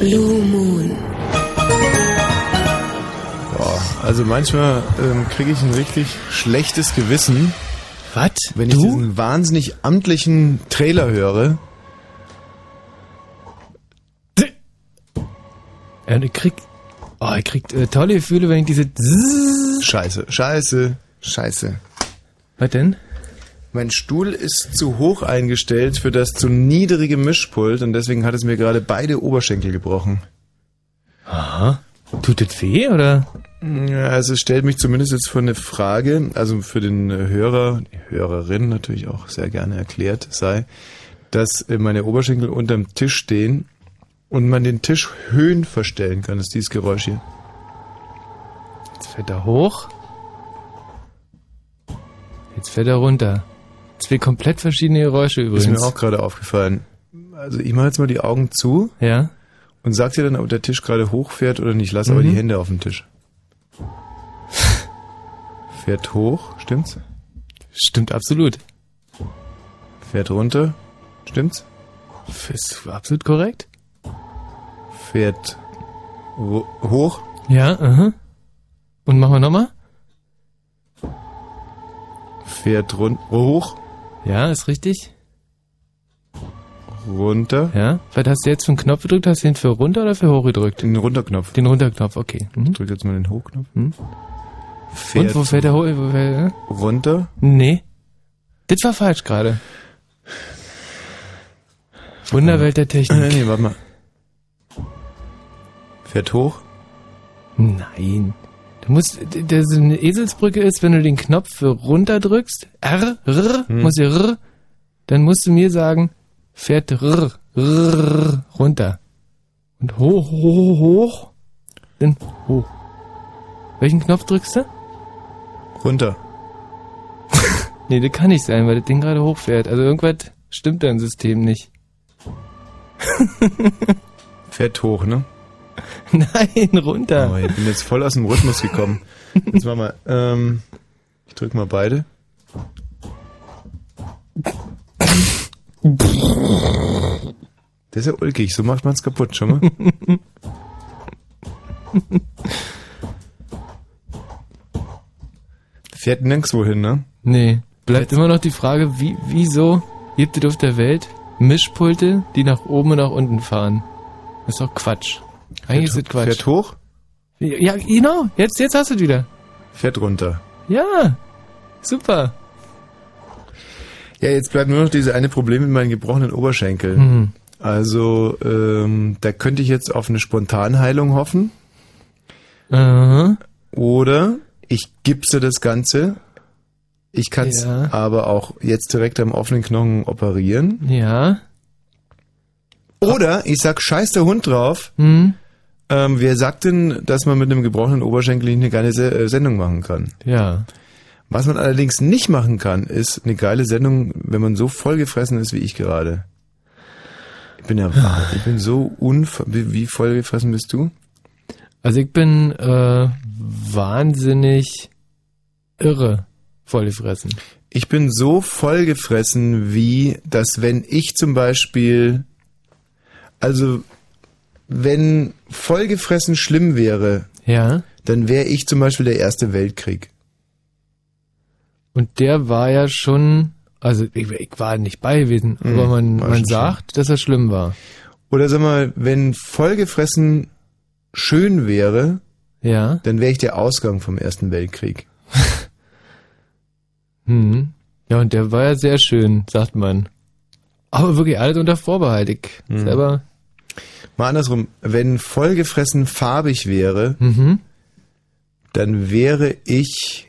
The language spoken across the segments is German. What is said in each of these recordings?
Blue Moon. Boah, also manchmal ähm, kriege ich ein richtig schlechtes Gewissen, Was? wenn ich du? diesen wahnsinnig amtlichen Trailer höre. Ja, ich krieg, oh, ich krieg äh, tolle Gefühle, wenn ich diese Scheiße, scheiße, scheiße. Was denn? Mein Stuhl ist zu hoch eingestellt für das zu niedrige Mischpult und deswegen hat es mir gerade beide Oberschenkel gebrochen. Aha. Tut das weh, oder? Ja, also es stellt mich zumindest jetzt vor eine Frage, also für den Hörer, die Hörerin natürlich auch sehr gerne erklärt sei, dass meine Oberschenkel unterm Tisch stehen und man den Tisch Höhen verstellen kann. Das ist dieses Geräusch hier. Jetzt fährt er hoch. Jetzt fährt er runter. Zwei komplett verschiedene Geräusche Ist übrigens. mir auch gerade aufgefallen. Also ich mache jetzt mal die Augen zu ja? und sag dir dann, ob der Tisch gerade hochfährt oder nicht. Lass aber Mhm. die Hände auf dem Tisch. Fährt hoch, stimmt's? Stimmt absolut. Fährt runter, stimmt's? Ist absolut korrekt. Fährt hoch, Ja, aha. Und machen wir nochmal? Fährt run hoch, Ja, ist richtig. runter, Ja. Was hast du jetzt für einen Knopf gedrückt? Hast du den für runter oder für hoch gedrückt? den Runterknopf. Den runterknopf, okay. Mhm. Drück jetzt mal den Hochknopf. Hm. Fährt Und wo fährt der hoch? Er? runter, Nee. Das war falsch gerade. Wunderwelt der äh, Technik. nee, warte mal. Fährt hoch, Nein. Du musst, der so eine Eselsbrücke ist, wenn du den Knopf für runter drückst, R, R, Hm. muss ja R, dann musst du mir sagen, fährt R, R, runter. Und hoch, hoch, hoch, dann hoch. Welchen Knopf drückst du? runter. Nee, das kann nicht sein, weil das Ding gerade hochfährt. Also irgendwas stimmt da im System nicht. Fährt hoch, ne? Nein, runter. Oh, ich bin jetzt voll aus dem Rhythmus gekommen. Jetzt mach mal, ähm, ich drück mal beide. Das ist ja ulkig, so macht man's kaputt, schon mal. Fährt nirgendwo hin, ne? Nee. Bleibt immer noch die Frage, wie, wieso gibt es auf der Welt Mischpulte, die nach oben und nach unten fahren? Das ist doch Quatsch. Eigentlich ist das Quatsch. Fährt hoch, Ja, genau. Jetzt, jetzt hast du es wieder. fährt runter. Ja. Super. Ja, jetzt bleibt nur noch dieses eine Problem mit meinen gebrochenen Oberschenkeln. Mhm. Also, ähm, da könnte ich jetzt auf eine Spontanheilung hoffen. Aha. Oder ich gipse das Ganze. Ich kann es Ja. aber auch jetzt direkt am offenen Knochen operieren. Ja. Oder ich sag, scheiß der Hund drauf. Hm. Ähm, wer sagt denn, dass man mit einem gebrochenen Oberschenkel nicht eine geile Se äh, Sendung machen kann? Ja. Was man allerdings nicht machen kann, ist eine geile Sendung, wenn man so vollgefressen ist wie ich gerade. Ich bin ja, wahr- ich bin so unver... Wie, wie vollgefressen bist du? Also ich bin äh, wahnsinnig irre vollgefressen. Ich bin so vollgefressen, wie dass wenn ich zum Beispiel, also wenn vollgefressen schlimm wäre, Ja. dann wäre ich zum Beispiel der Erste Weltkrieg. Und der war ja schon, also ich, ich war nicht bei gewesen, Mhm, aber man, man sagt, dass er schlimm war. Oder sag mal, wenn vollgefressen schön wäre, Ja. dann wäre ich der Ausgang vom Ersten Weltkrieg. Hm. Ja, und der war ja sehr schön, sagt man. Aber wirklich alles unter Vorbehalt. Ich Mhm. selber. Mal andersrum, wenn vollgefressen farbig wäre, Mhm. dann wäre ich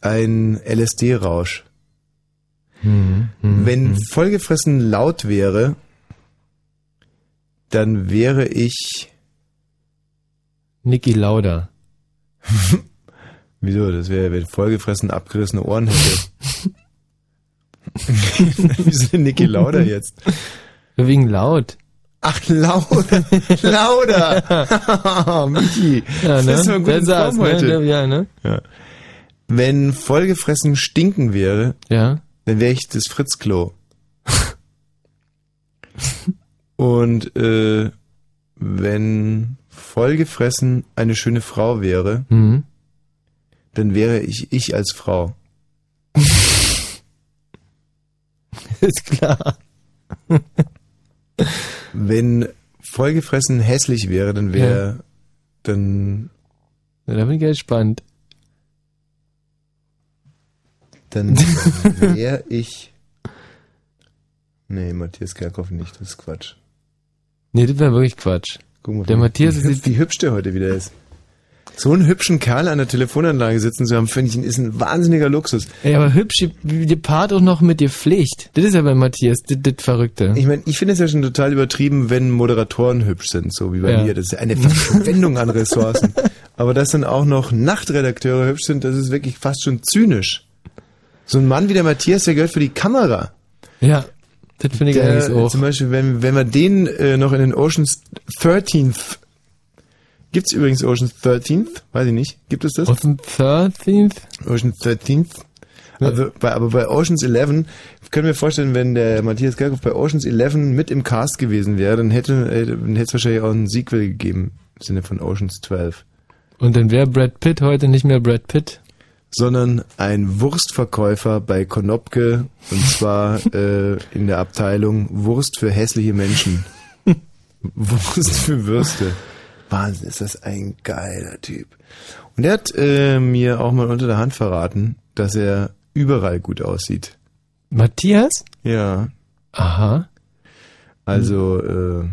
ein LSD-Rausch. Mhm. Mhm. Wenn vollgefressen laut wäre, dann wäre ich. Niki Lauda. Wieso? Das wäre, wenn vollgefressen abgerissene Ohren hätte. Wieso denn Niki Lauda jetzt? Wegen laut. Ach, Lauda! Lauda! Michi! Ja, ne? Das ist mal gut Wer in saß, Form heute. ne? Ja, ne? Ja. Wenn vollgefressen stinken wäre, Ja. dann wäre ich das Fritzklo. Und äh, wenn vollgefressen eine schöne Frau wäre, Mhm. dann wäre ich ich als Frau. Ist klar. Wenn vollgefressen hässlich wäre, dann wäre dann Na, da bin ich ja gespannt. dann wäre ich Nee, Matthias Kerkhoff nicht, das ist Quatsch. Nee, das wäre wirklich Quatsch. Guck mal, Der Matthias ist hübsch, wie hübsch der heute wieder ist. So einen hübschen Kerl an der Telefonanlage sitzen zu haben, finde ich, ist ein wahnsinniger Luxus. Ey, aber hübsch, die Part auch noch mit dir Pflicht. Das ist ja bei Matthias, das, das Verrückte. Ich meine, ich finde es ja schon total übertrieben, wenn Moderatoren hübsch sind, so wie bei Ja. mir. Das ist ja eine Verschwendung an Ressourcen. Aber dass dann auch noch Nachtredakteure hübsch sind, das ist wirklich fast schon zynisch. So ein Mann wie der Matthias, der gehört für die Kamera. Ja, das finde ich Der, eigentlich auch. Zum Beispiel, wenn, wenn wir den äh, noch in den Oceans 13th Gibt's übrigens Oceans 13th? Weiß ich nicht. Gibt es das? Ocean 13th? Oceans 13th? Also bei, aber bei Oceans 11 können wir vorstellen, wenn der Matthias Kerkhoff bei Oceans 11 mit im Cast gewesen wäre, dann hätte äh, es wahrscheinlich auch ein Sequel gegeben im Sinne von Oceans 12. Und dann wäre Brad Pitt heute nicht mehr Brad Pitt. Sondern ein Wurstverkäufer bei Konopke und zwar äh, in der Abteilung Wurst für hässliche Menschen. Wurst für Würste. Wahnsinn, ist das ein geiler Typ. Und er hat äh, mir auch mal unter der Hand verraten, dass er überall gut aussieht. Matthias? Ja. Aha. Also, äh,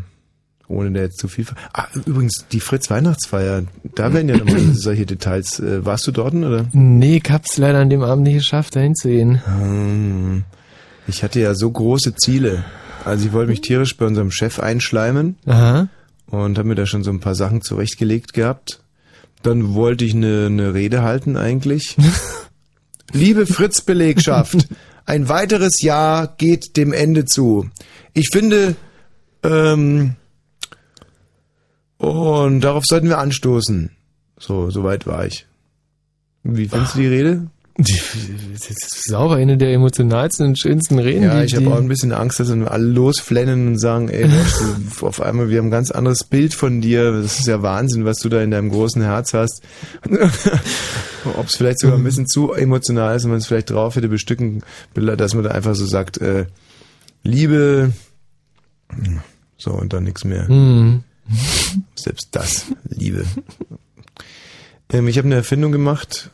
ohne da jetzt zu viel. ver- Ah, übrigens, die Fritz-Weihnachtsfeier, da werden ja nochmal solche Details. Äh, warst du dort, oder? Nee, ich hab's leider an dem Abend nicht geschafft, dahin zu gehen. Hm, Ich hatte ja so große Ziele. Also ich wollte mich tierisch bei unserem Chef einschleimen Aha. Und habe mir da schon so ein paar Sachen zurechtgelegt gehabt. Dann wollte ich eine, eine Rede halten eigentlich. Liebe Fritz-Belegschaft, ein weiteres Jahr geht dem Ende zu. Ich finde, ähm, und darauf sollten wir anstoßen. So, soweit war ich. Wie findest du die Rede? Das ist sauber eine der emotionalsten und schönsten Reden. Ja, die, ich habe die- auch ein bisschen Angst, dass dann alle losflennen und sagen, ey, du, auf einmal, wir haben ein ganz anderes Bild von dir. Das ist ja Wahnsinn, was du da in deinem großen Herz hast. Ob es vielleicht sogar ein bisschen zu emotional ist und man es vielleicht drauf hätte bestücken, dass man da einfach so sagt, äh, Liebe, so und dann nichts mehr. Hm. Selbst das, Liebe. Ähm, ich habe eine Erfindung gemacht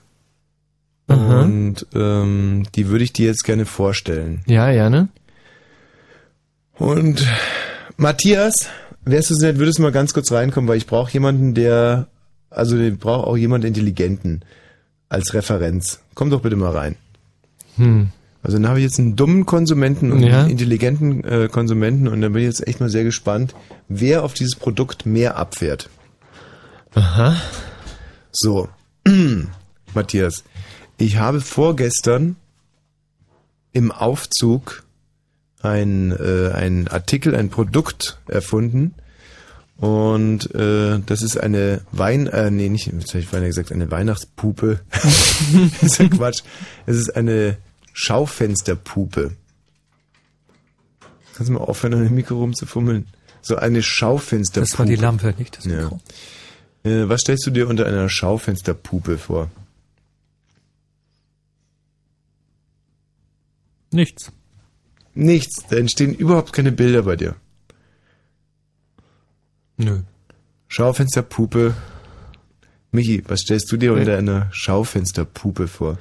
Aha. und ähm, die würde ich dir jetzt gerne vorstellen. Ja, ja, ne? Und Matthias, wärst du so nett, würdest du mal ganz kurz reinkommen, weil ich brauche jemanden, der, also ich brauche auch jemanden Intelligenten als Referenz. Komm doch bitte mal rein. Hm. Also dann habe ich jetzt einen dummen Konsumenten und Ja. einen intelligenten äh, Konsumenten und dann bin ich jetzt echt mal sehr gespannt, wer auf dieses Produkt mehr abfährt. Aha. So, Matthias, ich habe vorgestern im Aufzug ein, äh, ein Artikel, ein Produkt erfunden und äh, das ist eine Wein, äh, nee, nicht, jetzt habe ich vorhin gesagt, eine Weihnachtspupe. das ist ja Quatsch. Es ist eine Schaufensterpupe. Kannst du mal aufhören, an dem Mikro rumzufummeln? So eine Schaufensterpupe. Das war die Lampe, nicht das Ja. Mikro. Äh, was stellst du dir unter einer Schaufensterpupe vor? Nichts. Nichts, da entstehen überhaupt keine Bilder bei dir. Nö. Schaufensterpupe. Michi, was stellst du dir unter einer Schaufensterpupe vor?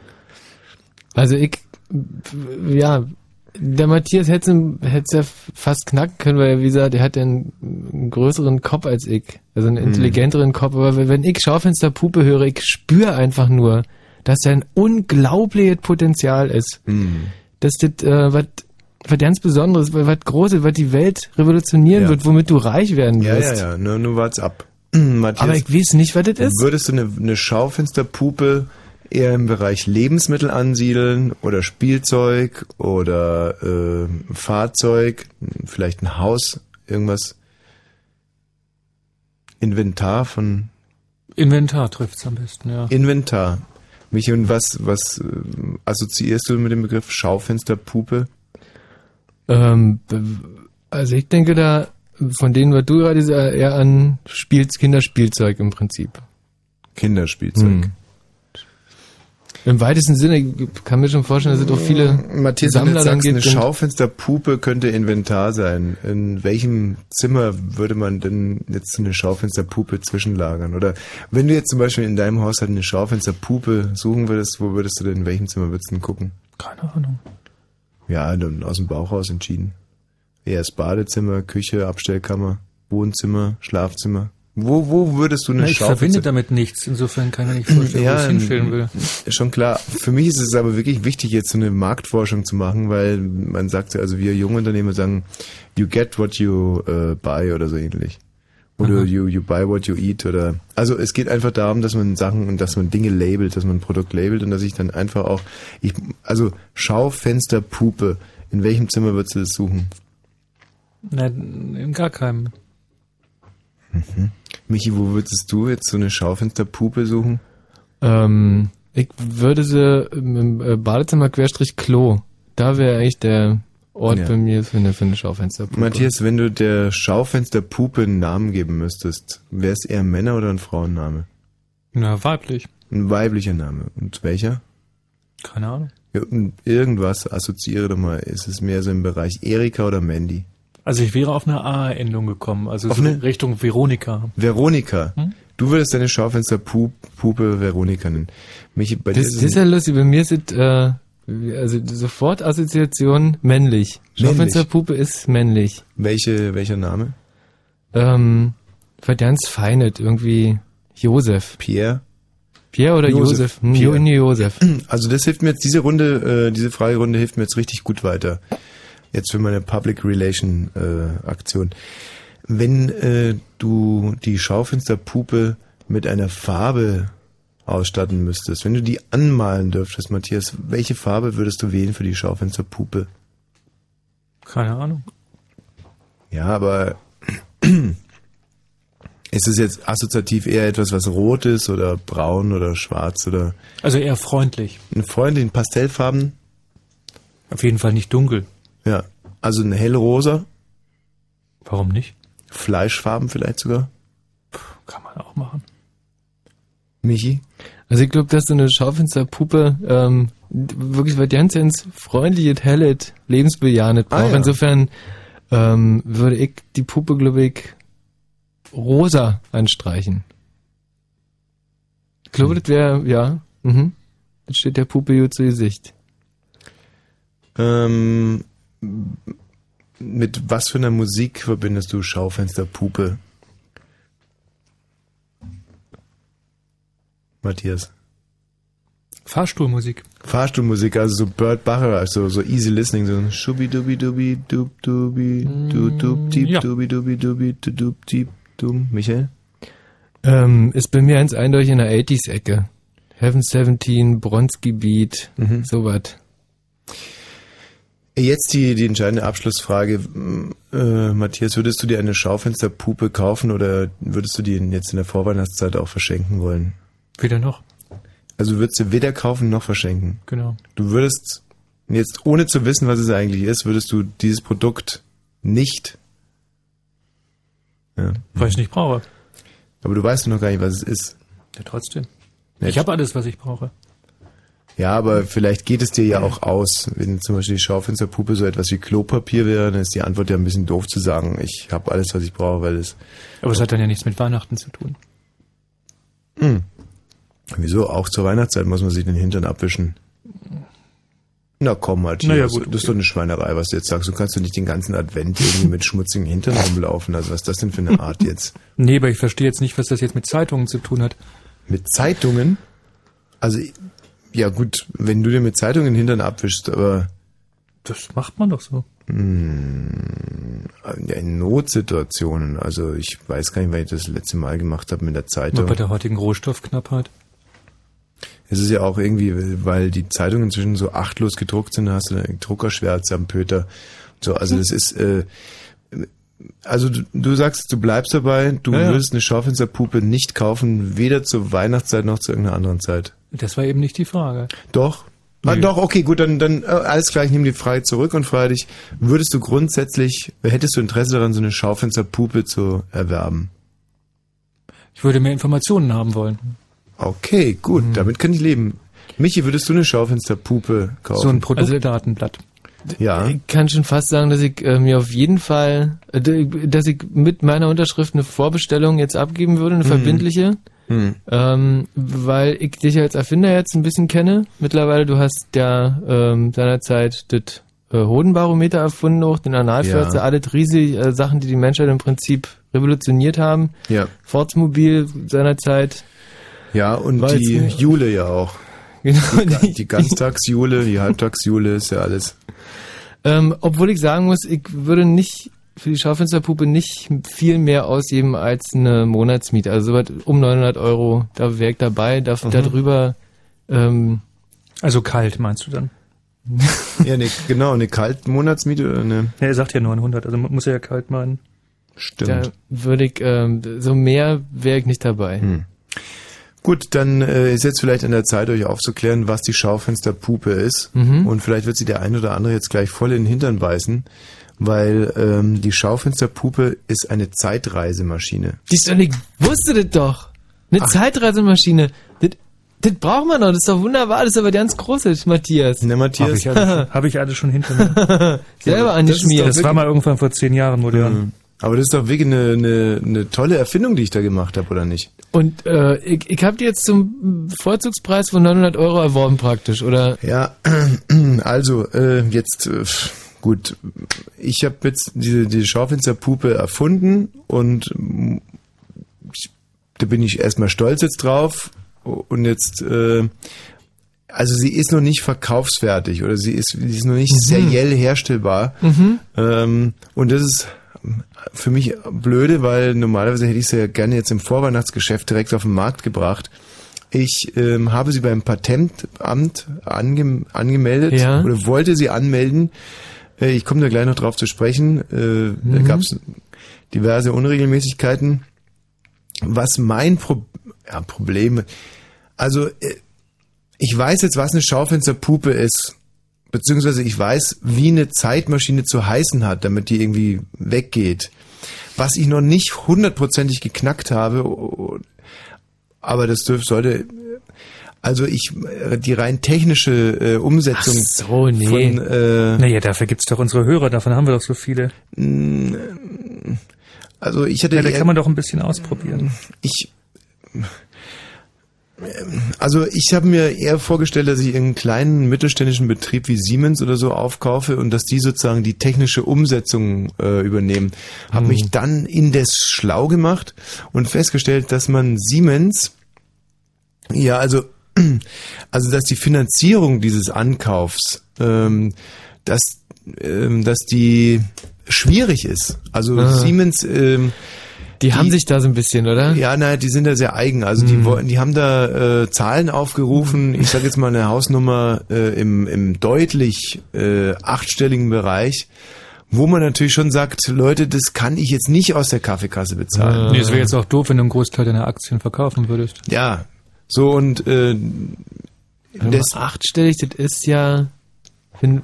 Also ich, ja, der Matthias hätte es ja fast knacken können, weil, wie gesagt, er hat ja einen, einen größeren Kopf als ich. Also einen intelligenteren Kopf. Aber wenn ich Schaufensterpuppe höre, ich spüre einfach nur, dass er ein unglaubliches Potenzial ist. Hm. Dass das äh, was was ganz Besonderes, was Großes, was die Welt revolutionieren Ja. wird, womit du reich werden Ja, wirst. ja, ja, nur, nur wart's ab. Matthias, Aber ich weiß nicht, was das ist. würdest du eine, eine Schaufensterpupe eher im Bereich Lebensmittel ansiedeln oder Spielzeug oder äh, Fahrzeug, vielleicht ein Haus, irgendwas? Inventar von Inventar trifft's am besten, ja. Inventar. Michi, und was, was äh, assoziierst du mit dem Begriff Schaufensterpuppe? Ähm, also ich denke da, von denen, was du gerade sagst, eher an Spiel, Kinderspielzeug im Prinzip. Kinderspielzeug. Hm. Im weitesten Sinne, kann mir schon vorstellen, dass es doch viele Matthias, wenn du Sammler dann eine gibt. und- Schaufensterpuppe könnte Inventar sein. In welchem Zimmer würde man denn jetzt eine Schaufensterpuppe zwischenlagern? Oder wenn du jetzt zum Beispiel in deinem Haushalt eine Schaufensterpuppe suchen würdest, wo würdest du denn, in welchem Zimmer würdest du denn gucken? Keine Ahnung. Ja, dann aus dem Bauch raus entschieden. Eher das Badezimmer, Küche, Abstellkammer, Wohnzimmer, Schlafzimmer. Wo, wo würdest du eine Na, ich verbinde Schaufenster... damit nichts. Insofern kann ich nicht vorstellen, wo ich hinstellen will. Schon klar. Für mich ist es aber wirklich wichtig, jetzt so eine Marktforschung zu machen, weil man sagt ja, also wir junge Unternehmer sagen, you get what you äh, buy oder so ähnlich. Oder Aha. you, you buy what you eat oder, also es geht einfach darum, dass man Sachen und dass man Dinge labelt, dass man ein Produkt labelt und dass ich dann einfach auch, ich, also Schaufensterpuppe, in welchem Zimmer würdest du das suchen? Na, in gar keinem. Michi, wo würdest du jetzt so eine Schaufensterpuppe suchen? Ähm, ich würde sie im äh, Badezimmer Querstrich Klo. Da wäre eigentlich der Ort Ja. bei mir für eine, für eine Schaufensterpuppe. Matthias, wenn du der Schaufensterpuppe einen Namen geben müsstest, wäre es eher ein Männer- oder ein Frauenname? Na, weiblich. Ein weiblicher Name. Und welcher? Keine Ahnung. Ja, Irgendwas assoziiere doch mal. Ist es mehr so im Bereich Erika oder Mandy? Also ich wäre auf eine A-Endung gekommen, also Auf so eine- Richtung Veronika. Veronika. Hm? Du würdest deine Schaufensterpuppe Veronika nennen. Michi, bei Das, ist das ist ja lustig, bei mir sind äh, also sofort Assoziation männlich. Männlich. Schaufensterpuppe ist männlich. welche, welcher Name? Ähm, ganz feinet, irgendwie Josef. Pierre? Pierre oder Josef. Josef? Hm, Pierre. Josef. Also das hilft mir jetzt, diese Runde, äh, diese Fragerunde hilft mir jetzt richtig gut weiter. Jetzt für meine Public Relation äh, Aktion. Wenn äh, du die Schaufensterpuppe mit einer Farbe ausstatten müsstest, wenn du die anmalen dürftest, Matthias, welche Farbe würdest du wählen für die Schaufensterpuppe? Keine Ahnung. Ja, aber ist es jetzt assoziativ eher etwas, was rot ist oder braun oder schwarz oder Also eher freundlich. in Pastellfarben? Auf jeden Fall nicht dunkel. Ja, also eine hellrosa, Warum nicht? Fleischfarben vielleicht sogar. Kann man auch machen. Michi? Also ich glaube, dass so eine Schaufensterpuppe ähm, wirklich was ganz, ganz freundliches, helles, lebensbejahendes Ah, braucht. ja. Insofern ähm, würde ich die Puppe, glaube ich, rosa anstreichen. Ich glaube, Hm. das wäre, ja, mhm. Das steht der Puppe gut zu Gesicht. Ähm, mit was für einer Musik verbindest du Schaufensterpuppe? Matthias. Fahrstuhlmusik. Fahrstuhlmusik, also so Burt Bacharach, also so easy listening, so schubi dubi dubi dub dubi du dub dieb ja. dubi dubi dubi du dub dieb dum. Michael? Ähm, ist bei mir ganz eindeutig in der 80s-Ecke. Heaven 17, Bronski Beat, Mhm. sowas. Jetzt die, die entscheidende Abschlussfrage. Äh, Matthias, würdest du dir eine Schaufensterpuppe kaufen oder würdest du die jetzt in der Vorweihnachtszeit auch verschenken wollen? Weder noch. Also du würdest sie weder kaufen noch verschenken. Genau. Du würdest jetzt, ohne zu wissen, was es eigentlich ist, würdest du dieses Produkt nicht. Ja. Weil ich nicht brauche. Aber du weißt noch gar nicht, was es ist. Ja, trotzdem. Ja, Ich habe alles, was ich brauche. Ja, aber vielleicht geht es dir ja auch aus. Wenn zum Beispiel die Schaufensterpuppe so etwas wie Klopapier wäre, dann ist die Antwort ja ein bisschen doof zu sagen, ich habe alles, was ich brauche, weil es. Aber es hat dann ja nichts mit Weihnachten zu tun. Hm. Wieso? Auch zur Weihnachtszeit muss man sich den Hintern abwischen. Na komm, Matthias, Na ja, gut, das ist doch eine Schweinerei, was du jetzt sagst. Du kannst doch nicht den ganzen Advent irgendwie mit schmutzigen Hintern rumlaufen. Also was ist das denn für eine Art jetzt? Nee, aber ich verstehe jetzt nicht, was das jetzt mit Zeitungen zu tun hat. Mit Zeitungen? Also, ja gut, wenn du dir mit Zeitungen den Hintern abwischst, aber Das macht man doch so. ja, in Notsituationen, also ich weiß gar nicht, weil ich das letzte Mal gemacht habe mit der Nur Zeitung. bei der heutigen Rohstoffknappheit. Es ist ja auch irgendwie, weil die Zeitungen inzwischen so achtlos gedruckt sind, hast du eine Druckerschwärze am Pöter. So, also das ist, äh, also du, du sagst, du bleibst dabei, du Ja, ja. würdest eine Schaufensterpuppe nicht kaufen, weder zur Weihnachtszeit noch zu irgendeiner anderen Zeit. Das war eben nicht die Frage. Doch. Ah, doch, okay, gut, dann, dann äh, alles klar, ich nehme die Frage zurück und frage dich, würdest du grundsätzlich, hättest du Interesse daran, so eine Schaufensterpuppe zu erwerben? Ich würde mehr Informationen haben wollen. Okay, gut, Mhm. damit kann ich leben. Michi, würdest du eine Schaufensterpuppe kaufen? So ein Produktdatenblatt. ja. Ich kann schon fast sagen, dass ich äh, mir auf jeden Fall, äh, dass ich mit meiner Unterschrift eine Vorbestellung jetzt abgeben würde, eine verbindliche. Hm. Ähm, weil ich dich als Erfinder jetzt ein bisschen kenne. Mittlerweile, du hast ja ähm, seinerzeit das äh, Hodenbarometer erfunden, auch den Analförster, Ja. alles riesig äh, Sachen, die die Menschheit im Prinzip revolutioniert haben. Ja. Fortsmobil seinerzeit. Ja, und War die jetzt- Jule ja auch. Genau, Die, die Ganztagsjule, die Halbtagsjule ist ja alles. Ähm, obwohl ich sagen muss, ich würde nicht für die Schaufensterpuppe nicht viel mehr ausgeben als eine Monatsmiete. Also sowas um 900 Euro, da wäre ich dabei. Da, Mhm. Darüber, ähm, Also kalt, meinst du dann? Ja, eine, genau, eine Kaltmonatsmiete oder eine. Ja, er sagt ja 900, also mu- muss er ja kalt meinen. Stimmt. da würde ich, ähm, so mehr wäre ich nicht dabei. Hm. Gut, dann äh, ist jetzt vielleicht an der Zeit, euch aufzuklären, was die Schaufensterpuppe ist. Mhm. Und vielleicht wird sie der ein oder andere jetzt gleich voll in den Hintern beißen, weil ähm, die Schaufensterpuppe ist eine Zeitreisemaschine. Die Stelle, ich wusste das doch. Eine Zeitreisemaschine. Das, das braucht man doch. Das ist doch wunderbar. Das ist aber ganz großes, Matthias. Ne, Habe Matthias? ich, alles- hab ich alles schon hinter mir. Selber das ist angeschmiert. Das war mal irgendwann vor zehn Jahren modern. Mhm. Aber das ist doch wirklich eine, eine, eine tolle Erfindung, die ich da gemacht habe, oder nicht? Und äh, ich, ich habe die jetzt zum Vorzugspreis von 900 Euro erworben praktisch, oder? Ja, also äh, jetzt äh, gut. Ich habe jetzt diese, diese Schaufensterpuppe erfunden und ich, da bin ich erstmal stolz jetzt drauf. Und jetzt, äh, also sie ist noch nicht verkaufsfertig oder sie ist, sie ist noch nicht seriell herstellbar. Ähm, und das ist für mich blöde, weil normalerweise hätte ich sie ja gerne jetzt im Vorweihnachtsgeschäft direkt auf den Markt gebracht. Ich ähm, habe sie beim Patentamt ange angemeldet Ja. oder wollte sie anmelden. Äh, ich komme da gleich noch drauf zu sprechen. Äh, Da gab es diverse Unregelmäßigkeiten. Was mein Pro ja, Problem, also äh, ich weiß jetzt, was eine Schaufensterpuppe ist beziehungsweise ich weiß, wie eine Zeitmaschine zu heißen hat, damit die irgendwie weggeht. Was ich noch nicht hundertprozentig geknackt habe, aber das dürfte, sollte, also ich, die rein technische äh, Umsetzung Ach so, nee. von, äh, Naja, dafür gibt's doch unsere Hörer, davon haben wir doch so viele. also ich hatte Ja, da kann man doch ein bisschen ausprobieren. ich also ich habe mir eher vorgestellt, dass ich einen kleinen mittelständischen Betrieb wie Siemens oder so aufkaufe und dass die sozusagen die technische Umsetzung äh, übernehmen. Habe mich dann indes schlau gemacht und festgestellt, dass man Siemens ja also also dass die Finanzierung dieses Ankaufs ähm, dass ähm, dass die schwierig ist. Also Ah. Siemens ähm, Die, haben Die- sich da so ein bisschen, oder? ja, naja, die sind da sehr eigen. Also die wollten, die haben da äh, Zahlen aufgerufen. Ich sage jetzt mal eine Hausnummer äh, im, im deutlich äh, achtstelligen Bereich, wo man natürlich schon sagt, Leute, das kann ich jetzt nicht aus der Kaffeekasse bezahlen. Nee, es wäre jetzt auch doof, wenn du einen Großteil deiner Aktien verkaufen würdest. Ja, so und äh, das, achtstellig, das ist ja.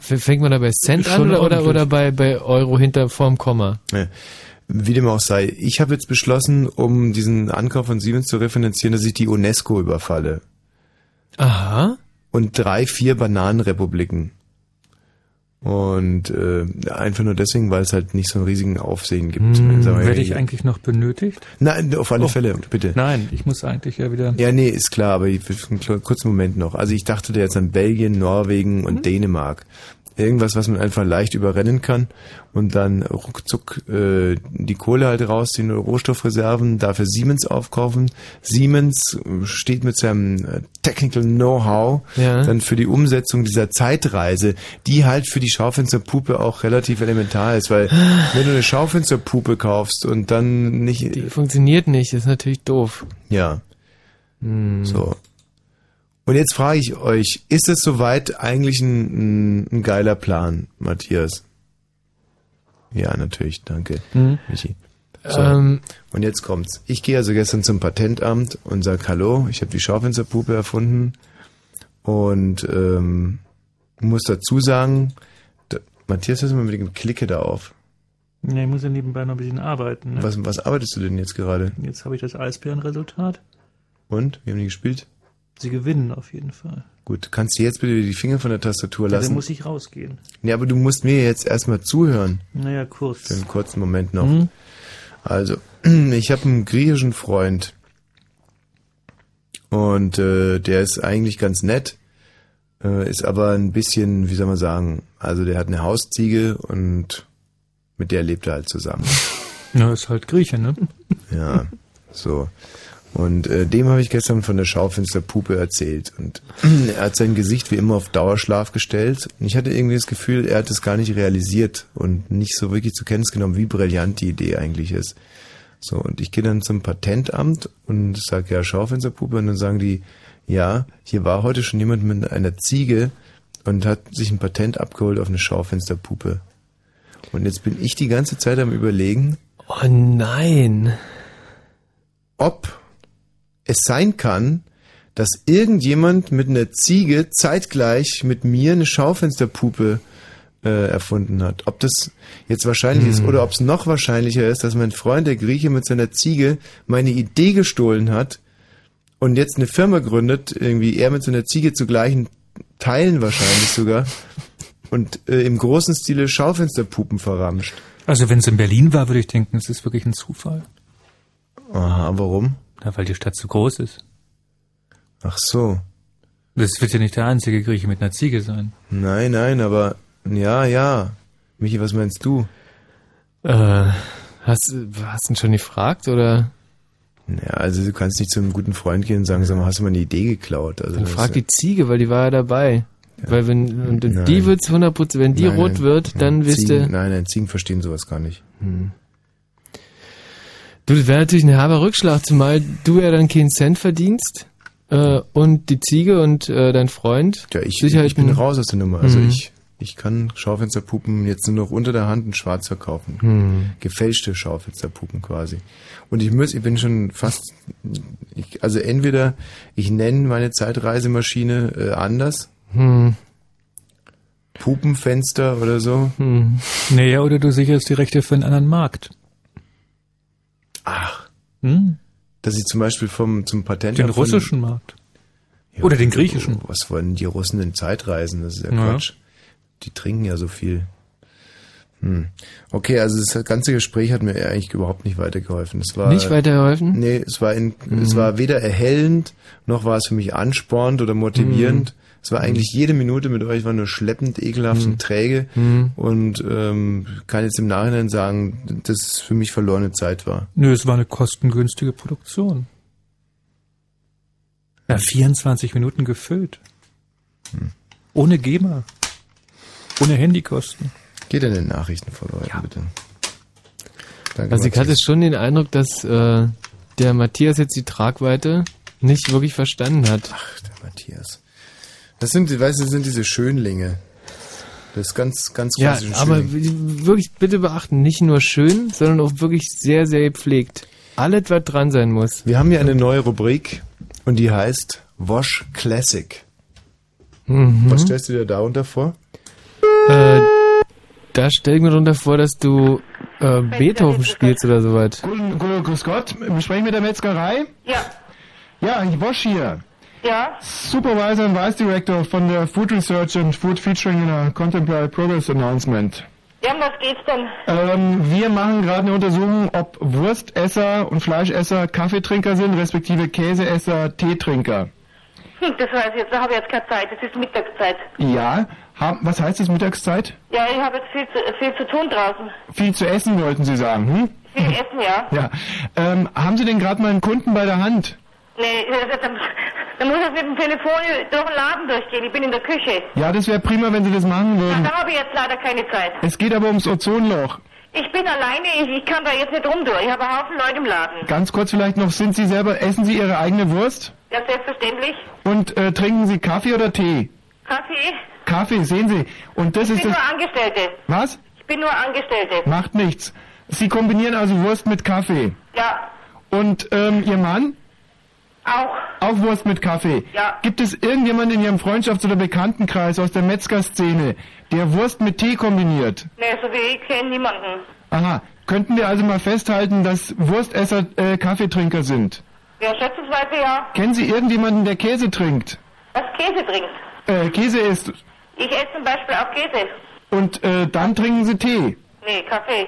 Fängt man da bei Cent an oder, oder, ordentlich. oder bei, bei Euro hinter vorm Komma? äh, wie dem auch sei, ich habe jetzt beschlossen, um diesen Ankauf von Siemens zu refinanzieren, dass ich die UNESCO überfalle Aha. und drei, vier Bananenrepubliken. Und äh, einfach nur deswegen, weil es halt nicht so einen riesigen Aufsehen gibt. Hm, Werde ich eigentlich noch benötigt? Nein, auf alle Oh. Fälle, bitte. Nein, ich muss eigentlich ja wieder. Ja, nee, ist klar, aber ich will einen kurzen Moment noch. Also ich dachte da jetzt an Belgien, Norwegen und Dänemark. Irgendwas, was man einfach leicht überrennen kann und dann ruckzuck äh, die Kohle halt rausziehen oder Rohstoffreserven, dafür Siemens aufkaufen. Siemens äh, steht mit seinem äh, Technical Know-how Ja. dann für die Umsetzung dieser Zeitreise, die halt für die Schaufensterpuppe auch relativ elementar ist, weil wenn du eine Schaufensterpuppe kaufst und dann nicht... Die funktioniert nicht, ist natürlich doof. Ja. Hm. So. Und jetzt frage ich euch, ist es soweit eigentlich ein, ein, geiler Plan, Matthias? Ja, natürlich, danke, Hm? Michi. So. Ähm, Und jetzt kommt's. Ich gehe also gestern zum Patentamt und sag Hallo, ich habe die Schaufensterpuppe erfunden Und ähm, muss dazu sagen, da, Matthias, hast du mal mit dem Klicke da auf. Ja, ich muss ja nebenbei noch ein bisschen arbeiten. Ne? Was, was arbeitest du denn jetzt gerade? Jetzt habe ich das Eisbärenresultat. Und? Wie haben die gespielt? Sie gewinnen auf jeden Fall. Gut, kannst du jetzt bitte die Finger von der Tastatur Ja, dann lassen? muss ich rausgehen. Ja, aber du musst mir jetzt erstmal zuhören. Naja, Für kurz. einen kurzen Moment noch. Mhm. Also, ich habe einen griechischen Freund. Und äh, der ist eigentlich ganz nett, äh, ist aber ein bisschen, wie soll man sagen, also der hat eine Hausziege und mit der lebt er halt zusammen. Na, ist halt Grieche, ne? Ja, so. Und äh, dem habe ich gestern von der Schaufensterpuppe erzählt. Und er hat sein Gesicht wie immer auf Dauerschlaf gestellt. Und ich hatte irgendwie das Gefühl, er hat es gar nicht realisiert und nicht so wirklich zur Kenntnis genommen, wie brillant die Idee eigentlich ist. So, und ich gehe dann zum Patentamt und sage, ja, Schaufensterpuppe. Und dann sagen die, ja, hier war heute schon jemand mit einer Ziege und hat sich ein Patent abgeholt auf eine Schaufensterpuppe. Und jetzt bin ich die ganze Zeit am überlegen, Oh nein. ob es sein kann, dass irgendjemand mit einer Ziege zeitgleich mit mir eine Schaufensterpuppe äh, erfunden hat. Ob das jetzt wahrscheinlich ist oder ob es noch wahrscheinlicher ist, dass mein Freund der Grieche mit seiner Ziege meine Idee gestohlen hat und jetzt eine Firma gründet, irgendwie er mit seiner Ziege zu gleichen Teilen wahrscheinlich sogar und äh, im großen Stile Schaufensterpuppen verramscht. Also wenn es in Berlin war, würde ich denken, es ist wirklich ein Zufall. Aha, warum? Ja, weil die Stadt zu groß ist. Ach so. Das wird ja nicht der einzige Grieche mit einer Ziege sein. Nein, nein, aber ja, ja. Michi, was meinst du? Äh, hast, hast du ihn schon gefragt oder? Ja, also du kannst nicht zu einem guten Freund gehen und sagen, sag mal, hast du mal eine Idee geklaut? Also Dann frag die Ziege, weil die war ja dabei. Weil wenn und Nein. die wird's 100%, wenn die Nein, rot wird, dann nein, wisst Ziegen, ihr. Nein, nein, Ziegen verstehen sowas gar nicht. Du, das wäre natürlich ein herber Rückschlag, zumal du ja dann keinen Cent verdienst äh, und die Ziege und äh, dein Freund. Ja, ich, Sicher ich bin raus aus der Nummer. Also Mhm. ich, ich kann Schaufensterpuppen jetzt nur noch unter der Hand in schwarz verkaufen. Hm. Gefälschte Schaufensterpuppen quasi. Und ich muss, ich bin schon fast, ich, also entweder ich nenne meine Zeitreisemaschine äh, anders, Hm. Pupenfenster oder so. Hm. Naja, oder du sicherst die Rechte für einen anderen Markt. Ach, Hm? dass ich zum Beispiel vom zum Patent Den russischen Markt. Ja, Oder den griechischen. Was wollen die Russen denn Zeitreisen? Das ist ja Ja. Quatsch. Die trinken ja so viel. Hm. Okay, also das ganze Gespräch hat mir eigentlich überhaupt nicht weitergeholfen. Es war Nicht weitergeholfen? Nee, es war in, Mhm. es war weder erhellend, noch war es für mich anspornend oder motivierend. Es war eigentlich jede Minute mit euch war nur schleppend, ekelhaft und träge Mhm. und ähm, kann jetzt im Nachhinein sagen, dass es für mich verlorene Zeit war. Nö, es war eine kostengünstige Produktion. Ja, 24 Minuten gefüllt. Ohne GEMA. Ohne Handykosten. Geht in den Nachrichten vorläufen, bitte. Danke, Also ich hatte schon den Eindruck, dass äh, der Matthias jetzt die Tragweite nicht wirklich verstanden hat. Ach, der Matthias. Das sind, weißt du, das sind diese Schönlinge. Das ist ganz, ganz Ja, aber Schönling. wirklich bitte beachten, nicht nur schön, sondern auch wirklich sehr, sehr gepflegt. Alles, was dran sein muss. Wir haben hier eine neue Rubrik und die heißt Wash Classic. Mhm. Was stellst du dir darunter vor? Äh, da stell ich mir drunter vor, dass du äh, Beethoven spielst oder sowas. Guten, guten, grüß Gott, wir sprechen mit der Metzgerei. Ja, Ja, ich Wosch hier. Ja, Supervisor und Vice Director von der Food Research and Food Featuring in a Contemporary Progress Announcement. ja, um was geht's denn? Ähm, wir machen gerade eine Untersuchung, ob Wurstesser und Fleischesser Kaffeetrinker sind, respektive Käseesser Teetrinker. Hm, das weiß ich jetzt, da habe ich jetzt keine Zeit, es ist Mittagszeit. Ja, haben, was heißt das Mittagszeit? Ja, ich habe jetzt viel zu, viel zu tun draußen. Viel zu essen wollten Sie sagen, hm? Viel essen, ja. Ja. Ähm, haben Sie denn gerade mal einen Kunden bei der Hand? Nee, da, da, da muss ich mit dem Telefon durch den Laden durchgehen, ich bin in der Küche. Ja, das wäre prima, wenn Sie das machen würden. da habe ich jetzt leider keine Zeit. Es geht aber ums Ozonloch. Ich bin alleine, ich, ich kann da jetzt nicht rum durch, ich habe einen Haufen Leute im Laden. Ganz kurz vielleicht noch, sind Sie selber, essen Sie Ihre eigene Wurst? Ja, selbstverständlich. Und äh, trinken Sie Kaffee oder Tee? Kaffee? Kaffee, sehen Sie. Und das Ich ist bin das... nur Angestellte. Was? Ich bin nur Angestellte. Macht nichts. Sie kombinieren also Wurst mit Kaffee. Ja, Und ähm, Ihr Mann? Auch. Auch Wurst mit Kaffee. Ja. Gibt es irgendjemanden in Ihrem Freundschafts- oder Bekanntenkreis aus der Metzgerszene, der Wurst mit Tee kombiniert? Ne, so wie ich kenne niemanden. Aha. Könnten wir also mal festhalten, dass Wurstesser äh, Kaffeetrinker sind? Ja, schätzungsweise ja. Kennen Sie irgendjemanden, der Käse trinkt? Was Käse trinkst. Äh, Käse isst Ich esse zum Beispiel auch Käse. und äh, dann trinken Sie Tee. Nee, Kaffee.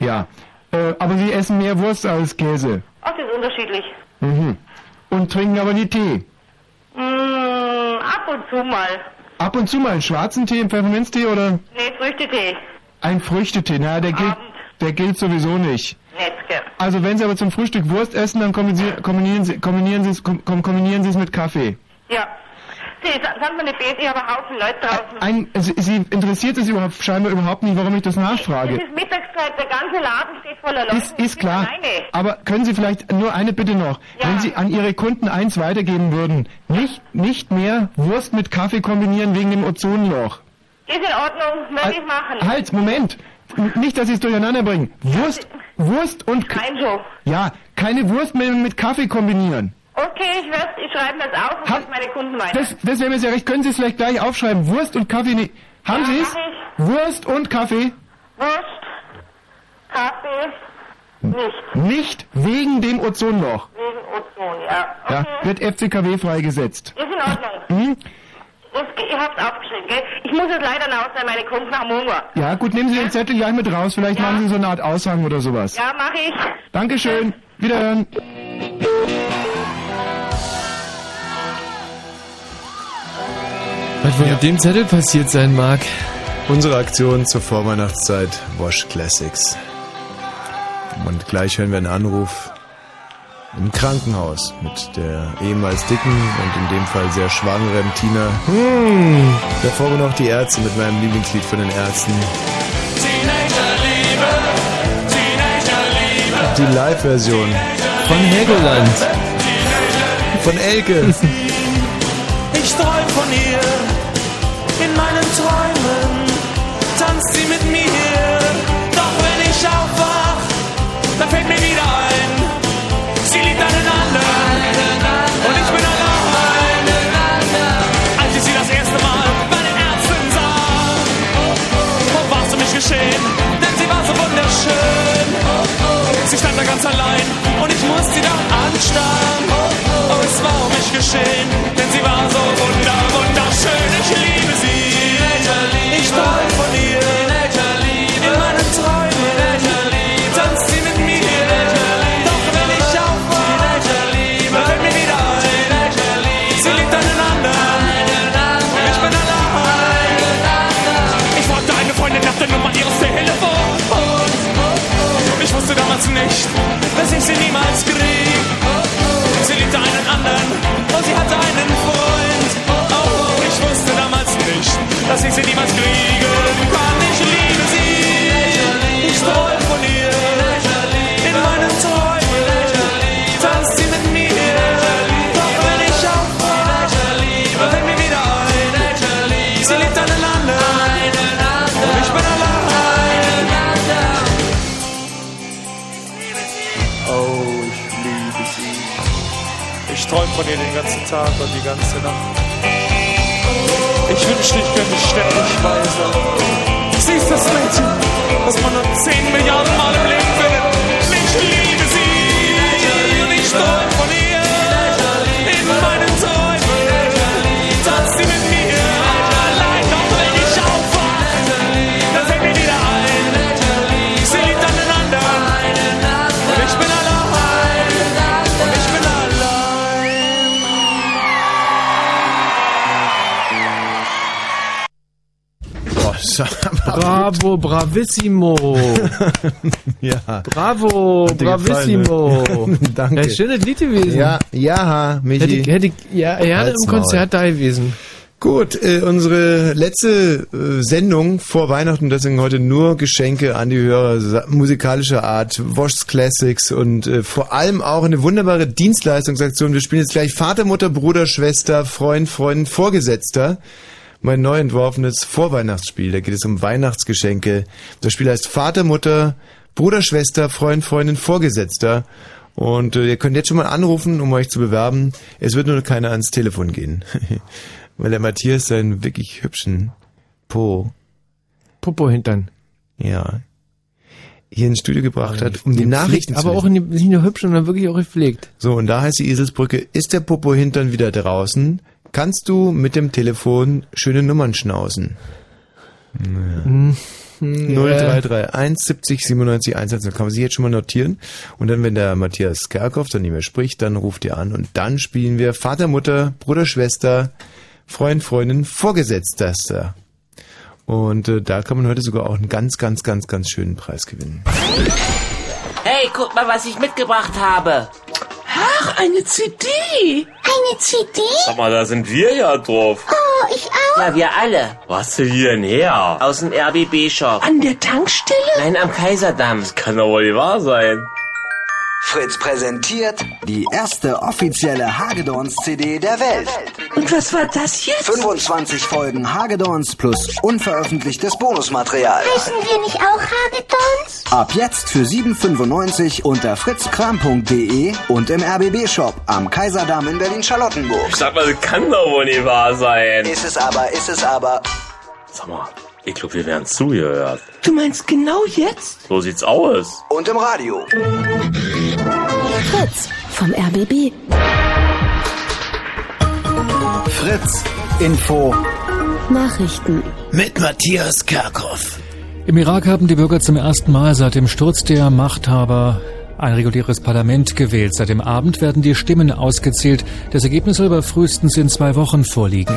Ja. Äh, aber Sie essen mehr Wurst als Käse. Ach, das ist unterschiedlich. Mhm. Und trinken aber nie Tee. Mm, ab und zu mal. Ab und zu mal einen schwarzen Tee, einen Pfefferminztee oder Nee, Früchtetee. ein Früchtetee. Na, der gilt, der gilt sowieso nicht. Netzke. Also wenn Sie aber zum Frühstück Wurst essen, dann kombinieren, kombinieren Sie, kombinieren Sie, es, kom, kom- kombinieren Sie es mit Kaffee. Ja. Sie, sa- sagen wir nicht böse, ich habe einen Haufen Leute draußen. Ein, Sie, Sie interessiert es überhaupt, scheinbar überhaupt nicht, warum ich das Es nachfrage. ist Mittagszeit, der ganze Laden steht voller Leute. Ist, ist klar. Alleine. Aber können Sie vielleicht nur eine Bitte noch, Ja. wenn Sie an Ihre Kunden eins weitergeben würden, nicht, nicht mehr Wurst mit Kaffee kombinieren wegen dem Ozonloch. Ist in Ordnung, werde ich machen. Halt, Moment. Nicht, dass Sie es durcheinander bringen. Wurst, Wurst und... Nein, so. Ja, keine Wurst mehr mit Kaffee kombinieren. Okay, ich, werd, ich schreibe das auf und gebe meine Kunden weiter. Das, das wäre mir sehr recht. Können Sie es vielleicht gleich aufschreiben? Wurst und Kaffee nicht. Haben Ja, Sie es? Wurst und Kaffee Wurst, Kaffee, nicht. nicht wegen dem Ozonloch. Wegen Ozon, ja. Ja, Okay, wird FCKW freigesetzt. ist in Ordnung. Hm? Das, ihr aufgeschrieben, gell? Ich muss jetzt leider raus, weil meine Kunden haben Hunger. Ja, gut, nehmen Sie den Zettel gleich mit raus. Vielleicht Ja. machen Sie so eine Art Aushang oder sowas. Ja, mach ich. Dankeschön. Wiederhören. Was wohl mit dem Zettel passiert sein mag. Unsere Aktion zur Vorweihnachtszeit Wash Classics. Und gleich hören wir einen Anruf im Krankenhaus mit der ehemals dicken und in dem Fall sehr schwangeren Tina. Hm. Davor noch die Ärzte mit meinem Lieblingslied von den Ärzten. Die Live-Version Von Helgoland. von Elke. Ich träum von ihr, in meinen Träumen tanzt sie mit mir. Doch wenn ich aufwach, dann fällt mir wieder ein, sie liebt einen anderen und ich bin allein. Als ich sie das erste Mal bei den Ärzten sah, oh, war es um mich geschehen, Sie stand da ganz allein und ich musste sie dann anstarren. Oh, es war um mich geschehen, denn sie war so wunder, bravissimo. ja. Bravo, Hat bravissimo. gefallen, ne? Danke. Ja, schönes Lied gewesen. Ja, ja, Hätte Michi. ich, hätte ich, ja, er hat Halt's im. Konzert da gewesen. Gut, äh, unsere letzte äh, Sendung vor Weihnachten, deswegen heute nur Geschenke an die Hörer musikalischer Art, Wosch's Classics und äh, vor allem auch eine wunderbare Dienstleistungsaktion. Wir spielen jetzt gleich Vater, Mutter, Bruder, Schwester, Freund, Freundin, Vorgesetzter. Mein neu entworfenes Vorweihnachtsspiel. Da geht es um Weihnachtsgeschenke. Das Spiel heißt Vater, Mutter, Bruder, Schwester, Freund, Freundin, Vorgesetzter. Und äh, ihr könnt jetzt schon mal anrufen, um euch zu bewerben. Es wird nur keiner ans Telefon gehen. Weil der Matthias seinen wirklich hübschen Po, Popo hintern. ja, hier ins Studio gebracht hat, um die Nachrichten zu Aber auch lesen. nicht nur hübsch, sondern wirklich auch gepflegt. So, und da heißt die Eselsbrücke, ist der Popo hintern wieder draußen, kannst du mit dem Telefon schöne Nummern schnausen. Hm, 0331 70 97 110. Kann man sich jetzt schon mal notieren. Und dann, wenn der Matthias Kerkhoff dann nicht mehr spricht, dann ruft ihr an und dann spielen wir Vater, Mutter, Bruder, Schwester, Freund, Freundin, Vorgesetzter. Und äh, da kann man heute sogar auch einen ganz, ganz, ganz, ganz schönen Preis gewinnen. Hey, guck mal, was ich mitgebracht habe. Ach, eine CD. Eine CD? Sag mal, da sind wir ja drauf. Oh, ich auch. Ja, wir alle. Was für hier denn her? Aus dem RBB-Shop. An der Tankstelle? Nein, am Kaiserdamm. Kann doch wohl nicht wahr sein. Fritz präsentiert die erste offizielle Hagedorns-CD der Welt. Und was war das jetzt? 25 Folgen Hagedorns plus unveröffentlichtes Bonusmaterial. Heißen wir nicht auch Hagedorns? Ab jetzt für 7,95 unter fritzkram.de und im RBB-Shop am Kaiserdamm in Berlin-Charlottenburg. Sag mal, das kann doch wohl nicht wahr sein. Ist es aber, ist es aber. Sag mal, ich glaube, wir werden zugehört. Du meinst genau jetzt? So sieht's aus. Und im Radio. Fritz vom RBB. Fritz Info. Nachrichten. Mit Matthias Kerkhoff. Im Irak haben die Bürger zum ersten Mal seit dem Sturz der Machthaber ein reguläres Parlament gewählt. Seit dem Abend werden die Stimmen ausgezählt. Das Ergebnis soll aber frühestens in zwei Wochen vorliegen.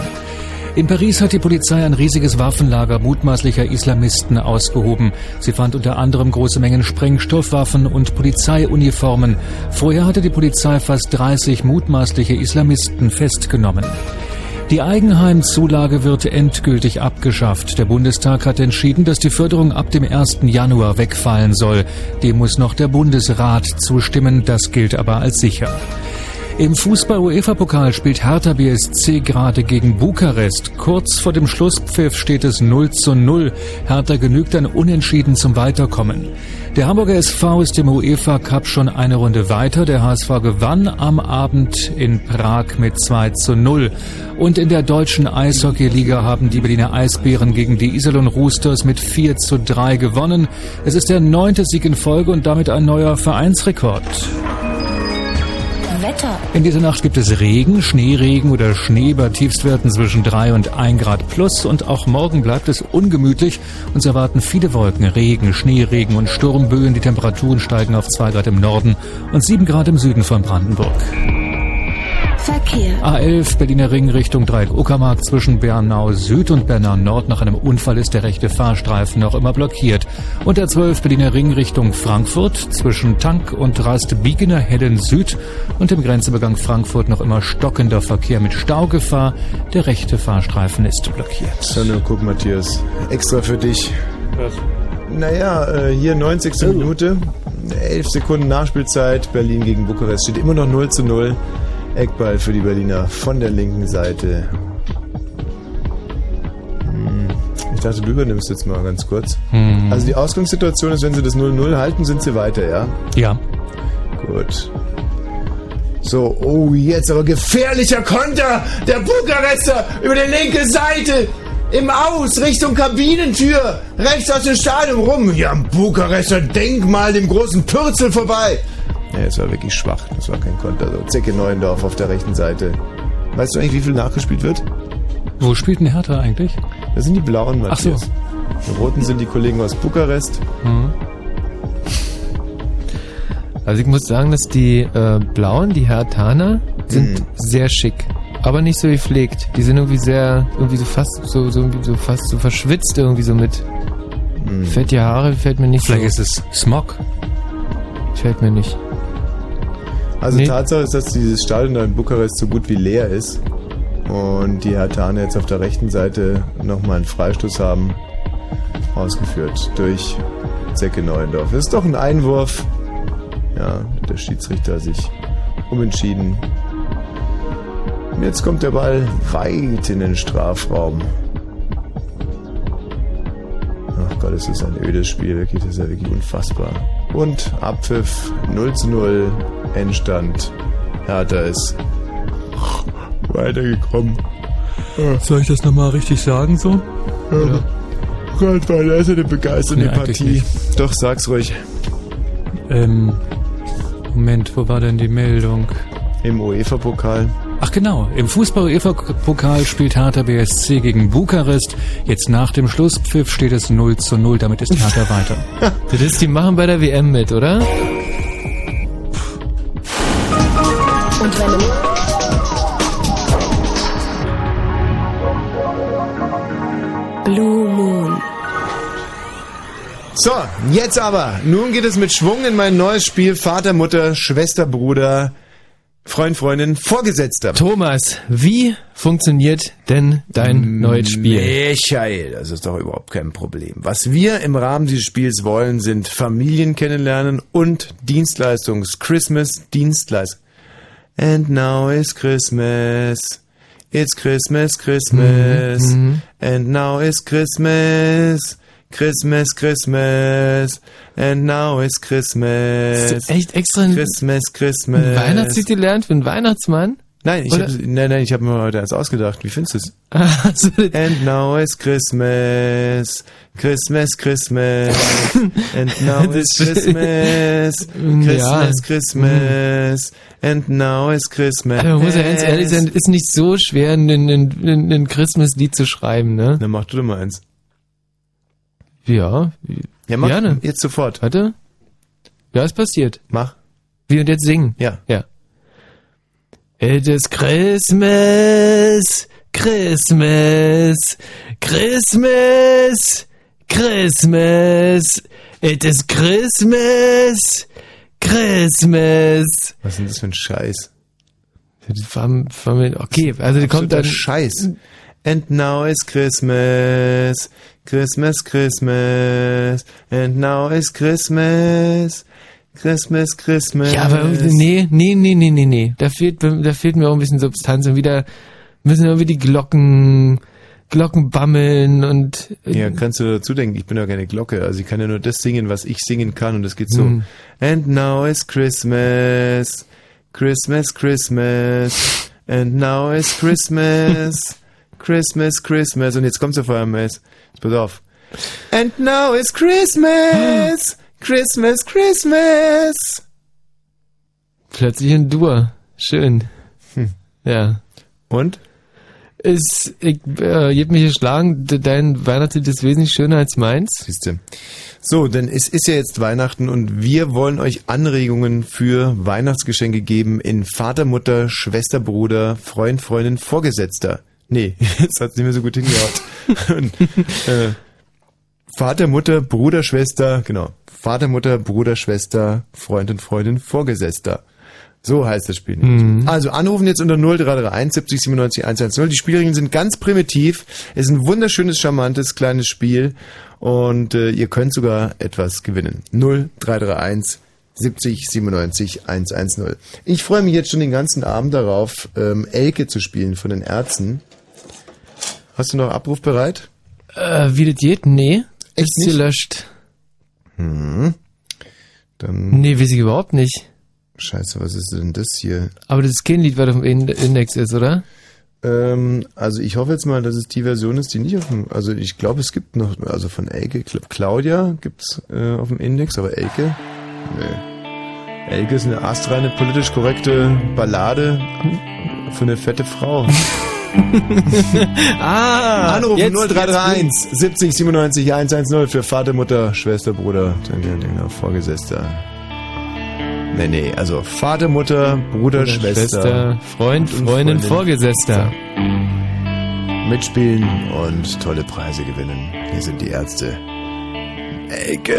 In Paris hat die Polizei ein riesiges Waffenlager mutmaßlicher Islamisten ausgehoben. Sie fand unter anderem große Mengen Sprengstoffwaffen und Polizeiuniformen. Vorher hatte die Polizei fast 30 mutmaßliche Islamisten festgenommen. Die Eigenheimzulage wird endgültig abgeschafft. Der Bundestag hat entschieden, dass die Förderung ab dem 1. Januar wegfallen soll. Dem muss noch der Bundesrat zustimmen. Das gilt aber als sicher. Im Fußball-UEFA-Pokal spielt Hertha BSC gerade gegen Bukarest. Kurz vor dem Schlusspfiff steht es 0 zu 0. Hertha genügt ein Unentschieden zum Weiterkommen. Der Hamburger SV ist im UEFA Cup schon eine Runde weiter. Der HSV gewann am Abend in Prag mit 2 zu 0. Und in der deutschen Eishockeyliga haben die Berliner Eisbären gegen die Iserlohn Roosters mit 4 zu 3 gewonnen. Es ist der neunte Sieg in Folge und damit ein neuer Vereinsrekord. Wetter. In dieser Nacht gibt es Regen, Schneeregen oder Schnee bei Tiefstwerten zwischen 3 und 1 Grad plus und auch morgen bleibt es ungemütlich. Uns erwarten viele Wolken, Regen, Schneeregen und Sturmböen. Die Temperaturen steigen auf 2 Grad im Norden und 7 Grad im Süden von Brandenburg. Verkehr. A11 Berliner Ring Richtung Dreieck Uckermark zwischen Bernau Süd und Bernau Nord. Nach einem Unfall ist der rechte Fahrstreifen noch immer blockiert. Und der 12 Berliner Ring Richtung Frankfurt zwischen Tank und Rastbiegener Hellen Süd und dem Grenzübergang Frankfurt noch immer stockender Verkehr mit Staugefahr. Der rechte Fahrstreifen ist blockiert. So, nur guck, Matthias. Extra für dich. Was? Naja, äh, hier 90. Minute, 11 Sekunden Nachspielzeit, Berlin gegen Bukarest. Steht immer noch 0 zu 0. Eckball für die Berliner von der linken Seite. Hm, Ich dachte, du übernimmst jetzt mal ganz kurz. Hm. Also die Ausgangssituation ist, wenn sie das 0-0 halten, sind sie weiter, ja? Ja. Gut. So, oh, jetzt aber gefährlicher Konter der Bukarester über die linke Seite. Im Aus, Richtung Kabinentür, rechts aus dem Stadion rum. Ja, am Bukarester Denkmal, dem großen Pürzel vorbei. Ja, es war wirklich schwach. Das war kein Konter. So, Zecke Neuendorf auf der rechten Seite. Weißt du eigentlich, wie viel nachgespielt wird? Wo spielt denn Hertha eigentlich? Das sind die Blauen, Matthias. Ach so. Die Roten sind die Kollegen aus Bukarest. Hm. Also ich muss sagen, dass die äh, Blauen, die Hertaner, sind Mhm. sehr schick. Aber nicht so gepflegt. Die sind irgendwie sehr, irgendwie so fast, so, so, irgendwie so fast so verschwitzt irgendwie so mit. Mhm. Fällt die Haare, fällt mir nicht Vielleicht so. ist es Smog. Fällt mir nicht. Also Nee. Tatsache ist, dass dieses Stadion da in Bukarest so gut wie leer ist. Und die Hertaner jetzt auf der rechten Seite nochmal einen Freistoß haben. Ausgeführt durch Zecke Neuendorf. Das ist doch ein Einwurf. Ja, der Schiedsrichter sich umentschieden. Und jetzt kommt der Ball weit in den Strafraum. Ach Gott, es ist ein ödes Spiel, wirklich, das ist ja wirklich unfassbar. Und Abpfiff 0 zu 0 Endstand. Hertha ist weitergekommen. Soll ich das nochmal richtig sagen so? Ja. Gott, war das eine begeisternde Nee, eigentlich Partie. Doch, sag's ruhig. Ähm, Moment, wo war denn die Meldung? Im UEFA-Pokal. Ach genau, im Fußball-UEFA-Pokal spielt Hertha BSC gegen Bukarest. Jetzt nach dem Schlusspfiff steht es 0 zu 0, damit ist Hertha weiter. Das ist, die machen bei der WM mit, oder? So, jetzt aber. Nun geht es mit Schwung in mein neues Spiel Vater, Mutter, Schwester, Bruder, Freund, Freundin, Vorgesetzter. Thomas, wie funktioniert denn dein neues Spiel? Michael, das ist doch überhaupt kein Problem. Was wir im Rahmen dieses Spiels wollen, sind Familien kennenlernen und Dienstleistungs Christmas Dienstleistung. And now is Christmas. It's Christmas, Christmas. Mhm. And now is Christmas. Christmas, Christmas. And now is Christmas. Du echt extra ein- Christmas, Christmas. Ein Weihnachtslied gelernt für einen Weihnachtsmann? Nein, ich Oder- hab, nein, nein, ich habe mir heute eins ausgedacht. Wie findest du es? Also, And now is Christmas, Christmas, Christmas. And now is Christmas. Christmas, Christmas. And now is Christmas. Also, man muss ja ganz ehrlich sein, ist nicht so schwer, ein, ein, ein Christmas-Lied zu schreiben, ne? Dann mach du doch mal eins. Ja, Ja, mach gerne. jetzt sofort. Warte. Ja, ist passiert. Mach. Wie und jetzt singen? Ja. Ja. It is Christmas, Christmas, Christmas, Christmas. It is Christmas, Christmas. Was ist denn das für ein Scheiß? Okay, also die kommt dann. Scheiß. And now is Christmas, Christmas, Christmas. And now is Christmas, Christmas, Christmas. Ja, aber nee, nee, nee, nee, nee, nee. Da fehlt, da fehlt mir auch ein bisschen Substanz und wieder müssen irgendwie die Glocken, Glocken bammeln und Ja, kannst du dazu denken, ich bin ja keine Glocke, also ich kann ja nur das singen, was ich singen kann und das geht so. Hm. And now is Christmas, Christmas, Christmas, and now is Christmas, Christmas, Christmas und jetzt kommt's auf eurem Mess. Pass auf. And now is Christmas, Christmas, Christmas. plötzlich ein Dur. Schön. Hm. Ja. Und? Ist, ich, äh, ich hab mich geschlagen, de- dein Weihnachtslied ist wesentlich schöner als meins. Siehste. So, denn es ist ja jetzt Weihnachten und wir wollen euch Anregungen für Weihnachtsgeschenke geben in Vater, Mutter, Schwester, Bruder, Freund, Freundin, Vorgesetzter. Nee, jetzt hat's nicht mehr so gut hingehauen. und, äh, Vater, Mutter, Bruder, Schwester, genau. Vater, Mutter, Bruder, Schwester, Freund und Freundin, Vorgesetzter. So heißt das Spiel. nämlich. Also anrufen jetzt unter 0331 70 97 110. Die Spielregeln sind ganz primitiv. Es ist ein wunderschönes, charmantes, kleines Spiel und äh, ihr könnt sogar etwas gewinnen. 0331 70 97 110. Ich freue mich jetzt schon den ganzen Abend darauf, ähm, Elke zu spielen von den Ärzten. Hast du noch Abruf bereit? Äh, wie das geht? Nee. Echt ist nicht? gelöscht. Hm. Dann. Nee, weiß ich überhaupt nicht. Scheiße, was ist denn das hier? Aber das ist kein Lied, was auf dem In- Index ist, oder? Ähm, also ich hoffe jetzt mal, dass es die Version ist, die nicht auf dem, also ich glaube, es gibt noch, also von Elke, Claudia gibt's äh, auf dem Index, aber Elke, nee. Elke ist eine astreine, politisch korrekte Ballade für eine fette Frau. ah, jetzt- 0331 70 97 110 für Vater, Mutter, Schwester, Bruder, Vorgesetzter. Nee, nee, also Vater, Mutter, Bruder, Bruder, Schwester, Schwester, Freund, und Freundin, Vorgesetzter. Mitspielen und tolle Preise gewinnen. Hier sind die Ärzte. Elke!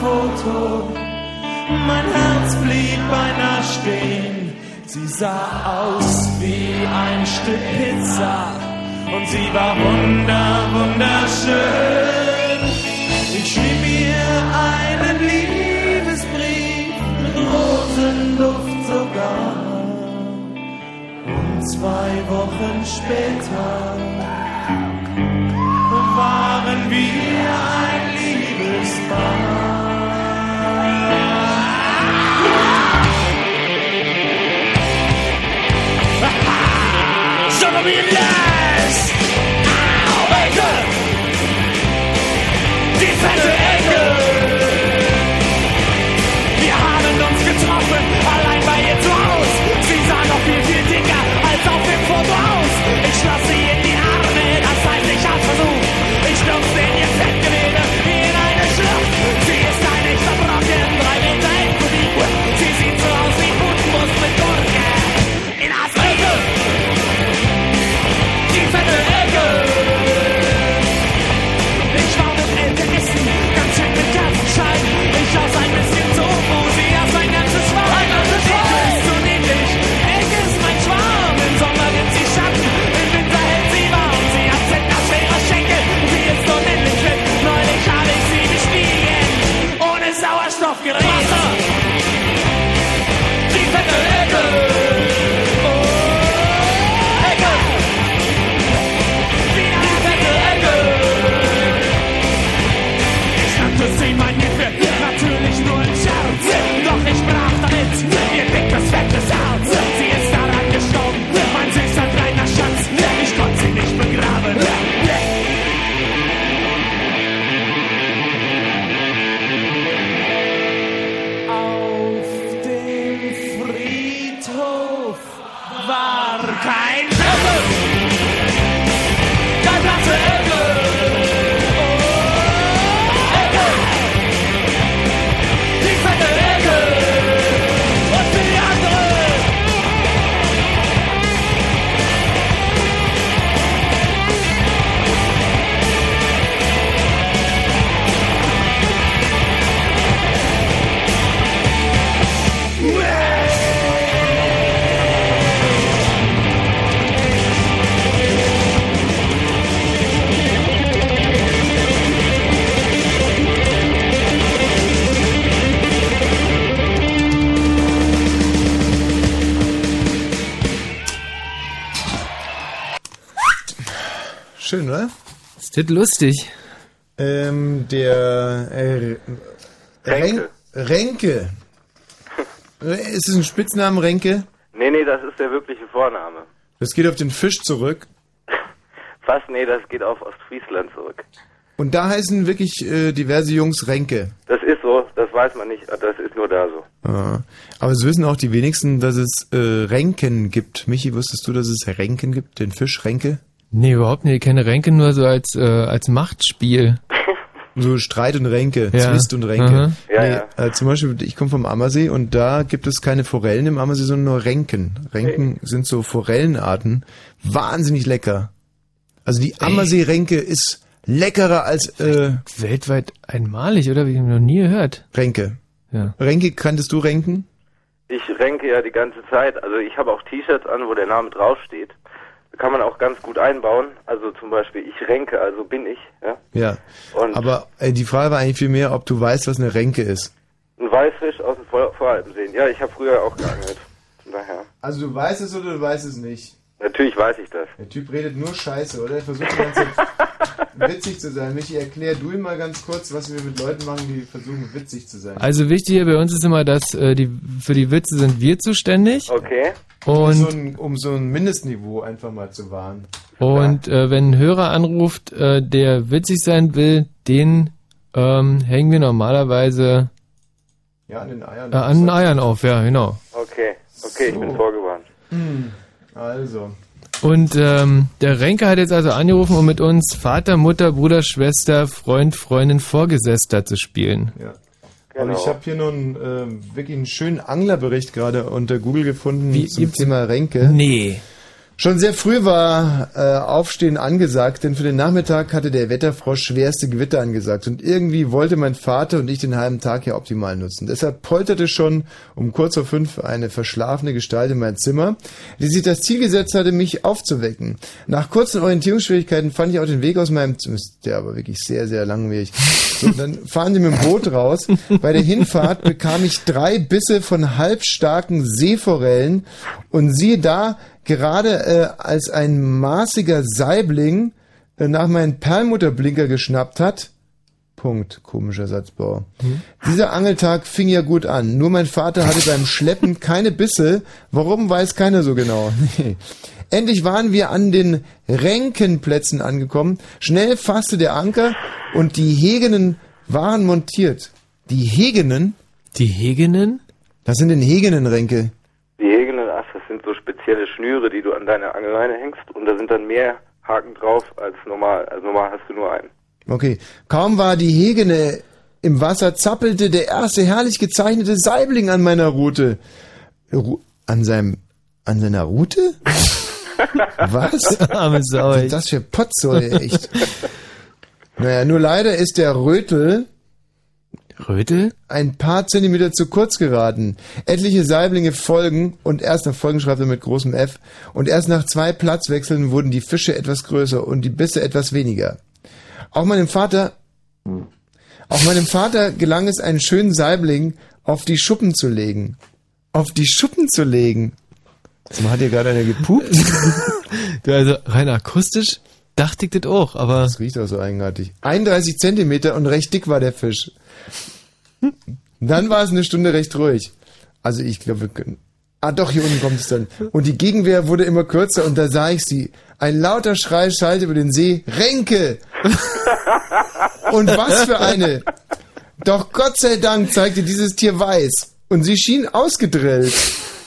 Foto Mein Herz blieb beinahe stehen. Sie sah aus wie ein Stück Pizza und sie war wunder, wunderschön. Ich schrieb ihr einen Liebesbrief mit Rosenduft sogar. Und zwei Wochen später waren wir ein Liebespaar. Sollen wir les? Au, Ecke! Die fette Schön, oder? Ist das lustig? Ähm, der äh, Renke. Renke. Ist es ein Spitzname, Renke? Nee, nee, das ist der wirkliche Vorname. Das geht auf den Fisch zurück. Fast, nee, das geht auf Ostfriesland zurück. Und da heißen wirklich äh, diverse Jungs Renke. Das ist so, das weiß man nicht, das ist nur da so. Ah. Aber es wissen auch die wenigsten, dass es äh, Renken gibt. Michi, wusstest du, dass es Renken gibt, den Fisch Renke? Nee, überhaupt nicht. Ich kenne Renke nur so als, äh, als Machtspiel. So Streit und Ränke, Ja. Zwist und Ränke. Ja, nee, ja. Äh, zum Beispiel, ich komme vom Ammersee und da gibt es keine Forellen im Ammersee, sondern nur Renken. Renken sind so Forellenarten. Wahnsinnig lecker. Also die Ammersee-Renke ist leckerer als äh, Weltweit einmalig, oder? Wie ich noch nie gehört. Renke. Ja. Renke, kanntest du Renken? Ich renke ja die ganze Zeit, also ich habe auch T-Shirts an, wo der Name draufsteht. Kann man auch ganz gut einbauen. Also zum Beispiel, ich renke, also bin ich. Ja? Ja. Und Aber äh, die Frage war eigentlich viel mehr, ob du weißt, was eine Renke ist. ein Weißfisch aus dem Vor Voralpensee. Ja, ich habe früher auch geangelt. Von daher. Also du weißt es oder du weißt es nicht? Natürlich weiß ich das. Der Typ redet nur Scheiße, oder? Er versucht die ganze Zeit witzig zu sein. Michi, erklär du ihm mal ganz kurz, was wir mit Leuten machen, die versuchen witzig zu sein. Also wichtig hier bei uns ist immer, dass äh, die für die Witze sind wir zuständig. Okay. um, so Und, ein, um so ein Mindestniveau einfach mal zu wahren. und äh, wenn ein Hörer anruft, äh, der witzig sein will, den ähm, hängen wir normalerweise Ja, an den Eiern. äh, an den Eiern auf, ja, genau. Okay, okay, ich bin vorgewarnt. Hm. Also. Und ähm, der Renke hat jetzt also angerufen, um mit uns Vater, Mutter, Bruder, Schwester, Freund, Freundin, Vorgesetzter zu spielen. Ja. Genau. Und ich habe hier noch einen, ähm, wirklich einen schönen Anglerbericht gerade unter Google gefunden Wie- zum Thema Renke. Nee. Schon sehr früh war äh, Aufstehen angesagt, denn für den Nachmittag hatte der Wetterfrosch schwerste Gewitter angesagt und irgendwie wollte mein Vater und ich den halben Tag ja optimal nutzen. Deshalb polterte schon um kurz vor fünf eine verschlafene Gestalt in mein Zimmer, die sich das Ziel gesetzt hatte, mich aufzuwecken. Nach kurzen Orientierungsschwierigkeiten fand ich auch den Weg aus meinem Zimmer, der aber wirklich sehr, sehr langwierig. So, dann fahren sie mit dem Boot raus. Bei der Hinfahrt bekam ich drei Bisse von halbstarken Seeforellen und siehe da, gerade äh, als ein maßiger Saibling äh, nach meinen Perlmutterblinker geschnappt hat. Punkt, komischer Satzbau. Dieser Angeltag fing ja gut an. Nur mein Vater hatte beim Schleppen keine Bisse. Warum weiß keiner so genau. Endlich waren wir an den Ränkenplätzen angekommen. Schnell fasste der Anker und die Hegenen waren montiert. Die Hegenen? Die Hegenen? Was sind denn Hegenen-Ränke? Die Hegenen, ach, das sind so spezielle Schnüre, die du an deine Angelleine hängst und da sind dann mehr Haken drauf als normal. Also normal hast du nur einen. Okay. Kaum war die Hegene im Wasser, zappelte der erste herrlich gezeichnete Saibling an meiner Rute. Ru an seinem, an seiner Rute? Was? Arme Sau, Was ist das für Potzoll, echt? naja, nur leider ist der Rötel Rötel? ein paar Zentimeter zu kurz geraten. Etliche Saiblinge folgen und erst nach Folgen schreibt er mit großem F und erst nach zwei Platzwechseln wurden die Fische etwas größer und die Bisse etwas weniger. Auch meinem Vater, auch meinem Vater gelang es, einen schönen Saibling auf die Schuppen zu legen. Auf die Schuppen zu legen. Das hat hier gerade einer gepupt. Also rein akustisch dachte ich das auch, aber. Das riecht auch so eigenartig. 31 Zentimeter und recht dick war der Fisch. Dann war es eine Stunde recht ruhig. Also ich glaube, wir können. Ah, doch, hier unten kommt es dann. Und die Gegenwehr wurde immer kürzer und da sah ich sie. Ein lauter Schrei schallte über den See. Renke! Und was für eine! Doch Gott sei Dank zeigte dieses Tier weiß. Und sie schien ausgedrillt.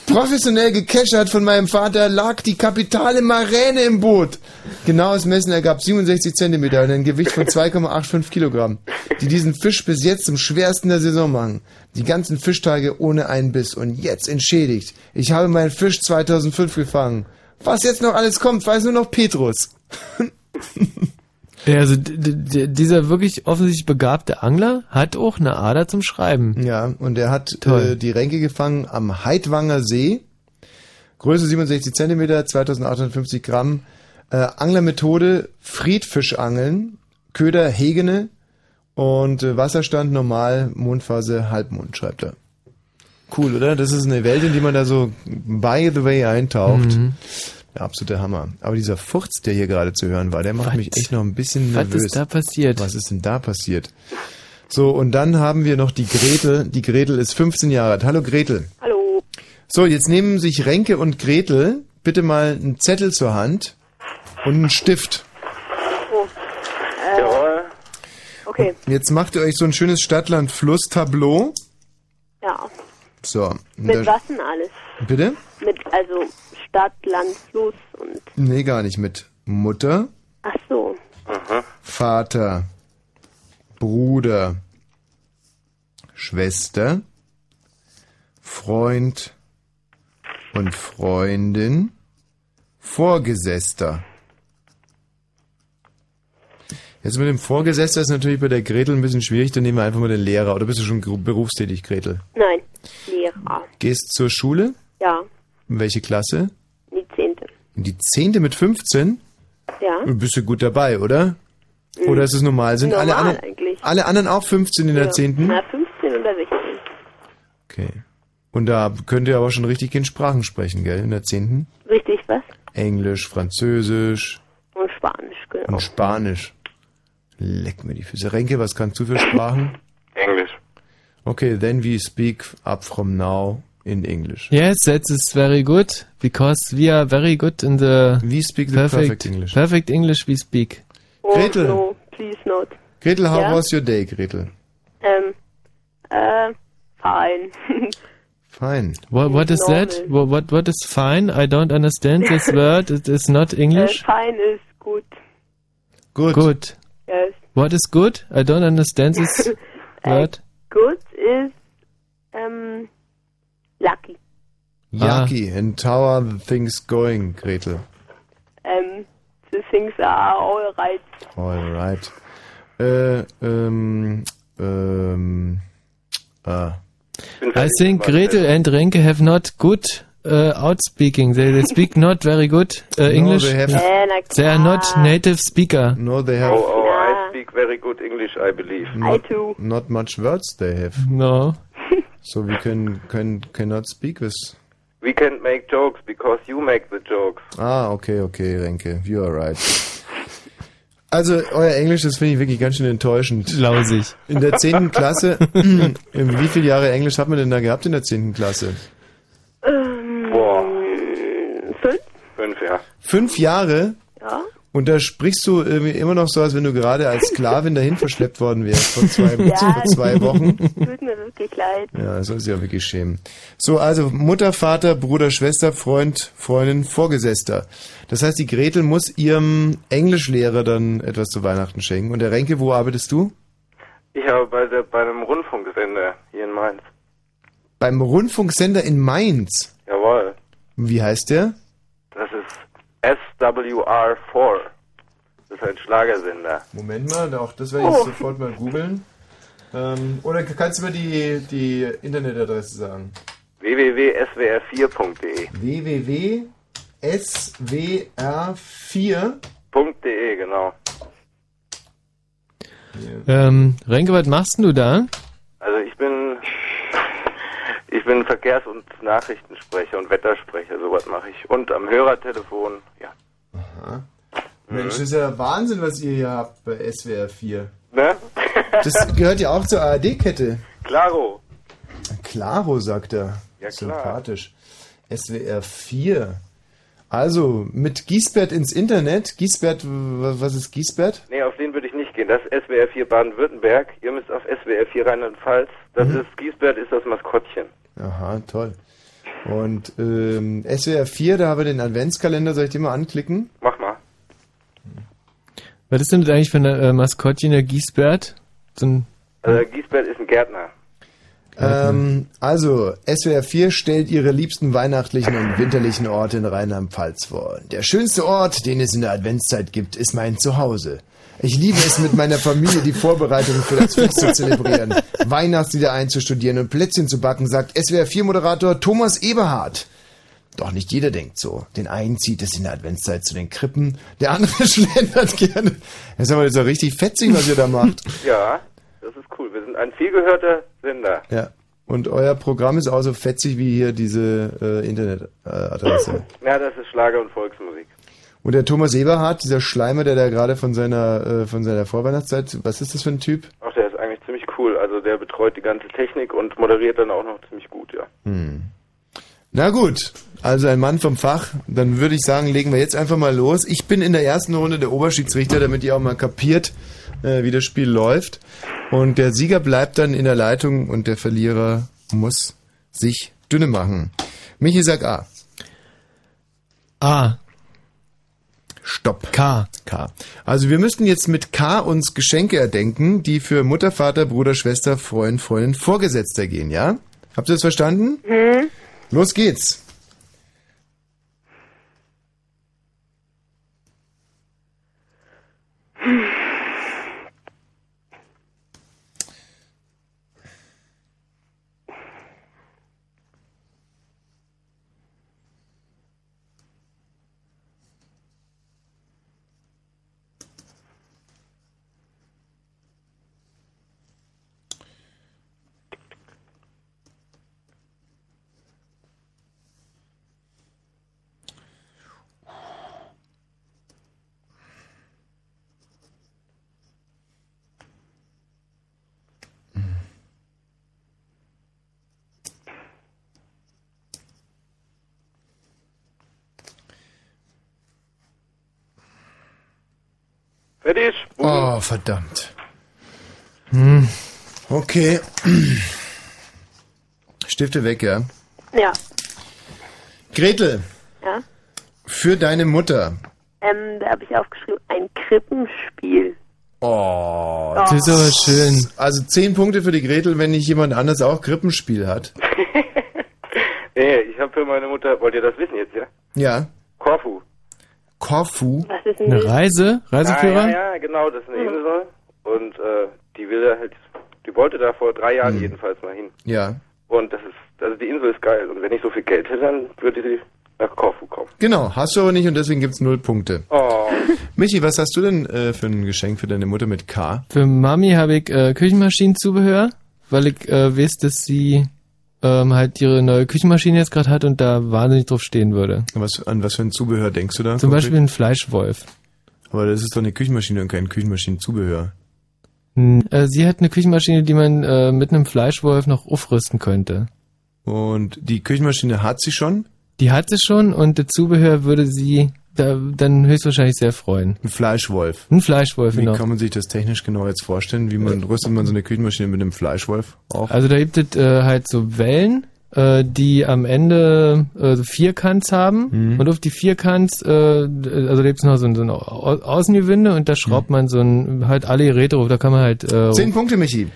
Professionell gekeschert von meinem Vater lag die kapitale Maräne im Boot. Genaues Messen ergab 67 Zentimeter und ein Gewicht von 2,85 Kilogramm, die diesen Fisch bis jetzt zum schwersten der Saison machen. Die ganzen Fischtage ohne einen Biss und jetzt entschädigt. Ich habe meinen Fisch 2005 gefangen. Was jetzt noch alles kommt, weiß nur noch Petrus. Ja, also dieser wirklich offensichtlich begabte Angler hat auch eine Ader zum Schreiben. Ja, und er hat äh, die Ränke gefangen am Heidwanger See. Größe 67 Zentimeter, 2850 Gramm. Äh, Anglermethode Friedfischangeln, Köder Hegene und äh, Wasserstand normal, Mondphase Halbmond, schreibt er. Cool, oder? Das ist eine Welt, in die man da so by the way eintaucht. Mhm. Der absolute Hammer. Aber dieser Furz, der hier gerade zu hören war, der macht Was? mich echt noch ein bisschen Was nervös. ist da passiert? Was ist denn da passiert? So, und dann haben wir noch die Gretel. Die Gretel ist 15 Jahre alt. Hallo Gretel. Hallo. So, jetzt nehmen sich Renke und Gretel bitte mal einen Zettel zur Hand und einen Stift. Oh. Äh, Jawohl. Okay, Jetzt macht ihr euch so ein schönes Stadtland-Fluss-Tableau. ja. So. Mit was denn alles? Bitte? Mit, also Stadt, Land, Fluss und. Nee, gar nicht. Mit Mutter, Ach so. Vater, Bruder, Schwester, Freund und Freundin, Vorgesetzter. Jetzt mit dem Vorgesetzter ist natürlich bei der Gretel ein bisschen schwierig, dann nehmen wir einfach mal den Lehrer. Oder bist du schon berufstätig, Gretel? Nein, Lehrer. Gehst zur Schule? Ja, In welche Klasse? Die Zehnte. In die zehnte mit 15? Ja. Bist du gut dabei, oder? Mhm. Oder ist es normal? Sind alle Normal anderen, eigentlich. alle anderen auch 15 in der Ja. zehnten? Na, 15 oder 16. Okay. Und da könnt ihr aber schon richtig in Sprachen sprechen, gell? In der zehnten? Richtig, was? Englisch, Französisch Und Spanisch, genau. und Spanisch. Leck mir die Füße. Renke, was kannst du für Sprachen? Englisch. Okay, then we speak up from now in English. Yes, that is very good because we are very good in the We speak the perfect English. Perfect English we speak. Oh, Gretel. no, please not. Gretel, how Ja? was your day, Gretel? Ähm, äh, fine. Fine. What, what is Normal. that? What, what what is fine? I don't understand this word. It is not English. Äh, fine ist gut. Good. Good. Yes. What is good? I don't understand this word. Good ist, ähm, lucky. Yucky. And how are the things going, Gretel? Um, the things are alright. Alright. Äh, ähm, ähm, ah. I think Gretel and Renke have not good uh, outspeaking. They, they speak not very good uh, English. they have- na They are not native speaker. No, they Oh, have oh, I speak very good English, I believe. not, I too. not much words they have. No. So we can, can cannot speak with. We can't make jokes because you make the jokes. Ah, okay, okay, Renke, you are right. Also, euer Englisch, das finde ich wirklich ganz schön enttäuschend. Lausig. In der 10. Klasse, wie viele Jahre Englisch hat man denn da gehabt in der 10. Klasse? Boah. Fünf? Fünf, ja. Fünf Jahre? Ja. Und da sprichst du irgendwie immer noch so, als wenn du gerade als Sklavin dahin verschleppt worden wärst vor zwei, Ja. vor zwei Wochen. Tut mir wirklich leid. Ja, soll sich ja wirklich schämen. So, also Mutter, Vater, Bruder, Schwester, Freund, Freundin, Vorgesetzter. Das heißt, die Gretel muss ihrem Englischlehrer dann etwas zu Weihnachten schenken. Und der Renke, wo arbeitest du? Ich habe bei, der, bei einem Rundfunksender hier in Mainz. Beim Rundfunksender in Mainz. Jawohl. Wie heißt der? Das ist SWR4. Das ist ein Schlagersender. Moment mal, auch das werde ich Oh. sofort mal googeln. Ähm, oder kannst du mir die, die Internetadresse sagen? www.swr4.de www.swr4 .de, genau. Ähm, Renke, was machst du da? Also ich bin ich bin Verkehrs- und Nachrichtensprecher und Wettersprecher, sowas mache ich. Und am Hörertelefon, ja. Aha. Mensch, das ist ja Wahnsinn, was ihr hier habt bei SWR 4. Ne? Das gehört ja auch zur ARD-Kette. Klaro. Claro, sagt er. Ja, klar. Sympathisch. SWR 4. Also, mit Giesbert ins Internet. Giesbert, was ist Giesbert? Nee, auf den würde ich nicht gehen. Das ist SWR 4 Baden-Württemberg. Ihr müsst auf SWR 4 Rheinland-Pfalz. Das Mhm. ist Giesbert ist das Maskottchen. Aha, toll. Und ähm, SWR 4, da haben wir den Adventskalender. Soll ich den mal anklicken? Mach mal. Was ist denn das eigentlich für ein äh, Maskottchen, der Giesbert? So ein, Also Giesbert ist ein Gärtner. Ähm, also, SWR 4 stellt ihre liebsten weihnachtlichen und winterlichen Orte in Rheinland-Pfalz vor. Der schönste Ort, den es in der Adventszeit gibt, ist mein Zuhause. Ich liebe es, mit meiner Familie die Vorbereitungen für das Fest zu zelebrieren, Weihnachtslieder einzustudieren und Plätzchen zu backen, sagt SWR 4-Moderator Thomas Eberhardt. Doch nicht jeder denkt so. Den einen zieht es in der Adventszeit zu den Krippen, der andere schlendert gerne. Das ist aber auch richtig fetzig, was ihr da macht. Ja, das ist cool. Wir sind ein vielgehörter Sender. Ja. Und euer Programm ist auch so fetzig wie hier diese äh, Internetadresse. Ja, das ist Schlager und Volksmusik. Und der Thomas Eberhardt, dieser Schleimer, der da gerade von seiner äh, von seiner Vorweihnachtszeit, was ist das für ein Typ? Ach, der ist eigentlich ziemlich cool. Also der betreut die ganze Technik und moderiert dann auch noch ziemlich gut, ja. Hm. Na gut, also ein Mann vom Fach. Dann würde ich sagen, legen wir jetzt einfach mal los. Ich bin in der ersten Runde der Oberschiedsrichter, damit ihr auch mal kapiert, äh, wie das Spiel läuft. Und der Sieger bleibt dann in der Leitung und der Verlierer muss sich dünne machen. Michi sagt A. A. Stopp. K. K. Also wir müssten jetzt mit K uns Geschenke erdenken, die für Mutter, Vater, Bruder, Schwester, Freund, Freundin, Vorgesetzter gehen, ja? Habt ihr das verstanden? Hm? Los geht's. Fertig? Oh, verdammt. Hm. Okay. Stifte weg, ja. Ja. Gretel, Ja. für deine Mutter. Ähm, da habe ich aufgeschrieben, ein Krippenspiel. Oh, Das ist aber schön. Also zehn Punkte für die Gretel, wenn nicht jemand anders auch Krippenspiel hat. Nee, ich habe für meine Mutter, wollt ihr das wissen jetzt, ja? Ja. Korfu. Korfu. Was ist denn Eine? Reise? Reiseführer? Ja, ja, ja, genau, das ist eine Insel. Und äh, die will da halt, die wollte da vor drei Jahren jedenfalls mal hin. Ja. Und das ist, also die Insel ist geil. Und wenn ich so viel Geld hätte, dann würde sie nach Korfu kommen. Genau, hast du aber nicht und deswegen gibt's null Punkte. Oh. Michi, was hast du denn äh, für ein Geschenk für deine Mutter mit K? Für Mami habe ich äh, Küchenmaschinenzubehör, weil ich äh, weiß, dass sie ähm, halt ihre neue Küchenmaschine jetzt gerade hat und da wahnsinnig drauf stehen würde. Was, an was für ein Zubehör denkst du da? Zum konkret? Beispiel ein Fleischwolf. Aber das ist doch eine Küchenmaschine und kein Küchenmaschinenzubehör. Hm. Äh, sie hat eine Küchenmaschine, die man äh, mit einem Fleischwolf noch aufrüsten könnte. Und die Küchenmaschine hat sie schon? Die hat sie schon und das Zubehör würde sie da, dann höchstwahrscheinlich sehr freuen. Ein Fleischwolf. Ein Fleischwolf, Wie genau. kann man sich das technisch genau jetzt vorstellen? Wie man rüstet man so eine Küchenmaschine mit einem Fleischwolf auf? Also da gibt es äh, halt so Wellen, äh, die am Ende äh, Vierkants haben Mhm. und auf die Vierkants, äh, also da gibt es noch so ein, so ein Au- Außengewinde und da schraubt man so ein, halt alle Geräte drauf, da kann man halt... Äh, Zehn Punkte, Michi.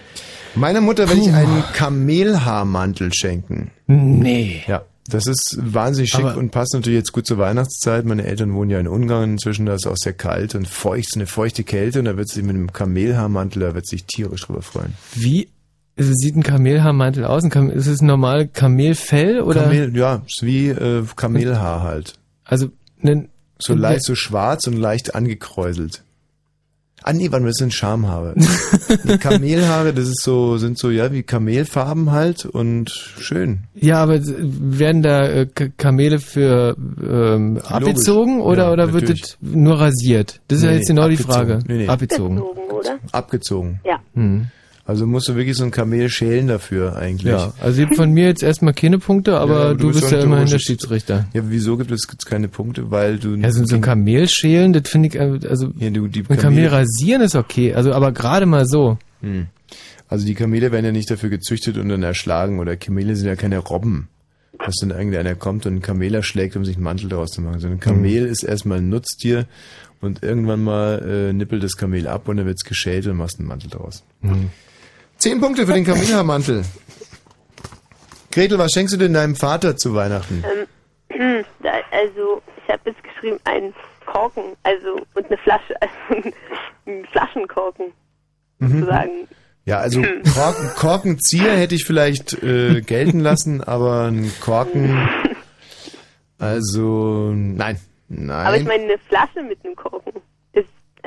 Meiner Mutter werde ich einen Kamelhaarmantel schenken. Nee. Ja. Das ist wahnsinnig schick Aber- und passt natürlich jetzt gut zur Weihnachtszeit. Meine Eltern wohnen ja in Ungarn inzwischen, da ist es auch sehr kalt und feucht, eine feuchte Kälte und da wird sie mit einem Kamelhaarmantel, da wird sich tierisch drüber freuen. Wie sieht ein Kamelhaarmantel aus? Ein ist es normal Kamelfell oder? Kamel, ja, ist wie äh, Kamelhaar halt. Also ne, So leicht, so schwarz und leicht angekräuselt. Ah nee, mal, das sind Schamhaare. die Kamelhaare, das ist so, sind so, ja, wie Kamelfarben halt und schön. Ja, aber werden da äh, Kamele für ähm, abgezogen oder, Ja, oder wird das nur rasiert? Das ist ja Nee, jetzt genau die abgezogen. Frage. Nee, nee. Abgezogen. oder? Abgezogen. Ja. Hm. Also musst du wirklich so ein Kamel schälen dafür eigentlich. Ja, also gibt von mir jetzt erstmal keine Punkte, aber, Ja, du, bist doch ja immerhin der Schiedsrichter. Ja, wieso gibt es keine Punkte? Weil du... Ja, so, ein Kamel schälen, das finde ich, äh, also Ja, du, die ein Kamel rasieren ist okay, also aber gerade mal so. Hm. Also die Kamele werden ja nicht dafür gezüchtet und dann erschlagen oder Kamele sind ja keine Robben. Dass dann irgendeiner kommt und einen Kamel erschlägt, um sich einen Mantel daraus zu machen. So ein Kamel ist erstmal ein Nutztier und irgendwann mal äh, nippelt das Kamel ab und dann wird's geschält und machst einen Mantel daraus. Hm. Zehn Punkte für den Kamelhaarmantel. Gretel, was schenkst du denn deinem Vater zu Weihnachten? Ähm, also, ich habe jetzt geschrieben, einen Korken, also, und eine Flasche, also, ein Flaschenkorken, Mhm. sozusagen. Ja, also Korken, Korkenzieher hätte ich vielleicht äh, gelten lassen, aber ein Korken, also nein, nein. Aber ich meine, eine Flasche mit einem Korken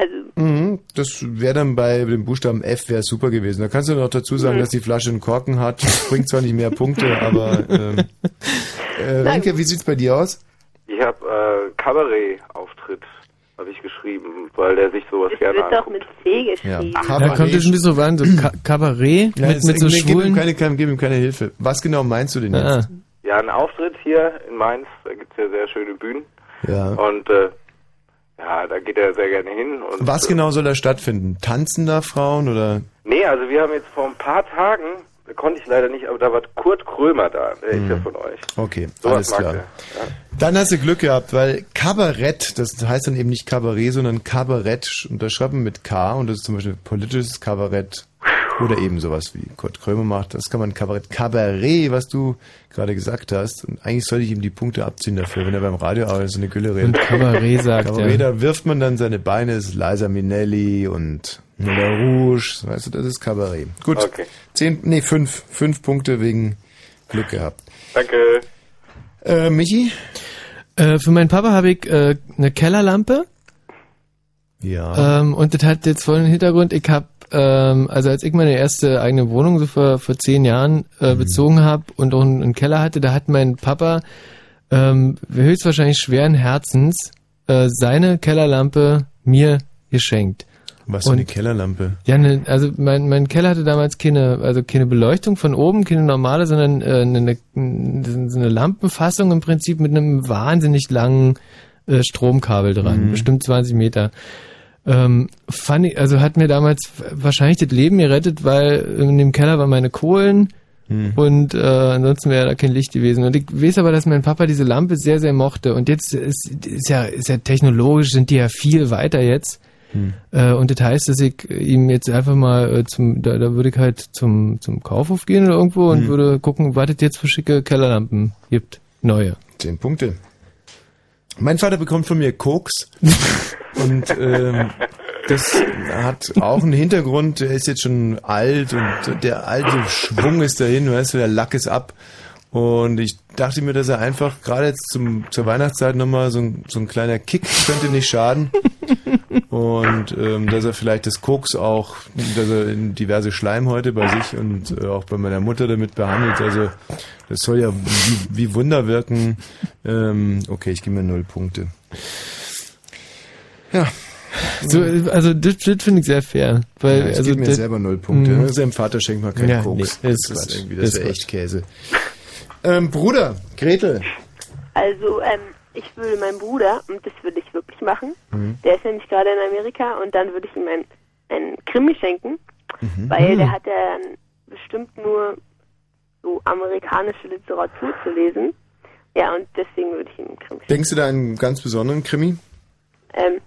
also, Mhm, das wäre dann bei dem Buchstaben F wäre super gewesen. Da kannst du noch dazu sagen, Mhm. dass die Flasche einen Korken hat. Bringt zwar nicht mehr Punkte, aber ähm, äh, Renke, wie sieht's bei dir aus? Ich habe äh, Kabarett-Auftritt, habe ich geschrieben, weil der sich sowas es gerne wird doch anguckt. mit C geschrieben. Da kommt es ein bisschen so an, so Ka Kabarett Ja, mit, mit so nee, gib, ihm schwulen... keine, keine, gib ihm keine Hilfe. Was genau meinst du denn Ah. jetzt? Ja, ein Auftritt hier in Mainz, da gibt's ja sehr schöne Bühnen. Ja. Und äh, ja, da geht er sehr gerne hin. Was genau soll da stattfinden? Tanzen da Frauen oder? Nee, also wir haben jetzt vor ein paar Tagen, da konnte ich leider nicht, aber da war Kurt Krömer da, der ist ja von euch. Okay, Sowas alles klar. Ja. Dann hast du Glück gehabt, weil Kabarett, das heißt dann eben nicht Kabarett, sondern Kabarett, und das schreibt man mit K und das ist zum Beispiel politisches Kabarett oder eben sowas wie Kurt Krömer macht. Das kann man Kabarett, Kabarett, was du gerade gesagt hast. Und eigentlich sollte ich ihm die Punkte abziehen dafür, wenn er beim Radio arbeitet, so eine Gülle redet. Und Kabarett sagt, Kabarett, ja. da wirft man dann seine Beine, ist Liza Minnelli und Nina Rouge, weißt du, das ist Kabarett. Gut, Okay. zehn, nee, fünf, fünf Punkte wegen Glück gehabt. Danke. Äh, Michi? Äh, für meinen Papa habe ich äh, eine Kellerlampe. Ja. Ähm, und das hat jetzt vollen Hintergrund. Ich habe, ähm, also als ich meine erste eigene Wohnung so vor, vor zehn Jahren äh, bezogen habe und auch einen, einen Keller hatte, da hat mein Papa ähm, höchstwahrscheinlich schweren Herzens äh, seine Kellerlampe mir geschenkt. Was für eine Kellerlampe? Ja, ne, also mein, mein Keller hatte damals keine, also keine Beleuchtung von oben, keine normale, sondern äh, eine, eine Lampenfassung im Prinzip mit einem wahnsinnig langen äh, Stromkabel dran, Mhm. bestimmt 20 Meter. Ähm, fand ich, also hat mir damals wahrscheinlich das Leben gerettet, weil in dem Keller waren meine Kohlen Hm. und äh, ansonsten wäre da kein Licht gewesen. Und ich weiß aber, dass mein Papa diese Lampe sehr, sehr mochte. Und jetzt ist, ist ja, ist ja technologisch, sind die ja viel weiter jetzt. Hm. Äh, und das heißt, dass ich ihm jetzt einfach mal äh, zum, da, da würde ich halt zum, zum Kaufhof gehen oder irgendwo und Hm. würde gucken, was es jetzt für schicke Kellerlampen gibt. Neue. Zehn Punkte. Mein Vater bekommt von mir Koks und ähm, das hat auch einen Hintergrund. Er ist jetzt schon alt und der alte Schwung ist dahin, weißt du, der Lack ist ab. Und ich dachte mir, dass er einfach gerade jetzt zum, zur Weihnachtszeit nochmal so ein, so ein kleiner Kick könnte nicht schaden. Und ähm, dass er vielleicht das Koks auch, dass er in diverse Schleimhäute bei sich und äh, auch bei meiner Mutter damit behandelt. Also das soll ja wie, wie Wunder wirken. Ähm, okay, ich gebe mir null Punkte. Ja. So, also das, das finde ich sehr fair. Weil, Ja, ich also gebe mir das- selber null Punkte. Mhm. Seinem Vater schenkt man keinen Ja, Koks. nee, das ist irgendwie, das Ist echt. Käse. Ähm, Bruder, Gretel. Also, ähm, ich würde meinen Bruder, und das würde ich wirklich machen, Mhm. der ist nämlich gerade in Amerika und dann würde ich ihm einen, einen Krimi schenken, weil Mhm. der hat ja bestimmt nur so amerikanische Literatur zu lesen. Ja, und deswegen würde ich ihm einen Krimi schenken. Denkst du da einen ganz besonderen Krimi? Ähm,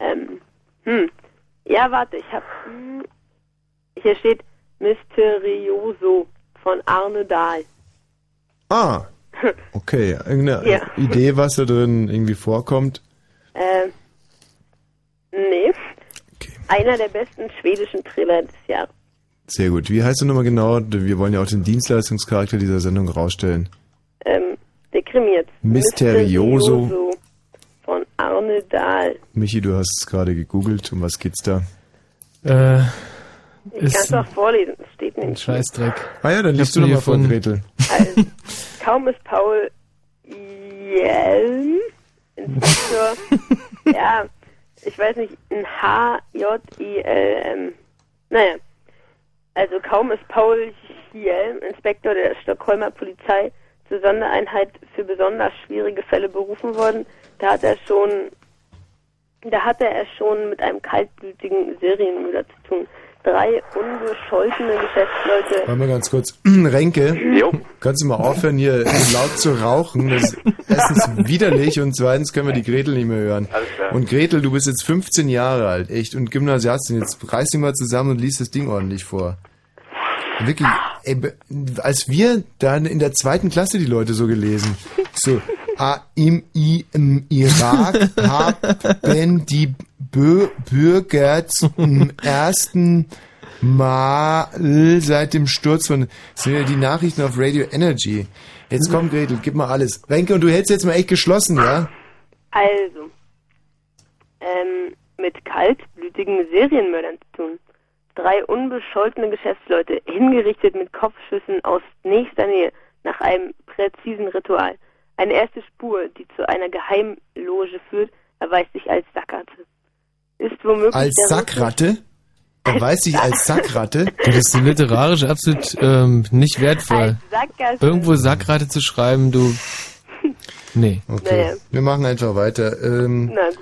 ähm, hm. Ja, warte, ich hab, hm, hier steht Mysterioso von Arne Dahl. Ah, okay. Irgendeine Ja. Idee, was da drin irgendwie vorkommt? Ähm, nee. Einer der besten schwedischen Thriller des Jahres. Sehr gut. Wie heißt du nochmal genau? Wir wollen ja auch den Dienstleistungscharakter dieser Sendung rausstellen. Ähm, der Krimi jetzt. Mysterioso. Mysterioso von Arne Dahl. Michi, du hast es gerade gegoogelt. Um was geht's da? Äh, Ich kann es ist auch vorlesen, ein nämlich. Scheißdreck. Ah ja, dann liest du nochmal vor, gefunden. Gretel. Also, kaum ist Paul Jelm, Inspektor, ja, ich weiß nicht, ein H-J-I-L-M. Naja, also kaum ist Paul Jelm, Inspektor der Stockholmer Polizei, zur Sondereinheit für besonders schwierige Fälle berufen worden, da hat er schon, da hatte er schon mit einem kaltblütigen Serienmörder zu tun. Drei unbescholtene Geschäftsleute Warte mal ganz kurz. Renke, kannst du mal aufhören, hier laut zu rauchen? Das ist erstens widerlich und zweitens können wir die Gretel nicht mehr hören. Alles klar. Und Gretel, du bist jetzt 15 Jahre alt, echt, und Gymnasiastin. Jetzt reiß dich mal zusammen und liest das Ding ordentlich vor. Wirklich, ey, als wir dann in der zweiten Klasse die Leute so gelesen, so, ah, im, i, im Irak haben die Bürger zum ersten Mal seit dem Sturz von, das sind ja die Nachrichten auf Radio Energy. Jetzt komm, Gretel, gib mal alles. Renke, und du hältst jetzt mal echt geschlossen, ja? Also, ähm, mit kaltblütigen Serienmördern zu tun. Drei unbescholtene Geschäftsleute, hingerichtet mit Kopfschüssen aus nächster Nähe, nach einem präzisen Ritual. Eine erste Spur, die zu einer Geheimloge führt, erweist sich als Sackgasse. Ist womöglich Als der Sackratte? Er weiß sich als Sackratte? Das ist literarisch absolut ähm, nicht wertvoll. Sackgasse. Irgendwo Sackratte zu schreiben, du. Nee. Okay, Naja. wir machen einfach weiter. Ähm, Na gut.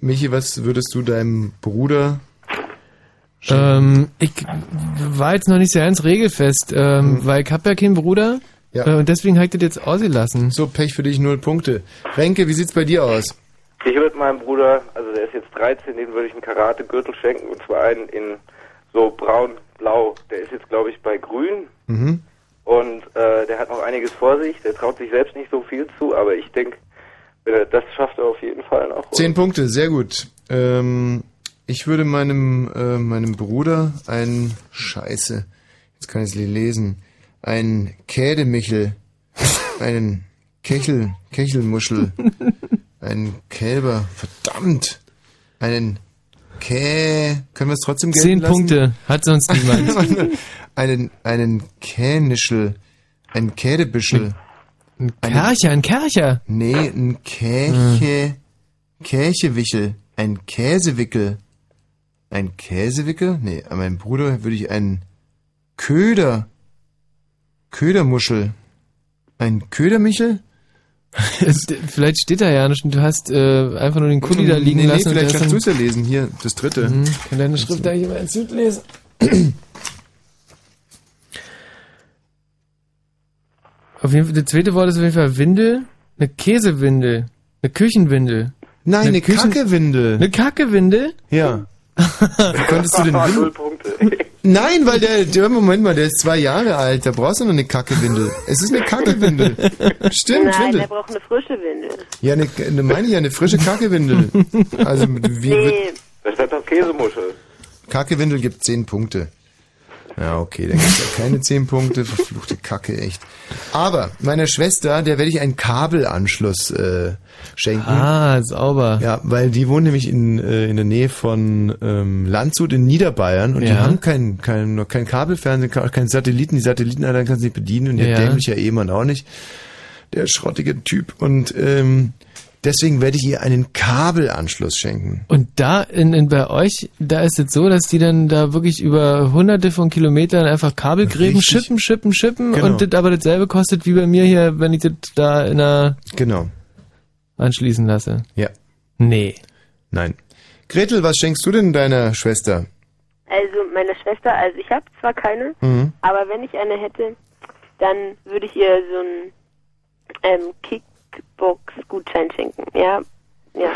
Michi, was würdest du deinem Bruder Ähm, ich war jetzt noch nicht so ganz regelfest, ähm, weil ich hab ja keinen Bruder. Mhm. Ja. Äh, und deswegen habe ich das jetzt ausgelassen. So, Pech für dich, null Punkte. Renke, wie sieht's bei dir aus? Ich würde meinem Bruder, also der ist jetzt 13, den würde ich einen Karate-Gürtel schenken und zwar einen in so braun-blau. Der ist jetzt, glaube ich, bei grün Mhm. und äh, der hat noch einiges vor sich. Der traut sich selbst nicht so viel zu, aber ich denke, das schafft, er auf jeden Fall noch. Zehn Punkte, sehr gut. Ähm, ich würde meinem, äh, meinem Bruder ein Scheiße, jetzt kann ich es nicht lesen, ein Kädemichel, einen Kechel, Kechelmuschel, einen Kälber, verdammt, einen Kä, können wir es trotzdem gelten Zehn lassen? Punkte, hat sonst niemand. einen, einen Känischel, ein Kädebischel. Ein Kercher, ein Kercher. Nee, ein Käche, Kächewichel, ein Käsewickel. Ein Käsewickel? Nee, an meinem Bruder würde ich einen Köder, Ködermuschel, ein Ködermichel? Vielleicht steht da ja nicht und du hast äh, einfach nur den Kuli da liegen nee, nee, lassen. und vielleicht kannst du es ja lesen. Hier, das dritte. mhm. Kann deine Schrift da jemand entzünd lesen? Auf jeden Fall, das zweite Wort ist auf jeden Fall Windel, eine Käsewindel, eine Küchenwindel. Nein, eine Kackewindel. Eine Kackewindel? Ja. Wie konntest du Null Windel? Punkte. Nein, weil der, der, Moment mal, der ist zwei Jahre alt, da brauchst du noch eine Kackewindel. Es ist eine Kackewindel. Stimmt, Nein, Windel. der braucht eine frische Windel. Ja, eine, eine meine ich ja, eine frische Kackewindel. Also, wie wird, Nee, Das ist doch Käsemuschel. Kackewindel gibt 10 Punkte. Ja, okay, dann gibt's ja keine 10 Punkte. Verfluchte Kacke, echt. Aber meiner Schwester, der werde ich einen Kabelanschluss äh, schenken. Ah, sauber. Ja, weil die wohnt nämlich in, äh, in der Nähe von ähm, Landshut in Niederbayern und die Ja. haben kein, kein, kein Kabelfernsehen, ke- kein Satelliten. Die Satellitenanlage kann sie nicht bedienen und ihr Ja. dämlicher Ehemann auch nicht. Der schrottige Typ. Und ähm, deswegen werde ich ihr einen Kabelanschluss schenken. Und da in, in bei euch, da ist es so, dass die dann da wirklich über hunderte von Kilometern einfach Kabelgräben Richtig. schippen, schippen, schippen Genau. und das aber dasselbe kostet wie bei mir hier, wenn ich das da in der Genau. anschließen lasse. Ja. Nee. Nein. Gretel, was schenkst du denn deiner Schwester? also meine Schwester, also ich habe zwar keine, Mhm. aber wenn ich eine hätte, dann würde ich ihr so einen ähm, Kickbox-Gutschein schenken. Ja, ja,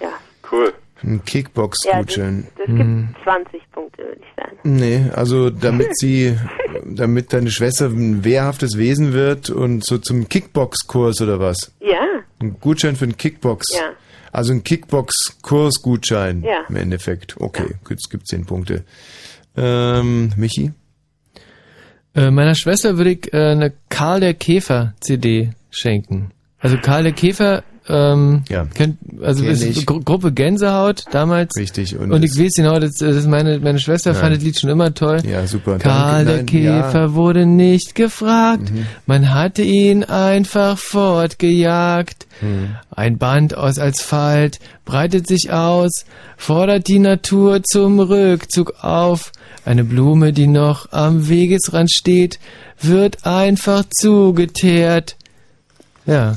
ja. Cool. Ein Ja, das, Kickbox-Gutschein. das Mhm. gibt 20 Punkte, würde ich sagen. Nee, also damit sie, damit deine Schwester ein wehrhaftes Wesen wird und so zum Kickbox-Kurs oder was? Ja, Ein Gutschein für einen Kickbox. Ja. Also ein Kickbox-Kursgutschein Ja. im Endeffekt. Okay, gut, es gibt zehn Punkte. Ähm, Michi? Äh, meiner Schwester würde ich äh, eine Karl der Käfer CD schenken. Also Karl der Käfer, ähm, Ja. kennt, also ist. Gru Gruppe Gänsehaut damals. Richtig. Und, Und, ich weiß genau, das, das ist meine, meine Schwester Nein. fand das Lied schon immer toll. Ja, super. Karl der Käfer ja. Mhm. wurde nicht gefragt, man hatte ihn einfach fortgejagt. Hm. Ein Band aus Asphalt breitet sich aus, fordert die Natur zum Rückzug auf. Eine Blume, die noch am Wegesrand steht, wird einfach zugeteert. Ja.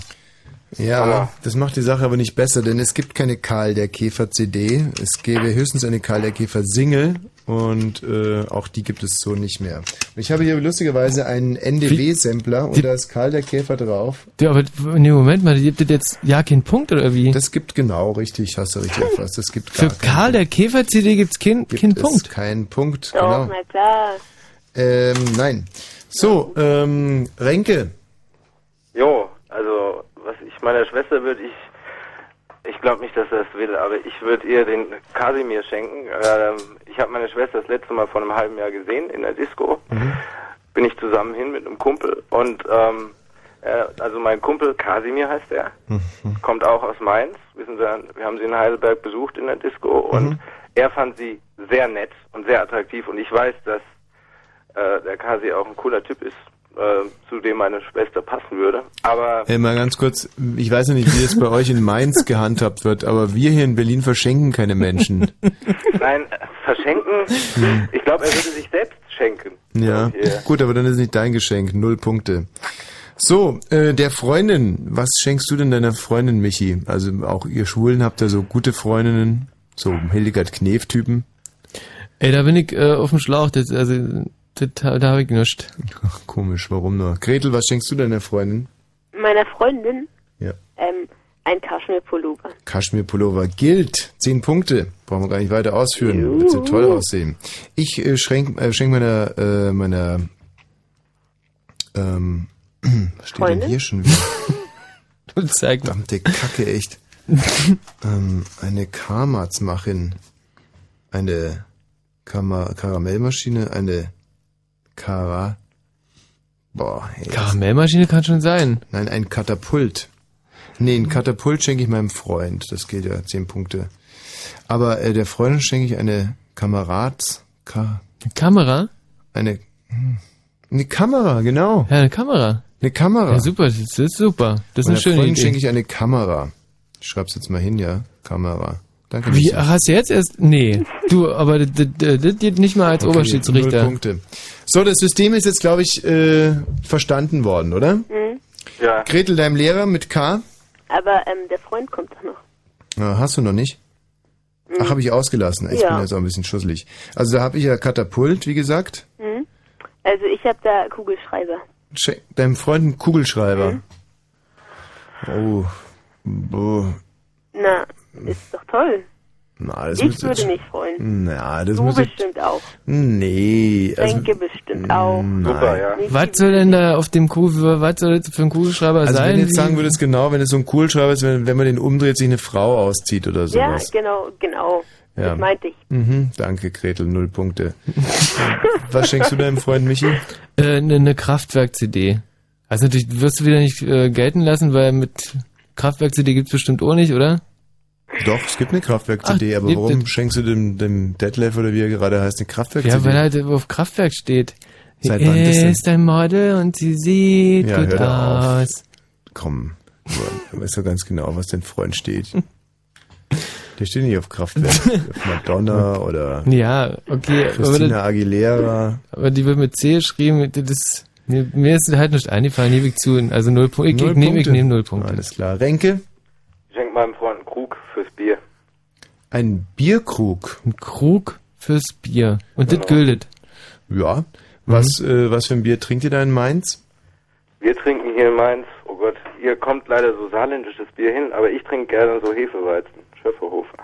Ja, das macht die Sache aber nicht besser, denn es gibt keine Karl der Käfer CD. Es gäbe höchstens eine Karl der Käfer Single und äh, auch die gibt es so nicht mehr. Und ich habe hier lustigerweise einen NDW-Sampler und da ist Karl der Käfer drauf. Ja, aber nee, Moment mal, gibt das jetzt ja keinen Punkt oder wie? Das gibt genau richtig, hast du richtig erfasst. Das gibt Für gar keinen Karl der Käfer CD gibt's keinen keinen es Punkt. keinen Punkt, genau. na klar. Ähm, nein. So, ähm, Renke. Jo, also was ich meiner Schwester würde ich, ich glaube nicht, dass er es will, aber ich würde ihr den Kasimir schenken. Ähm, ich habe meine Schwester das letzte Mal vor einem halben Jahr gesehen in der Disco. Bin ich zusammen hin mit einem Kumpel und ähm, äh, also mein Kumpel Kasimir heißt er, kommt auch aus Mainz. Wissen Sie, wir haben sie in Heidelberg besucht in der Disco und er fand sie sehr nett und sehr attraktiv und ich weiß, dass äh, der Kasi auch ein cooler Typ ist, äh, zu dem meine Schwester passen würde. Aber Hey, mal ganz kurz, ich weiß ja nicht, wie es bei euch in Mainz gehandhabt wird, aber wir hier in Berlin verschenken keine Menschen. nein, verschenken, ich glaube, er würde sich selbst schenken. Ja, Ja. gut, aber dann ist nicht dein Geschenk. Null Punkte. So, äh, der Freundin. Was schenkst du denn deiner Freundin, Michi? Also auch ihr Schwulen habt ja so gute Freundinnen, so Hildegard Knef-Typen. Ey, da bin ich äh, auf dem Schlauch, das, also, das, da habe ich nichts. Ach, komisch, warum nur? Gretel, was schenkst du deiner Freundin? Meiner Freundin Ja. ähm, ein Kaschmir-Pullover. Kaschmir-Pullover gilt. Zehn Punkte. Brauchen wir gar nicht weiter ausführen. Wird sie toll aussehen. Ich äh, schenk, äh, schenk meiner, äh, meiner, ähm, was steht denn Freundin? hier schon wieder? Du zeig mal. Verdammte Kacke, echt. ähm, eine Karmatzmachin. Eine Kama Karamellmaschine, eine Kara. Boah, hey, das- Karamellmaschine kann schon sein. Nein, ein Katapult. Nee, ein Katapult schenke ich meinem Freund. Das gilt ja zehn Punkte. Aber äh, der Freundin schenke ich eine Kamerads... Ka Kamera? eine... hm, Eine Kamera, genau. Ja, eine Kamera. Eine Kamera. Ja, super, das ist super. Das ist eine schöne Freundin Idee. schenke ich eine Kamera. Ich schreib's jetzt mal hin, ja. Kamera. Danke. Wie, ach, hast du jetzt erst? Nee. Du, aber das geht nicht mal als Okay, Oberschiedsrichter. null Punkte. So, das System ist jetzt, glaube ich, äh, verstanden worden, oder? Mhm. Ja. Gretel, deinem Lehrer mit K? Aber ähm, der Freund kommt doch noch. Ah, hast du noch nicht? Ach, habe ich ausgelassen. Ich Ja. bin jetzt auch ein bisschen schusselig. Also da habe ich ja Katapult, wie gesagt. Mhm. Also ich habe da Kugelschreiber. Check, deinem Freund einen Kugelschreiber. Mhm. Oh. Boah. Na, ist doch toll. Na, das ich würde jetzt- mich freuen. Na, das du bestimmt auch. Nee, also. Denke bestimmt auch. Super, ja. Was soll denn da auf dem Kugel, was soll das für ein Kugelschreiber Also sein? wenn du jetzt sagen würdest, genau, wenn es so ein Kugelschreiber ist, wenn, wenn man den umdreht, sich eine Frau auszieht oder Ja, sowas. genau, genau. Ja. Das meinte ich. Mhm, danke, Gretel, null Punkte. Was schenkst du deinem Freund Michi? Äh, eine, eine Kraftwerk-CD. Also natürlich wirst du wieder nicht äh, gelten lassen, weil mit Kraftwerk-CD gibt's bestimmt auch nicht, oder? Doch, es gibt eine Kraftwerk-CD, aber warum schenkst du dem, dem Detlef oder wie er gerade heißt, eine Kraftwerk-CD? Ja, weil halt auf Kraftwerk steht. Seit wann denn? ist ein Model und sie sieht Ja, gut auf. aus. Komm, du weißt doch ganz genau, was dein Freund steht. Der steht nicht auf Kraftwerk, auf Madonna oder Ja, okay. Christina Aguilera. Aber die wird mit C geschrieben. Das, mir, mir ist halt nicht eingefallen, gebe ich zu. Also null Punkte. Ich, Null ich nehme ich Punkte. nehm null Punkte. Alles klar. Renke? Ich schenke meinem Freund einen Krug fürs Bier. Ein Bierkrug. Ein Krug fürs Bier. Und Genau. das gültet. Ja. Was, äh, was für ein Bier trinkt ihr da in Mainz? Wir trinken hier in Mainz, oh Gott, hier kommt leider so saarländisches Bier hin, aber ich trinke gerne so Hefeweizen, Schöfferhofer.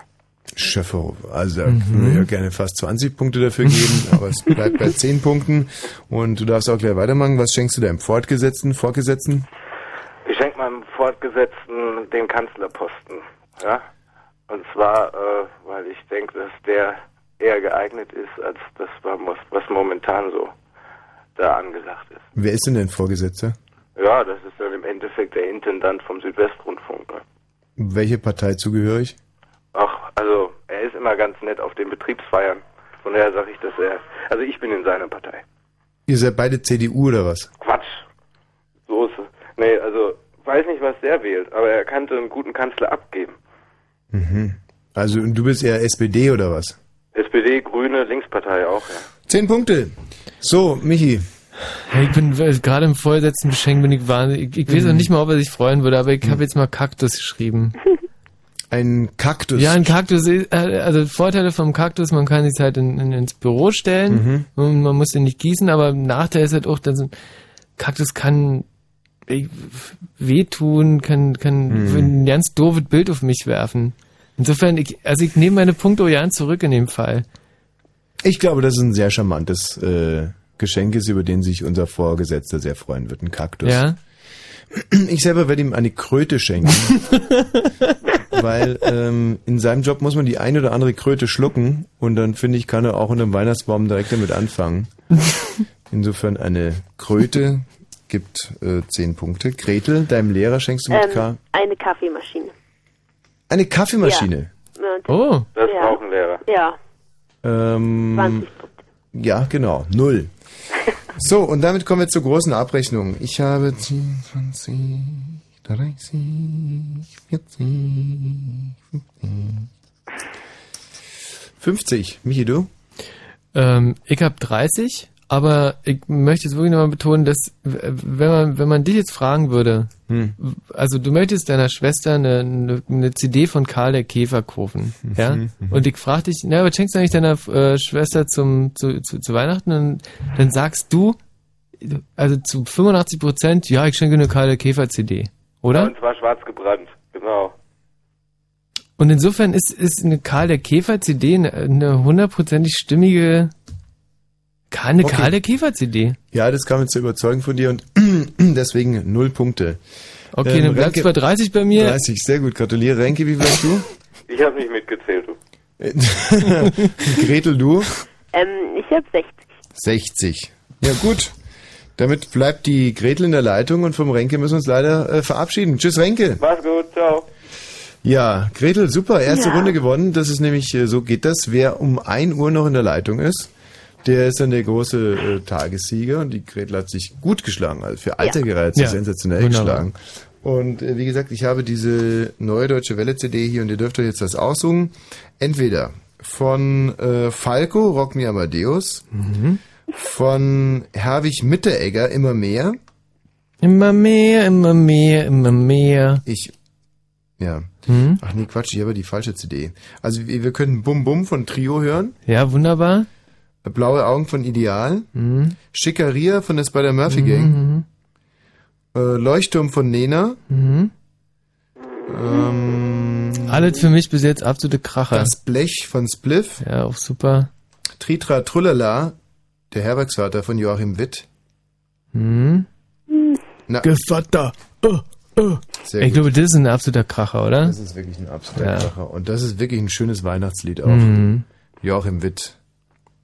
Schöfferhofer. Also da würde ich ja gerne fast 20 Punkte dafür geben, aber es bleibt bei 10 Punkten. Und du darfst auch gleich weitermachen. Was schenkst du deinem Fortgesetzten, Vorgesetzten? Ich schenke meinem Fortgesetzten den Kanzlerposten, ja. Und zwar, äh, weil ich denke, dass der eher geeignet ist, als das, was momentan so da angesagt ist. Wer ist denn dein Vorgesetzter? Ja, das ist dann im Endeffekt der Intendant vom Südwestrundfunk. Ne? Welche Partei zugehörig? Ach, also er ist immer ganz nett auf den Betriebsfeiern. Von daher sage ich, dass er, also ich bin in seiner Partei. Ihr seid beide CDU oder was? Quatsch. So ist es. Nee, also weiß nicht, was der wählt, aber er kannte einen guten Kanzler abgeben. Mhm. Also du bist eher SPD oder was? SPD, Grüne, Linkspartei auch, ja. Zehn Punkte. So, Michi. Ich bin äh, gerade im vorletzten Geschenk bin ich wahnsinnig. Ich, ich weiß Mhm. auch nicht mal, ob er sich freuen würde, aber ich habe jetzt mal Kaktus geschrieben. Ein Kaktus? Ja, ein Kaktus. äh, Also Vorteile vom Kaktus, man kann sich halt in, in, ins Büro stellen Mhm. und man muss den nicht gießen, aber Nachteil ist halt auch, dass ein Kaktus kann wehtun, kann, kann Mhm. ein ganz doofes Bild auf mich werfen. Insofern, ich, also ich nehme meine Punkte gern zurück in dem Fall. Ich glaube, das ist ein sehr charmantes äh, Geschenk ist, über den sich unser Vorgesetzter sehr freuen wird. Ein Kaktus. Ja. Ich selber werde ihm eine Kröte schenken. weil ähm, in seinem Job muss man die eine oder andere Kröte schlucken und dann finde ich, kann er auch unter dem Weihnachtsbaum direkt damit anfangen. Insofern eine Kröte gibt äh, zehn Punkte. Gretel, deinem Lehrer schenkst du mit K Ähm, eine Kaffeemaschine. eine Kaffeemaschine. Ja. Oh. Das Ja. brauchen Lehrer. Ja. Ähm, 20 Ja, genau. Null. So, und damit kommen wir zur großen Abrechnung. Ich habe 10, 20, 30, 40, 50. 50. Michi, du? Ähm, ich habe 30, aber ich möchte jetzt wirklich nochmal betonen, dass wenn man, wenn man dich jetzt fragen würde, Hm. also du möchtest deiner Schwester eine, eine, eine CD von Karl der Käfer kaufen, ja? Mhm, mhm. Und ich frage dich, na, was schenkst du eigentlich deiner äh, Schwester zum, zu, zu, zu Weihnachten? Und dann sagst du, also zu 85 Prozent, ja, ich schenke eine Karl der Käfer CD, oder? Und zwar schwarz gebrannt, genau. Und insofern ist, ist eine Karl der Käfer CD eine hundertprozentig stimmige, eine Okay. Karl der Käfer CD. Ja, das kam jetzt zu überzeugen von dir und deswegen null Punkte. Okay, Ähm, dann bleibt's Renke- bei 30 bei mir. 30, sehr gut. Gratuliere. Renke, wie hast du? Ich habe nicht mitgezählt, du. Gretel, du? Ähm, ich habe 60. 60. Ja, gut. Damit bleibt die Gretel in der Leitung und vom Renke müssen wir uns leider äh, verabschieden. Tschüss, Renke. Mach's gut, ciao. Ja, Gretel, super. Erste Ja. Runde gewonnen. Das ist nämlich, äh, so geht das. Wer um 1 Uhr noch in der Leitung ist, der ist dann der große äh, Tagessieger und die Gretel hat sich gut geschlagen. Also für Alter gereizt, Ja. sensationell Wunderbar. geschlagen. Und äh, wie gesagt, ich habe diese neue Deutsche Welle CD hier und ihr dürft euch jetzt was aussuchen. Entweder von äh, Falco, Rock Me Amadeus, von Herwig Mitteregger, immer mehr. Immer mehr, immer mehr, immer mehr. Ich, ja. Hm? Ach nee, Quatsch, ich habe die falsche CD. Also wir, wir können Bum Bum von Trio hören. Ja, wunderbar. Blaue Augen von Ideal. Mhm. Schickeria von der Spider-Murphy Gang. Mhm. Äh, Leuchtturm von Nena. Mhm. Ähm, Alles für mich bis jetzt absolute Kracher. Das Blech von Spliff. Ja, auch super. Tritra Trullala, der Herbergsvater von Joachim Witt. Hm. Na, Gevatter. Oh, oh. Sehr ich gut. glaube, das ist ein absoluter Kracher, oder? Das ist wirklich ein absoluter Ja. Kracher. Und das ist wirklich ein schönes Weihnachtslied auch. Mhm. Joachim Witt.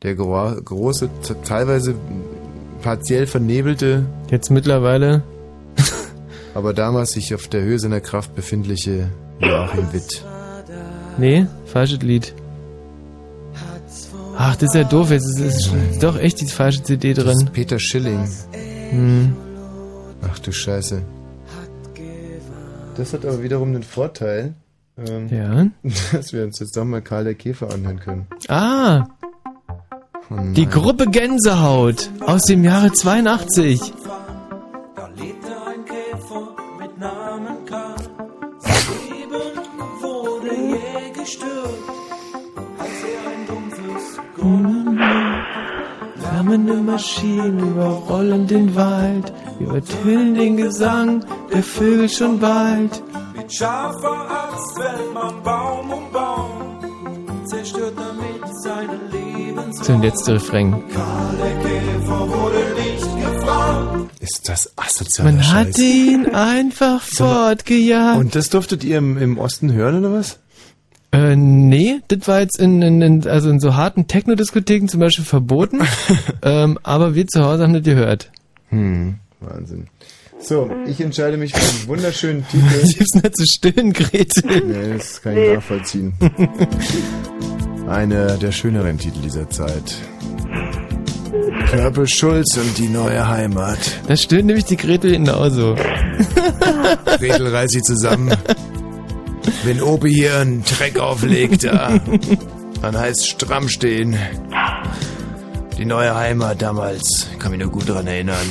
Der gro große, teilweise partiell vernebelte, Jetzt mittlerweile. aber damals sich auf der Höhe seiner Kraft befindliche Joachim Witt. Nee, falsches Lied. Ach, das ist ja doof. Jetzt ist, ist, doch echt die falsche CD Das drin. ist Peter Schilling. Hm. Ach du Scheiße. Das hat aber wiederum den Vorteil, ähm, Ja. dass wir uns jetzt doch mal Karl der Käfer anhören können. Ah, Oh die Gruppe Gänsehaut aus dem Jahre 82. Da lebte ein Käfer mit Namen Karl. Sein Leben wurde jäh gestört, als er ein dumpfes Grollen Flammende Maschinen überrollen den Wald, übertönen den Gesang der Vögel schon bald. Mit scharfer Axt fällt man Baum um Baum, zerstört damit seine Lebensraum. Zum letzten Refrain. Ist das asozialer Man Scheiß. hat ihn einfach fortgejagt. Und das durftet ihr im, im Osten hören, oder was? Äh, nee, das war jetzt in, in, in, also in so harten Techno-Diskotheken zum Beispiel verboten. ähm, aber wir zu Hause haben das gehört. Hm, Wahnsinn. So, ich entscheide mich für einen wunderschönen Titel. Sie ist nicht zu stillen, Gretel. Nee, das kann ich nachvollziehen. Einer der schöneren Titel dieser Zeit. Purple Schulz und die neue Heimat. Da stillt nämlich die Gretel genauso. Gretel reißt sie zusammen. Wenn Opi hier einen Dreck auflegt, ja, dann heißt stramm stehen. Die neue Heimat damals, kann mich nur gut daran erinnern.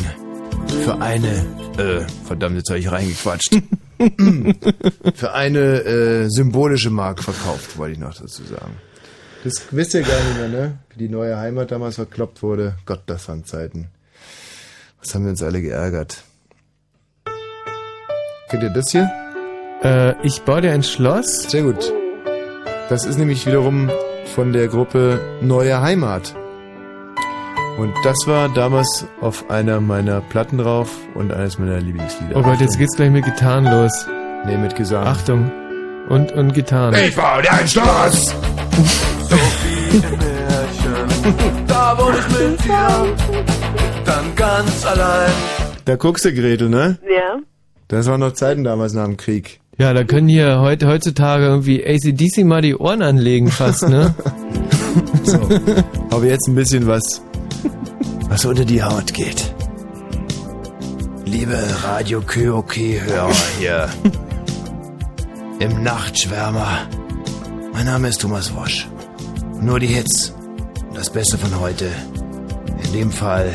Für eine, äh, verdammt, jetzt habe ich reingequatscht. Für eine äh, symbolische Mark verkauft, wollte ich noch dazu sagen. Das wisst ihr gar nicht mehr, ne? Wie die neue Heimat damals verkloppt wurde. Gott, das waren Zeiten. Was haben wir uns alle geärgert? Kennt ihr das hier? Äh, ich baue dir ein Schloss. Sehr gut. Das ist nämlich wiederum von der Gruppe Neue Heimat. Und das war damals auf einer meiner Platten drauf und eines meiner Lieblingslieder. Oh Gott, jetzt geht's gleich mit Gitarren los. Nee, mit Gesang. Achtung. Und, und Gitarren. Ich baue dir ein Schloss! Märchen, da wurde ich mit dir dann ganz allein. Da guckst du, Gretel, ne? Ja. Das waren noch Zeiten damals nach dem Krieg. Ja, da können hier heute, heutzutage irgendwie ACDC mal die Ohren anlegen fast, ne? So. Aber jetzt ein bisschen was, was unter die Haut geht. Liebe Radio KOK-Hörer hier. Im Nachtschwärmer. Mein Name ist Thomas Wosch. Nur die Hits. Und das Beste von heute. In dem Fall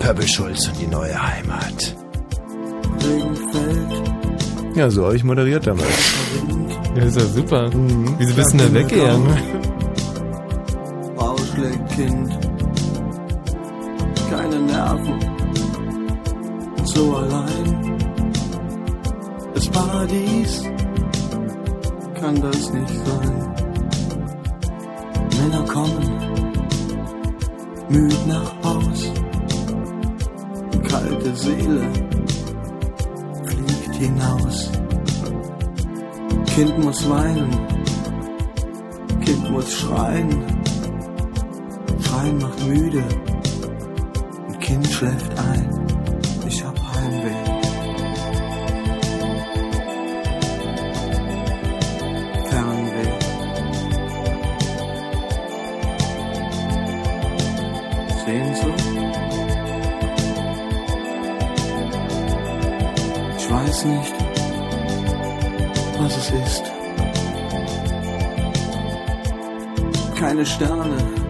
Purple Schulz und die neue Heimat. Ja, so habe ich moderiert damals. Ja, ist ja super. Wieso bist du denn da weggegangen? Ausschlägkind, keine Nerven, so allein. Das Paradies kann das nicht sein. Männer kommen, müd nach Haus, kalte Seele fliegt hinaus. Kind muss weinen, Kind muss schreien. Schreien macht müde, ein Kind schläft ein. Keine Sterne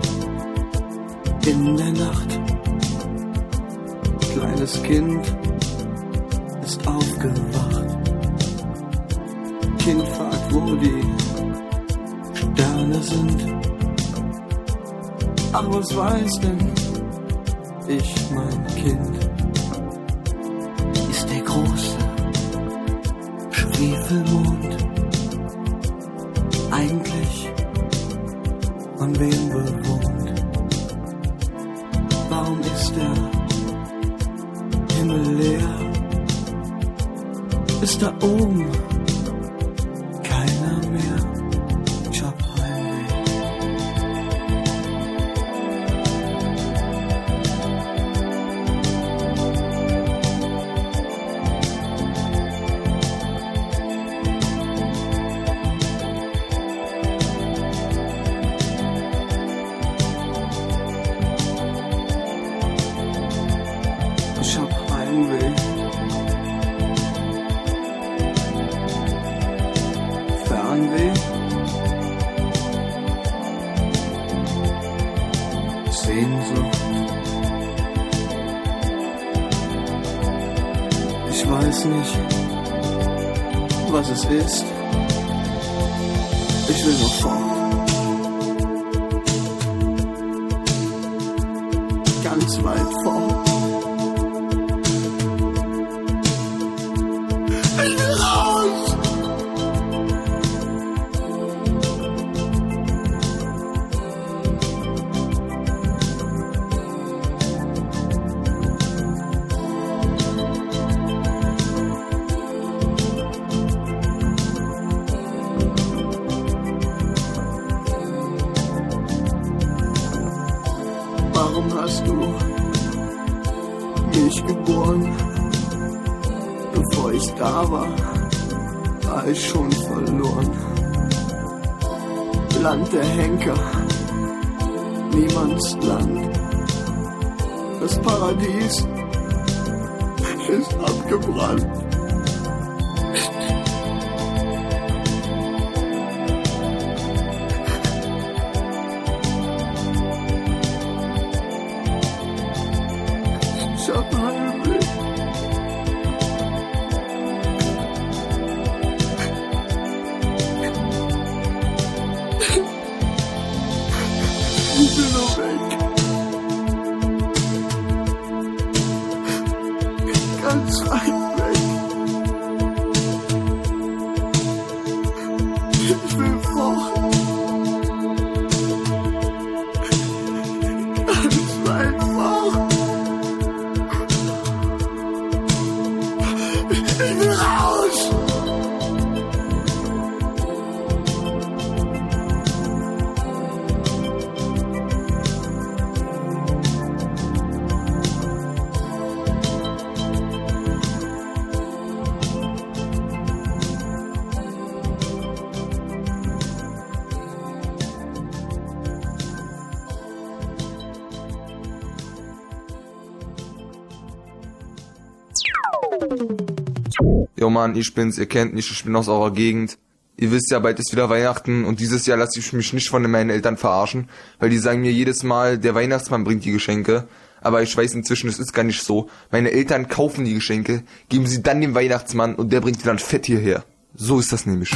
Mann, ich bin's, ihr kennt mich, ich bin aus eurer Gegend. Ihr wisst ja, bald ist wieder Weihnachten und dieses Jahr lasse ich mich nicht von meinen Eltern verarschen, weil die sagen mir jedes Mal, der Weihnachtsmann bringt die Geschenke. Aber ich weiß inzwischen, es ist gar nicht so. Meine Eltern kaufen die Geschenke, geben sie dann dem Weihnachtsmann und der bringt die dann fett hierher. So ist das nämlich.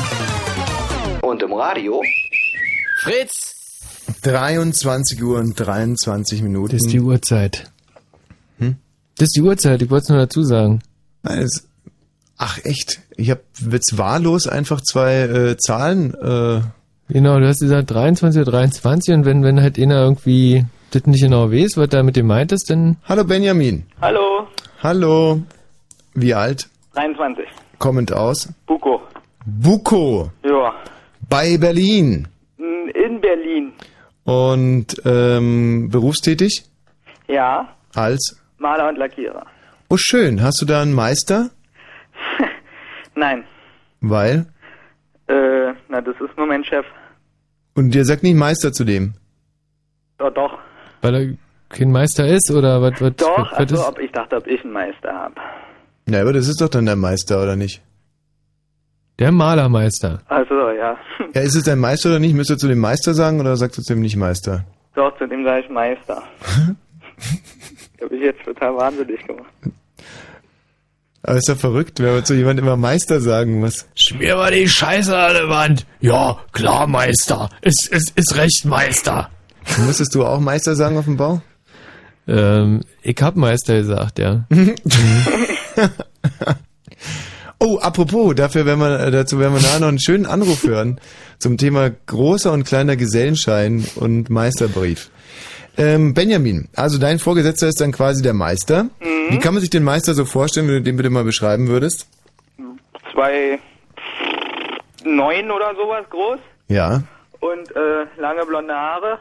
Und im Radio? Fritz! 23 Uhr und 23 Minuten. Das ist die Uhrzeit. Hm? Das ist die Uhrzeit, ich wollte es nur dazu sagen. Nein, es, ach echt, ich habe jetzt wahllos einfach zwei äh, Zahlen. Äh, Genau, du hast gesagt 23 oder 23 und wenn, wenn halt einer irgendwie das nicht genau weiß, was da mit dem meint ist, dann... Hallo Benjamin. Hallo, Hallo. Wie alt? 23. Kommend aus? Buko. Buko. Ja. Bei Berlin. In Berlin. Und ähm, berufstätig? Ja. Als? Maler und Lackierer. Oh schön. Hast du da einen Meister? Nein. Weil? Äh, na, das ist nur mein Chef. Und der sagt nicht Meister zu dem. Doch, doch. Weil er kein Meister ist oder was? was Doch, was, was also ist? ob ich dachte, ob ich einen Meister habe. Na, aber das ist doch dann der Meister, oder nicht? Der Malermeister. Also, ja. Ja, ist es dein Meister oder nicht? Müsst ihr zu dem Meister sagen oder sagst du zu dem nicht Meister? Doch, zu dem sage ich Meister. Hab ich jetzt total wahnsinnig gemacht. Aber ist doch verrückt, wenn man zu jemandem immer Meister sagen muss. Schmier mal die Scheiße an der Wand. Ja, klar, Meister. Ist, ist, ist recht, Meister. Musstest du auch Meister sagen auf dem Bau? Ähm, ich hab Meister gesagt, ja. Oh, apropos, dafür werden wir, äh, dazu werden wir nachher noch einen schönen Anruf hören zum Thema großer und kleiner Gesellenschein und Meisterbrief. Ähm, Benjamin, also dein Vorgesetzter ist dann quasi der Meister. Mhm. Wie kann man sich den Meister so vorstellen, wenn du den bitte mal beschreiben würdest? Zwei neun oder sowas groß Ja, und äh, lange blonde Haare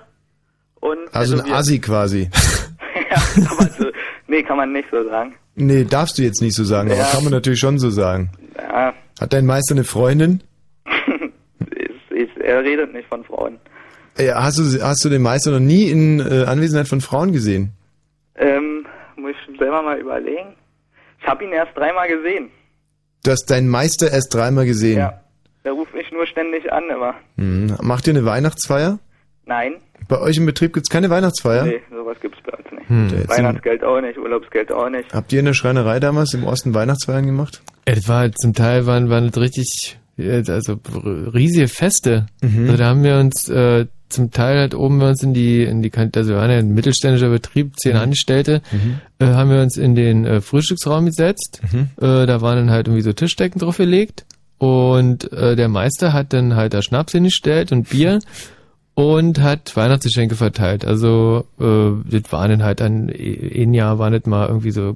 und also ein. Assi quasi. ja, aber so, nee, kann man nicht so sagen. Nee, darfst du jetzt nicht so sagen, aber Ja. kann man natürlich schon so sagen. Ja, Hat dein Meister eine Freundin? er redet nicht von Frauen. Ja, hast, du, hast du den Meister noch nie in äh, Anwesenheit von Frauen gesehen? Ähm, muss ich selber mal überlegen. Ich habe ihn erst dreimal gesehen. Du hast deinen Meister erst dreimal gesehen. Ja. Der ruft mich nur ständig an immer. Hm. Macht ihr eine Weihnachtsfeier? Nein. Bei euch im Betrieb gibt's keine Weihnachtsfeier? Nee, sowas gibt's bei uns nicht. Hm. Weihnachtsgeld auch nicht, Urlaubsgeld auch nicht. Habt ihr in der Schreinerei damals im Osten Weihnachtsfeiern gemacht? Das war halt zum Teil waren, waren das richtig, äh, also riesige Feste. Mhm. Also da haben wir uns äh, zum Teil halt oben bei uns in die, in die also wir waren ja ein mittelständischer Betrieb, zehn Angestellte, Mhm. äh, haben wir uns in den äh, Frühstücksraum gesetzt. Mhm. Äh, da waren dann halt irgendwie so Tischdecken drauf gelegt. Und äh, der Meister hat dann halt da Schnaps hingestellt und Bier und hat Weihnachtsgeschenke verteilt. Also äh, das waren dann halt dann, ein Jahr waren das mal irgendwie so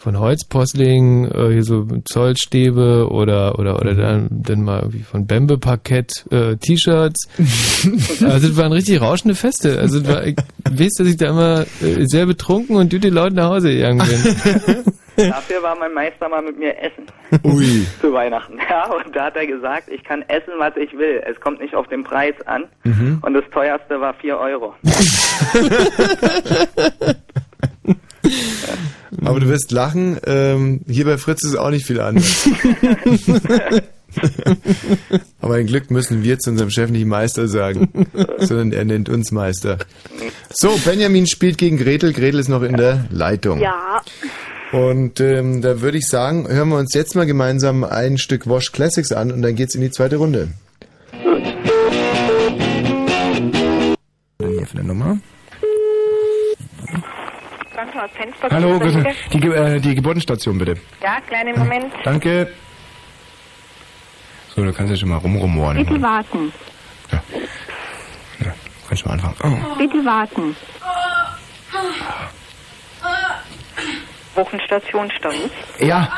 von Holzposling, äh, hier so Zollstäbe oder oder oder dann, dann mal irgendwie von Bembe Parkett äh, T-Shirts. also das waren richtig rauschende Feste. Also das war, ich weiß, dass ich da immer äh, sehr betrunken und düte Leute nach Hause gegangen bin. Dafür war mein Meister mal mit mir essen. Ui. Zu Weihnachten. Ja, und da hat er gesagt, ich kann essen, was ich will. Es kommt nicht auf den Preis an. Mhm. Und das teuerste war 4 Euro. Aber du wirst lachen, ähm, hier bei Fritz ist es auch nicht viel anders. Aber ein Glück müssen wir zu unserem Chef nicht Meister sagen, sondern er nennt uns Meister. So, Benjamin spielt gegen Gretel. Gretel ist noch in der Leitung. Ja. Und ähm, da würde ich sagen, hören wir uns jetzt mal gemeinsam ein Stück Wash Classics an und dann geht's in die zweite Runde. Hier für eine Nummer. Krankenhaus Fenster. Hallo, bitte. grüße. die, äh, die Geburtenstation bitte. Ja, kleinen Moment. Danke. So, du kannst ja schon mal rumrumoren. Bitte warten. Kannst schon mal anfangen. Oh. Bitte warten. Wochenstation Staus. Ja,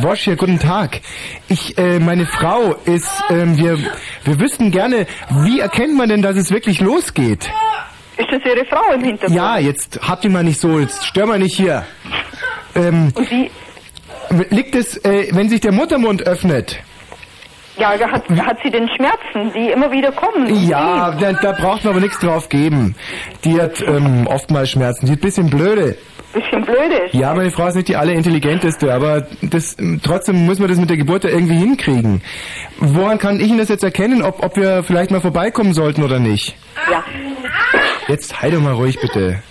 Wosch hier, guten Tag. Ich, äh, meine Frau ist, ähm, wir, wir wüssten gerne, wie erkennt man denn, dass es wirklich losgeht? Ist das Ihre Frau im Hintergrund? Ja, jetzt habt ihr mal nicht so, jetzt stör mal nicht hier. Ähm, Und wie? Liegt es, äh, wenn sich der Muttermund öffnet? Ja, da hat, hat sie den Schmerzen, die immer wieder kommen? Ja, da, da braucht man aber nichts drauf geben. Die hat ähm, oftmals Schmerzen. Die ist ein bisschen blöde. Bisschen blöde. Ja, meine Frau ist nicht die allerintelligenteste, aber das, trotzdem muss man das mit der Geburt ja irgendwie hinkriegen. Woran kann ich Ihnen das jetzt erkennen, ob, ob wir vielleicht mal vorbeikommen sollten oder nicht? Ja. Jetzt halt doch mal ruhig, bitte.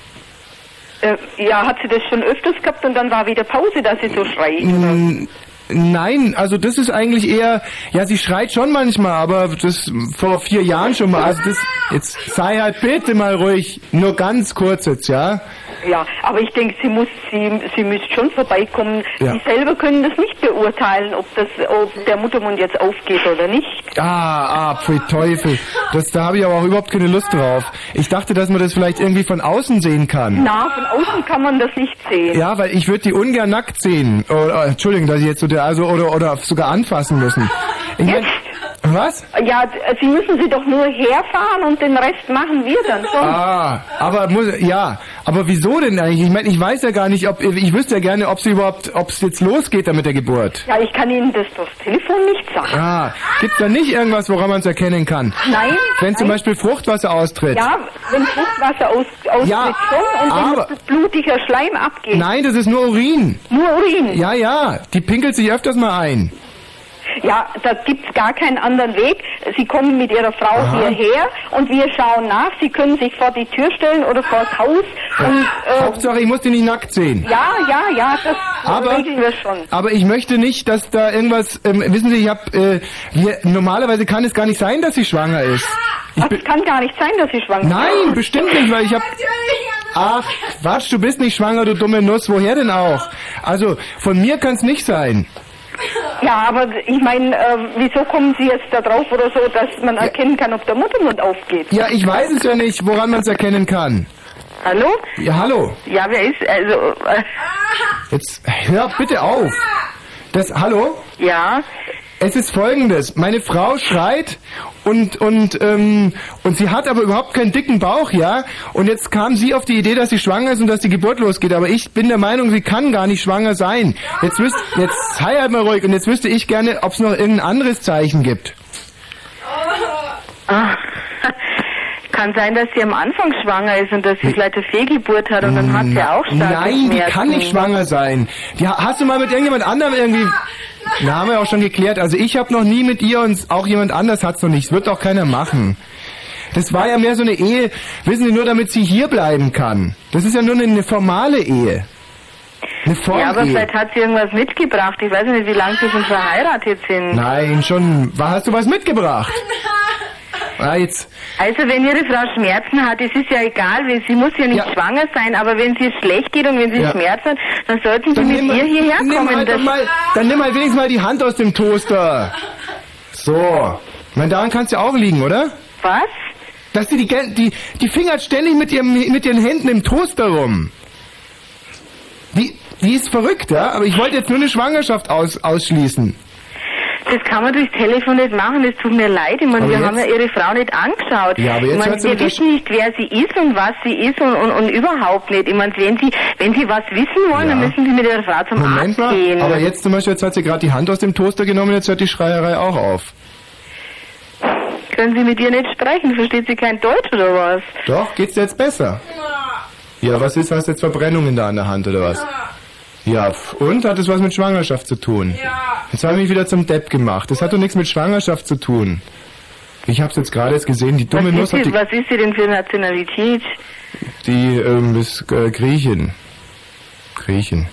Äh, ja, hat sie das schon öfters gehabt und dann war wieder Pause, dass sie so schreit? Mm, Nein, also das ist eigentlich eher, ja, sie schreit schon manchmal, aber das vor vier Jahren schon mal. Also das, jetzt sei halt bitte mal ruhig, nur ganz kurz jetzt, ja? Ja, aber ich denke, sie muss, sie, sie müsste schon vorbeikommen. Ja. Sie selber können das nicht beurteilen, ob das, ob der Muttermund jetzt aufgeht oder nicht. Ah, ah, pfui Teufel. Das, da habe ich aber auch überhaupt keine Lust drauf. Ich dachte, dass man das vielleicht irgendwie von außen sehen kann. Na, von außen kann man das nicht sehen. Ja, weil ich würde die ungern nackt sehen. Oder, äh, Entschuldigung, dass ich jetzt so der, also, oder, oder sogar anfassen müssen. Ich mein, was? Ja, Sie müssen sie doch nur herfahren und den Rest machen wir dann schon. Ah, aber muss, ja, aber wieso denn eigentlich? Ich meine, ich weiß ja gar nicht, ob, ich wüsste ja gerne, ob sie überhaupt, ob es jetzt losgeht da mit der Geburt. Ja, ich kann Ihnen das durchs Telefon nicht sagen. Ah, gibt's da nicht irgendwas, woran man es erkennen kann? Nein. Wenn zum nein. Beispiel Fruchtwasser austritt. Ja, wenn Fruchtwasser aus, austritt Ja, schon und aber- das blutiger Schleim abgeht. Nein, das ist nur Urin. Nur Urin. Ja, ja, die pinkelt sich öfters mal ein. Ja, da gibt's gar keinen anderen Weg. Sie kommen mit Ihrer Frau Aha. hierher und wir schauen nach. Sie können sich vor die Tür stellen oder vor das Haus und äh, Hauptsache, ich muss die nicht nackt sehen. ja, ja, ja, das Aber- regeln wir schon. Aber ich möchte nicht, dass da irgendwas, ähm, wissen Sie, ich hab, äh, normalerweise kann es gar nicht sein, dass sie schwanger ist. Ich Ach, es kann gar nicht sein, dass Sie schwanger sind. Nein, bestimmt nicht, weil ich hab... Ach, Quatsch, du bist nicht schwanger, du dumme Nuss, woher denn auch? Also, von mir kann's nicht sein. Ja, aber ich meine, äh, wieso kommen Sie jetzt da drauf oder so, dass man erkennen kann, ob der Muttermund aufgeht? Ja, ich weiß es ja nicht, woran man es erkennen kann. Hallo? Ja, hallo. Ja, wer ist, also, äh, Jetzt hör bitte auf. Das, hallo? Ja. Es ist folgendes. Meine Frau schreit und, und, ähm, und sie hat aber überhaupt keinen dicken Bauch, ja? Und jetzt kam sie auf die Idee, dass sie schwanger ist und dass die Geburt losgeht. Aber ich bin der Meinung, sie kann gar nicht schwanger sein. Jetzt wüsst, jetzt sei halt mal ruhig und jetzt wüsste ich gerne, ob es noch irgendein anderes Zeichen gibt. ah, kann sein, dass sie am Anfang schwanger ist und dass sie vielleicht eine Fehlgeburt hat und dann hat sie auch starke Nein, die kann nicht schwanger sein. Die, hast du mal mit irgendjemand anderem irgendwie... Na, haben wir auch schon geklärt. Also ich habe noch nie mit ihr und auch jemand anders hat's noch nicht. Das wird doch keiner machen. Das war ja mehr so eine Ehe, wissen Sie, nur damit sie hier bleiben kann. Das ist ja nur eine, formale Ehe. Eine Formehe. Ja, aber vielleicht hat sie irgendwas mitgebracht. Ich weiß nicht, wie lange sie schon verheiratet sind. Nein, schon. Was hast du was mitgebracht? Ah, jetzt. Also wenn Ihre Frau Schmerzen hat, es ist ja egal, sie muss ja nicht schwanger sein, aber wenn sie schlecht geht und wenn sie Ja. Schmerzen hat, dann sollten Sie Dann mit ihr hierher nimm kommen. halt doch mal, dann nimm halt wenigstens mal die Hand aus dem Toaster. So. Ich meine, daran kann's ja auch liegen, oder? Was? Dass sie die, die, die fingert ständig mit, ihrem, mit ihren Händen im Toaster rum. Die, die ist verrückt, ja? Aber ich wollte jetzt nur eine Schwangerschaft aus, ausschließen. Das kann man durchs Telefon nicht machen, das tut mir leid. Ich meine, Aber wir jetzt- haben ja Ihre Frau nicht angeschaut. Ja, aber jetzt ich meine, wir wissen nicht, wer sie ist und was sie ist und, und, und überhaupt nicht. Ich meine, wenn Sie, wenn Sie was wissen wollen, dann Ja. müssen Sie mit Ihrer Frau zum Moment Arzt mal. gehen. Aber jetzt zum Beispiel, jetzt hat sie gerade die Hand aus dem Toaster genommen, jetzt hört die Schreierei auch auf. Können Sie mit ihr nicht sprechen? Versteht sie kein Deutsch oder was? Doch, geht's dir jetzt besser? Ja, was ist, hast jetzt Verbrennungen da an der Hand oder was? Ja, pf, und? Hat es was mit Schwangerschaft zu tun? Ja. Jetzt habe ich mich wieder zum Depp gemacht. Das hat doch nichts mit Schwangerschaft zu tun. Ich hab's jetzt gerade erst gesehen, die dumme Was Nuss ist, hat die, was ist sie denn für Nationalität? die ähm, ist äh, Griechin. Griechin.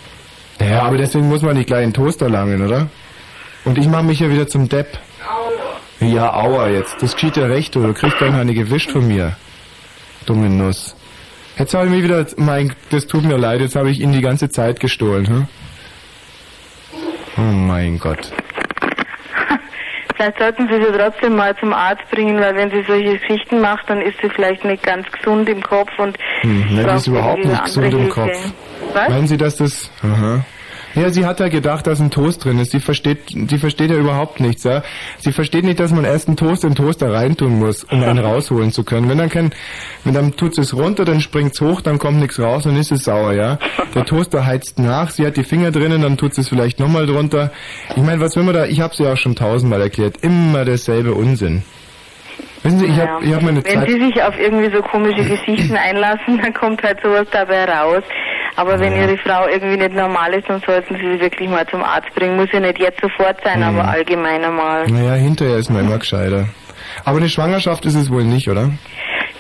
Ja, aber deswegen muss man nicht gleich in Toaster langen, oder? Und ich mache mich ja wieder zum Depp. Ja, aua jetzt. Das geschieht ja recht, du kriegst dann eine gewischt von mir. Dumme Nuss. Jetzt habe ich mich wieder, mein, das tut mir leid, jetzt habe ich Ihnen die ganze Zeit gestohlen, hm? Oh mein Gott. Vielleicht sollten Sie sie trotzdem mal zum Arzt bringen, weil wenn sie solche Geschichten macht, dann ist sie vielleicht nicht ganz gesund im Kopf und Hm, nein, die ist überhaupt nicht gesund im. Kopf. Was? Meinen Sie, dass das... Aha. Ja, sie hat ja gedacht, dass ein Toast drin ist. Sie versteht, sie versteht ja überhaupt nichts, ja. Sie versteht nicht, dass man erst einen Toast in den Toaster reintun muss, um einen rausholen zu können. Wenn dann kein, wenn dann tut es runter, dann springt's hoch, dann kommt nichts raus, dann ist es sauer, ja. Der Toaster heizt nach, sie hat die Finger drinnen, dann tut es vielleicht nochmal drunter. Ich meine, was will man da, ich hab's ja auch schon tausendmal erklärt, immer derselbe Unsinn. Wissen Sie, ich Ja. hab, ich hab meine Wenn Zeit... Sie sich auf irgendwie so komische Geschichten einlassen, dann kommt halt sowas dabei raus. Aber wenn Ihre Frau irgendwie nicht normal ist, dann sollten Sie sie wirklich mal zum Arzt bringen. Muss ja nicht jetzt sofort sein, Mhm. aber allgemein einmal. Naja, hinterher ist man immer gescheiter. Aber eine Schwangerschaft ist es wohl nicht, oder?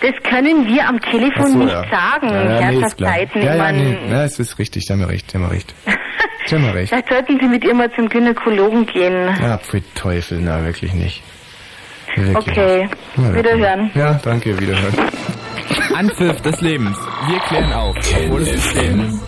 Das können wir am Telefon so, nicht ja. sagen. Ja, ja, nee, ist klar. Herzhaftheiten, Ja, ja, nee, ja, es ist richtig, Sie haben ja recht, Sie haben ja recht. Sie haben ja recht. Vielleicht sollten Sie mit ihr mal zum Gynäkologen gehen. Ja, pfui Teufel, na, wirklich nicht. Wirklich Okay, wiederhören. Ja, danke, wiederhören. Anpfiff des Lebens. Wir klären auf, obwohl es System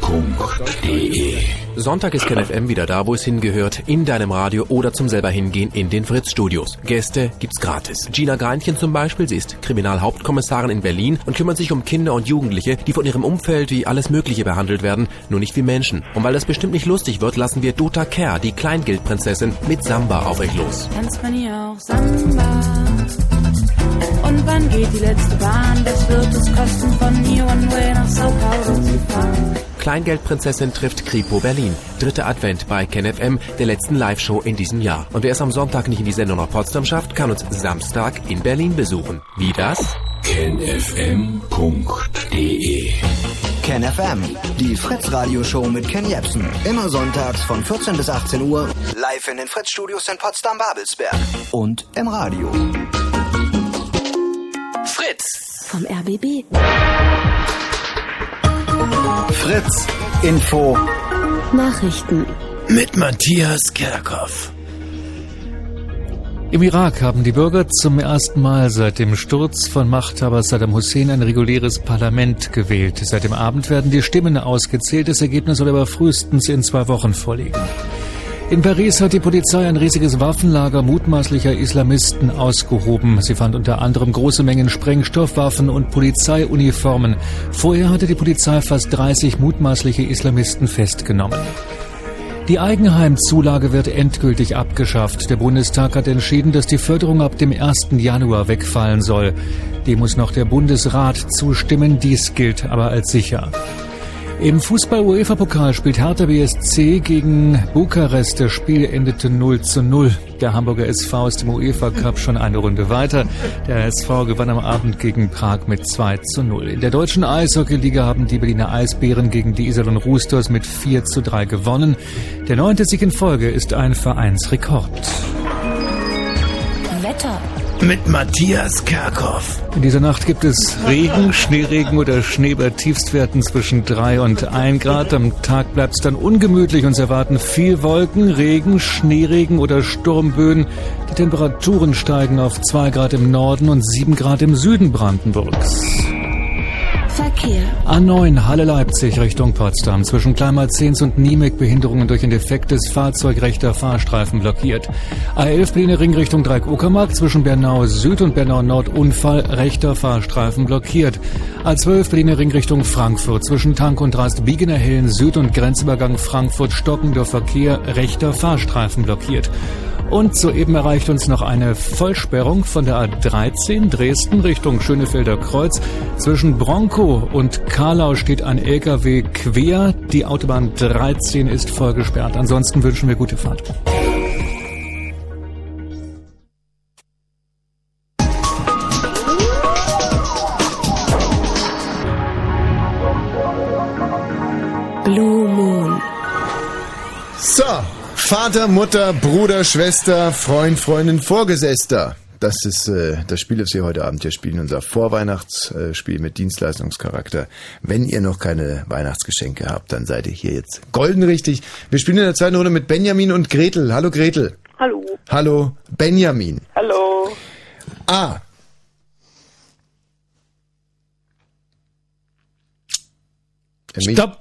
Sonntag ist KenFM wieder da, wo es hingehört, in deinem Radio oder zum selber hingehen in den Fritz-Studios. Gäste gibt's gratis. Gina Greinchen zum Beispiel, sie ist Kriminalhauptkommissarin in Berlin und kümmert sich um Kinder und Jugendliche, die von ihrem Umfeld wie alles Mögliche behandelt werden, nur nicht wie Menschen. Und weil das bestimmt nicht lustig wird, lassen wir Dota Kerr, die Kleingeldprinzessin, mit Samba auf euch los. Tanzt man hier auch Samba? Und wann geht die letzte Bahn? Was wird es kosten, von hier One Way nach Sao Paulo zu fahren? Kleingeldprinzessin trifft Kripo Berlin. Dritter Advent bei KenFM, der letzten Live-Show in diesem Jahr. Und wer es am Sonntag nicht in die Sendung nach Potsdam schafft, kann uns Samstag in Berlin besuchen. Wie das? kenfm.de KenFM, die Fritz-Radio-Show mit Ken Jebsen. Immer sonntags von 14 bis 18 Uhr. Live in den Fritz-Studios in Potsdam-Babelsberg. Und im Radio. Fritz. Vom RBB. Fritz, Info. Nachrichten. Mit Matthias Kerkhoff. Im Irak haben die Bürger zum ersten Mal seit dem Sturz von Machthaber Saddam Hussein ein reguläres Parlament gewählt. Seit dem Abend werden die Stimmen ausgezählt. Das Ergebnis soll aber frühestens in zwei Wochen vorliegen. In Paris hat die Polizei ein riesiges Waffenlager mutmaßlicher Islamisten ausgehoben. Sie fand unter anderem große Mengen Sprengstoffwaffen und Polizeiuniformen. Vorher hatte die Polizei fast 30 mutmaßliche Islamisten festgenommen. Die Eigenheimzulage wird endgültig abgeschafft. Der Bundestag hat entschieden, dass die Förderung ab dem 1. Januar wegfallen soll. Dem muss noch der Bundesrat zustimmen. Dies gilt aber als sicher. Im Fußball-UEFA-Pokal spielt Hertha BSC gegen Bukarest. Das Spiel endete 0 zu 0. Der Hamburger SV ist im UEFA-Cup schon eine Runde weiter. Der SV gewann am Abend gegen Prag mit 2 zu 0. In der deutschen Eishockey-Liga haben die Berliner Eisbären gegen die Iserlohn Roosters mit 4 zu 3 gewonnen. Der neunte Sieg in Folge ist ein Vereinsrekord. Wetter. Mit Matthias Kerkhoff. In dieser Nacht gibt es Regen, Schneeregen oder Schnee bei Tiefstwerten zwischen 3 und 1 Grad. Am Tag bleibt es dann ungemütlich. Uns erwarten viel Wolken, Regen, Schneeregen oder Sturmböen. Die Temperaturen steigen auf 2 Grad im Norden und 7 Grad im Süden Brandenburgs. Verkehr. A9 Halle Leipzig Richtung Potsdam. Zwischen Kleinmalzens und Niemek Behinderungen durch ein defektes Fahrzeug rechter Fahrstreifen blockiert. A11 Berliner Ring Richtung Dreieck Uckermark. Zwischen Bernau Süd und Bernau Nord Unfall rechter Fahrstreifen blockiert. A12 Berliner Ring Richtung Frankfurt. Zwischen Tank und Rast Biegener Hellen Süd und Grenzübergang Frankfurt stockender Verkehr rechter Fahrstreifen blockiert. Und soeben erreicht uns noch eine Vollsperrung von der A13 Dresden Richtung Schönefelder Kreuz. Zwischen Bronco und Karlau steht ein LKW quer. Die Autobahn 13 ist voll gesperrt. Ansonsten wünschen wir gute Fahrt. Vater, Mutter, Bruder, Schwester, Freund, Freundin, Vorgesetzter. Das ist äh, das Spiel, das wir heute Abend hier spielen, unser Vorweihnachtsspiel mit Dienstleistungscharakter. Wenn ihr noch keine Weihnachtsgeschenke habt, dann seid ihr hier jetzt golden richtig. Wir spielen in der zweiten Runde mit Benjamin und Gretel. Hallo Gretel. Hallo. Hallo Benjamin. Hallo. A. Stopp!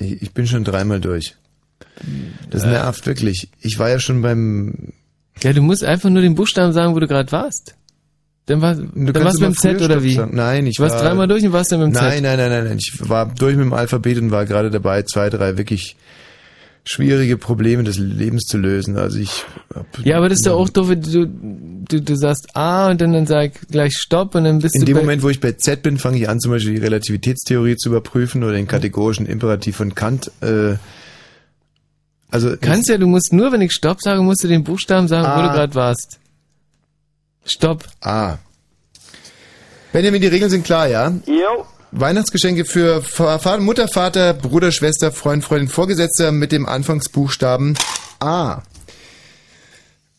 Ich, ich bin schon dreimal durch. Das nervt wirklich. Ich war ja schon beim. Ja, du musst einfach nur den Buchstaben sagen, wo du gerade warst. Dann, war, Du dann warst du mit dem Z oder wie? Sagen. Nein, ich Du warst war- dreimal durch und warst dann mit dem Nein, Z. nein, nein, nein, nein. Ich war durch mit dem Alphabet und war gerade dabei, zwei, drei wirklich schwierige Probleme des Lebens zu lösen. Also ich. Ja, aber das ist doch auch doof, wenn du, du, du sagst A und dann, dann sag gleich Stopp und dann bist In du dem bei, Moment, wo ich bei Z bin, fange ich an, zum Beispiel die Relativitätstheorie zu überprüfen oder den kategorischen Imperativ von Kant. Äh, also Kannst ja, du musst nur, wenn ich Stopp sage, musst du den Buchstaben sagen, wo A. du gerade warst. Stopp. A. Benjamin, die Regeln sind klar, ja? Jo. Weihnachtsgeschenke für Vater, Mutter, Vater, Bruder, Schwester, Freund, Freundin, Vorgesetzter mit dem Anfangsbuchstaben A.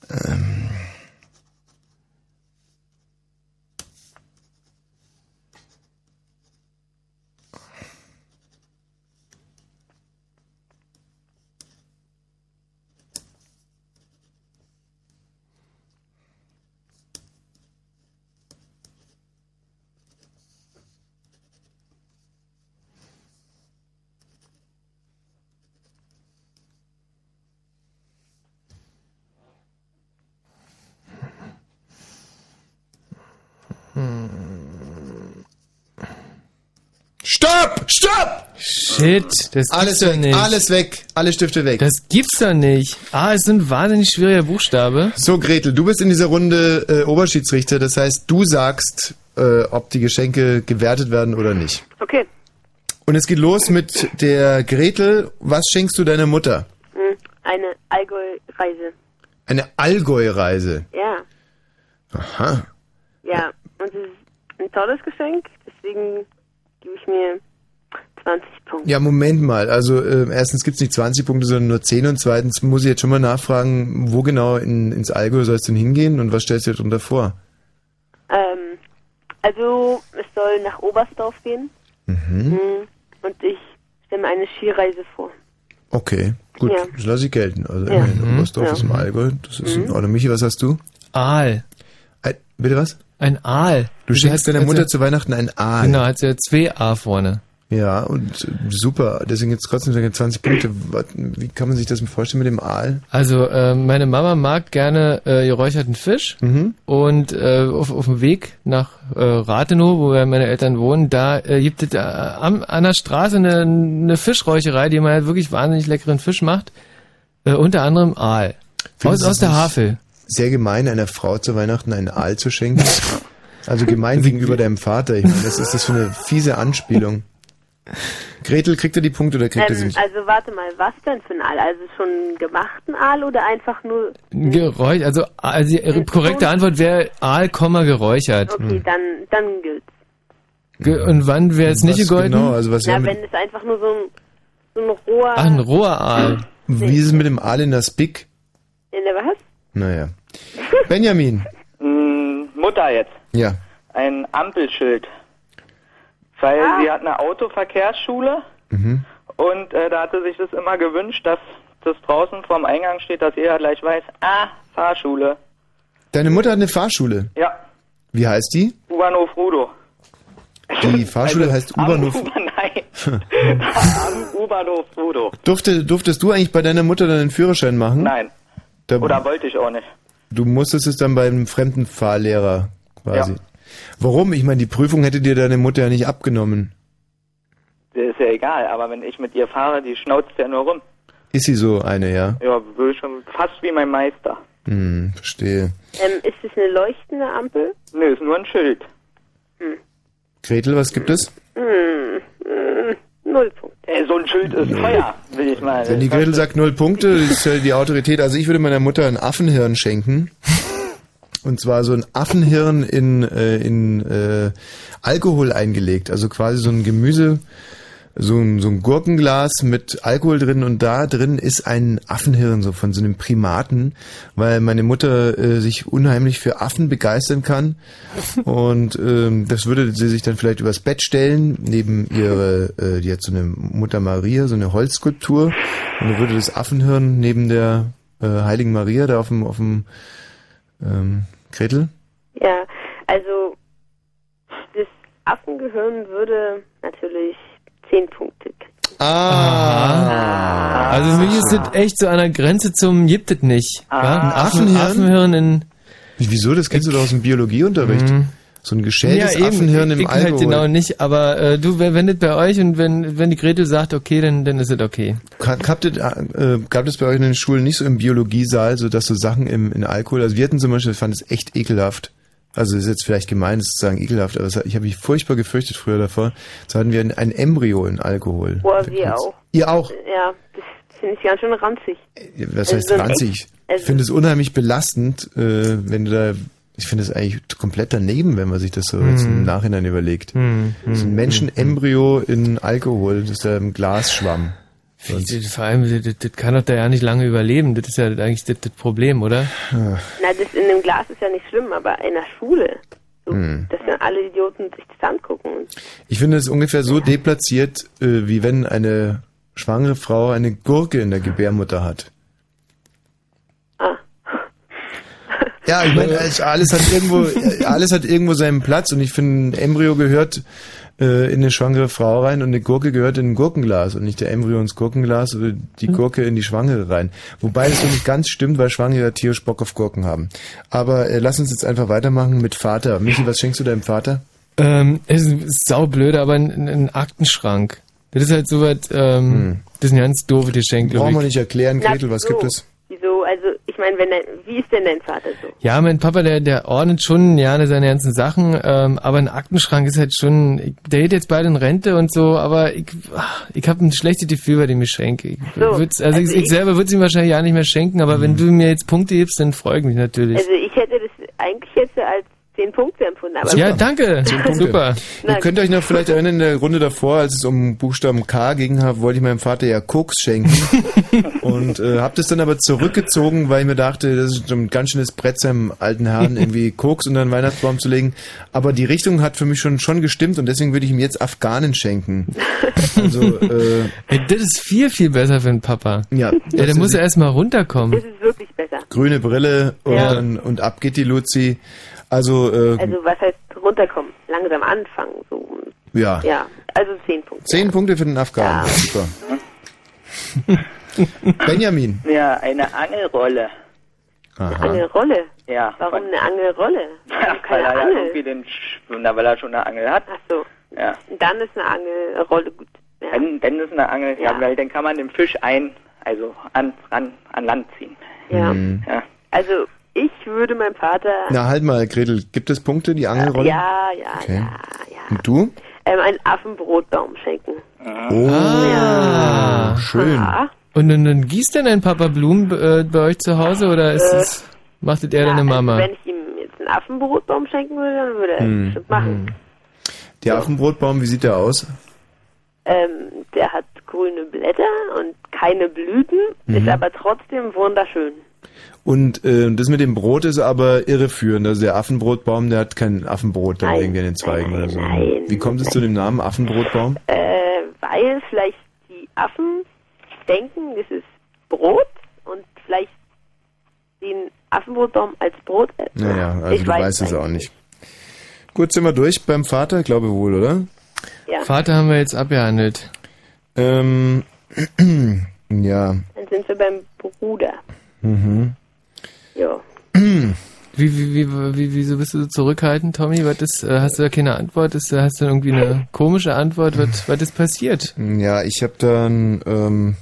Ähm. Stopp! Stopp! Shit, das Alles gibt's doch weg, nicht. alles weg, alle Stifte weg. Das gibt's doch nicht. A ist ein wahnsinnig schwieriger Buchstabe. So, Gretel, du bist in dieser Runde äh, Oberschiedsrichter, das heißt, du sagst, äh, ob die Geschenke gewertet werden oder nicht. Okay. Und es geht los mit der Gretel. Was schenkst du deiner Mutter? Hm, Eine Allgäu-Reise. Eine Allgäu-Reise. Ja. Aha. Ja. Und es ist ein tolles Geschenk, deswegen gebe ich mir 20 Punkte. Ja, Moment mal. Also äh, erstens gibt's nicht 20 Punkte, sondern nur 10 und zweitens muss ich jetzt schon mal nachfragen, wo genau in, ins Allgäu sollst du denn hingehen und was stellst du dir darunter vor? Ähm, also, es soll nach Oberstdorf gehen. Mhm. Hm, Und ich stelle mir eine Skireise vor. Okay, gut, Ja. das lasse ich gelten. Also Ja. immerhin, Mhm. Oberstdorf Ja. ist im Allgäu, das ist in Mhm. Ordnung. Michi, was hast du? Aal. Bitte was? Ein Aal. Du schenkst deiner Mutter zu Weihnachten ein Aal. Genau, hat ja zwei A vorne. Ja, und äh, super. Deswegen jetzt trotzdem sagen 20 Punkte. Wie kann man sich das vorstellen mit dem Aal? Also äh, meine Mama mag gerne äh, geräucherten Fisch Mhm. und äh, auf, auf dem Weg nach äh, Rathenow, wo meine Eltern wohnen, da äh, gibt es äh, am, an der Straße eine, eine Fischräucherei, die mal wirklich wahnsinnig leckeren Fisch macht. Äh, unter anderem Aal. Findest Aus, aus der Havel. Sehr gemein, einer Frau zu Weihnachten einen Aal zu schenken. Also gemein gegenüber deinem Vater. Ich meine, was ist das für eine fiese Anspielung? Gretel, kriegt er die Punkte oder kriegt er sie Ähm, nicht? also warte mal, was denn für ein Aal? Also schon einen gemachten Aal oder einfach nur... Geräuch, also, also die korrekte Antwort wäre Aal, Komma, geräuchert. Okay, dann, dann gilt's. Ge und wann wäre es nicht gegolten? genau? Also was Na, wenn es einfach nur so ein, so ein roher... Ach, ein roher Aal. wie ist es mit dem Aal in der Spick? In der was? Naja. Benjamin. Mm, Mutter jetzt. Ja. Ein Ampelschild. Weil sie hat eine Autoverkehrsschule Mhm. und äh, da hatte sich das immer gewünscht, dass das draußen vorm Eingang steht, dass jeder gleich weiß, ah, Fahrschule. Deine Mutter hat eine Fahrschule. Ja, Wie heißt die? U-Bahnhof Rudo. Die Fahrschule heißt U-Bahnhof. Nein. Am U-Bahnhof Rudo. Durfte, durftest du eigentlich bei deiner Mutter dann einen Führerschein machen? Nein. Da, Oder wollte ich auch nicht. Du musstest es dann beim fremden Fahrlehrer quasi. Ja. Warum? Ich meine, die Prüfung hätte dir deine Mutter ja nicht abgenommen. Das ist ja egal, aber wenn ich mit ihr fahre, die schnauzt ja nur rum. Ist sie so eine, ja? Ja, schon fast wie mein Meister. Hm, verstehe. Ähm, ist es eine leuchtende Ampel? Nö, ist nur ein Schild. Gretel, was gibt es? Hm, hm, null Punkt. Ey, so ein Schild ist teuer, will ich mal. Wenn die Gretel sagt null Punkte, ist ja die Autorität. Also ich würde meiner Mutter ein Affenhirn schenken. Und zwar so ein Affenhirn in, äh, in äh, Alkohol eingelegt. Also quasi so ein Gemüse, so ein, so ein Gurkenglas mit Alkohol drin und da drin ist ein Affenhirn, so von so einem Primaten, weil meine Mutter äh, sich unheimlich für Affen begeistern kann. Und ähm, das würde sie sich dann vielleicht übers Bett stellen, neben ihre, äh, die hat so eine Mutter Maria, so eine Holzskulptur. Und dann würde das Affenhirn neben der äh, Heiligen Maria da auf dem, auf dem ähm, Gretel? Ja, also das Affengehirn würde natürlich zehn Punkte kriegen. Ah. Also für mich ist das echt so an der Grenze zum gibt es nicht. Ah. Ja? Ein Affenhirn? Affenhirn in... Wieso? Das kennst du doch aus dem Biologieunterricht. So ein geschältes eben, Affenhirn im ich halt Alkohol. genau nicht, aber äh, du, wenn das bei euch und wenn, wenn die Gretel sagt, okay, dann, dann ist es okay. Äh, gab es bei euch in den Schulen nicht so im Biologiesaal, so dass so Sachen im, in Alkohol, also wir hatten zum Beispiel, ich fand es echt ekelhaft. Also ist jetzt vielleicht gemein, das zu sagen ekelhaft, aber es hat- ich habe mich furchtbar gefürchtet früher davor. So hatten wir ein, ein Embryo in Alkohol. Boah, wir auch. Ihr auch? Ja, das finde ich ganz schön ranzig. Was heißt Also so ein ranzig? Ich also- finde es unheimlich belastend, äh, wenn du da, ich finde es eigentlich komplett daneben, wenn man sich das so jetzt im. Nachhinein überlegt. Mhm. So ein Menschenembryo in Alkohol, das da im Glas schwamm. Das- Vor allem, das, das kann doch da ja nicht lange überleben. Das ist ja eigentlich das, das Problem, oder? Na, das in dem Glas ist ja nicht schlimm, aber in der Schule, Hm. dass dann alle Idioten sich das angucken. Ich finde es ungefähr so deplatziert, äh, wie wenn eine schwangere Frau eine Gurke in der Gebärmutter hat. Ah. Ja, ich meine, es- alles hat irgendwo, äh, alles hat irgendwo seinen Platz und ich finde, ein Embryo gehört äh, in eine schwangere Frau rein und eine Gurke gehört in ein Gurkenglas und nicht der Embryo ins Gurkenglas oder die Gurke in die Schwangere rein. Wobei das so nicht ganz stimmt, weil Schwangere tierisch Bock auf Gurken haben. Aber äh, lass uns jetzt einfach weitermachen mit Vater. Michi, was schenkst du deinem Vater? Ähm, es ist saublöd, aber ein, ein Aktenschrank. Das ist halt so was, ähm, das ist ein ganz doofe Geschenk, glaube Brauchen ich. wir nicht erklären, Gretel, was so. gibt es? Meine, wenn dein, wie ist denn dein Vater so? Ja, mein Papa, der, der ordnet schon gerne seine ganzen Sachen, ähm, aber ein Aktenschrank ist halt schon, der geht jetzt bald in Rente und so, aber ich, ach, ich habe ein schlechtes Gefühl bei dem Geschenk. Ich So, würd's, also, also ich, ich ich- selber würde es ihm wahrscheinlich ja nicht mehr schenken, aber wenn du mir jetzt Punkte gibst, dann freue ich mich natürlich. Also, ich hätte das eigentlich jetzt als zehn Punkte empfunden. Aber ja, danke. Super. Ihr könnt euch noch vielleicht erinnern, in der Runde davor, als es um Buchstaben K ging, wollte ich meinem Vater ja Koks schenken. und äh, hab das dann aber zurückgezogen, weil ich mir dachte, das ist ein ganz schönes Brett seinem alten Herrn, irgendwie Koks unter den Weihnachtsbaum zu legen. Aber die Richtung hat für mich schon, schon gestimmt und deswegen würde ich ihm jetzt Afghanen schenken. Also, äh, das ist viel, viel besser für den Papa. Ja. Ja, der muss ja erstmal runterkommen. Das ist wirklich besser. grüne Brille und, Ja. und ab geht die Luzi. Also, äh, Also, was heißt runterkommen? Langsam anfangen, so. ja. Ja, Also zehn Punkte. Zehn Punkte für den Afghanen. Super. Benjamin. Ja, eine Angelrolle. Aha. Angelrolle? Ja. Warum eine Angelrolle? Ja, weil er ja Angel. irgendwie den, Sch- na, weil er schon eine Angel hat. Ach so. Ja. Dann ist eine Angelrolle gut. Ja. Dann, dann ist eine Angel, ja. weil dann kann man den Fisch ein, also an, an, an Land ziehen. Ja. Hm. Ja. Also ich würde meinem Vater Na, halt mal, Gretel, gibt es Punkte, die Angelrolle? ja, ja, Okay. Und du? ähm, einen Affenbrotbaum schenken. Oh, Ah. schön. Ja. Und dann, dann gießt denn ein Papa Blumen äh, bei euch zu Hause oder ist Äh, es, macht es eher deine Mama? Also wenn ich ihm jetzt einen Affenbrotbaum schenken würde, dann würde er es Hm. bestimmt machen. Der Affenbrotbaum, wie sieht der aus? Ähm, der hat grüne Blätter und keine Blüten, Mhm. ist aber trotzdem wunderschön. Und äh, das mit dem Brot ist aber irreführend. Also der Affenbrotbaum, der hat kein Affenbrot dann Nein. irgendwie in den Zweigen oder so. nein, Wie kommt es zu dem Namen Affenbrotbaum? Äh, weil vielleicht die Affen denken, das ist Brot und vielleicht den Affenbrotbaum als Brot essen. Naja, also ich du weiß weißt es auch nicht. Gut, sind wir durch beim Vater? Ich glaube wohl, oder? Ja. Vater haben wir jetzt abgehandelt. Ähm, ja. Dann sind wir beim Bruder. Mhm. Ja. Wie, wie, wie, wie, wieso bist du so zurückhaltend, Tommy? Was ist, äh, hast du da keine Antwort? Ist, hast du irgendwie eine komische Antwort? Was, was ist passiert? Ja, ich habe dann, ähm,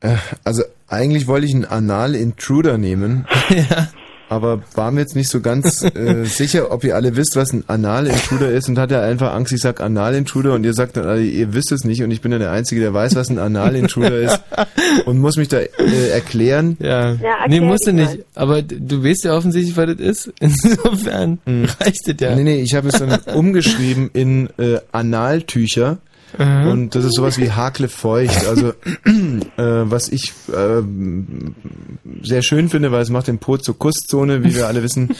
äh, also eigentlich wollte ich einen Anal-Intruder nehmen, aber war mir jetzt nicht so ganz äh, sicher, ob ihr alle wisst, was ein Anal-Intruder ist und hatte einfach Angst, ich sag Anal-Intruder und ihr sagt dann alle, ihr wisst es nicht und ich bin ja der Einzige, der weiß, was ein Anal-Intruder ist und muss mich da äh, erklären. Ja. Ja, nee, musst du nicht. Aber du weißt ja offensichtlich, was das ist. Insofern reicht es ja. Nee, nee, ich habe es dann umgeschrieben in äh, Analtücher. Mhm. Und das ist sowas wie Hakle feucht. Also äh, was ich äh, sehr schön finde, weil es macht den Po zur Kusszone, wie wir alle wissen.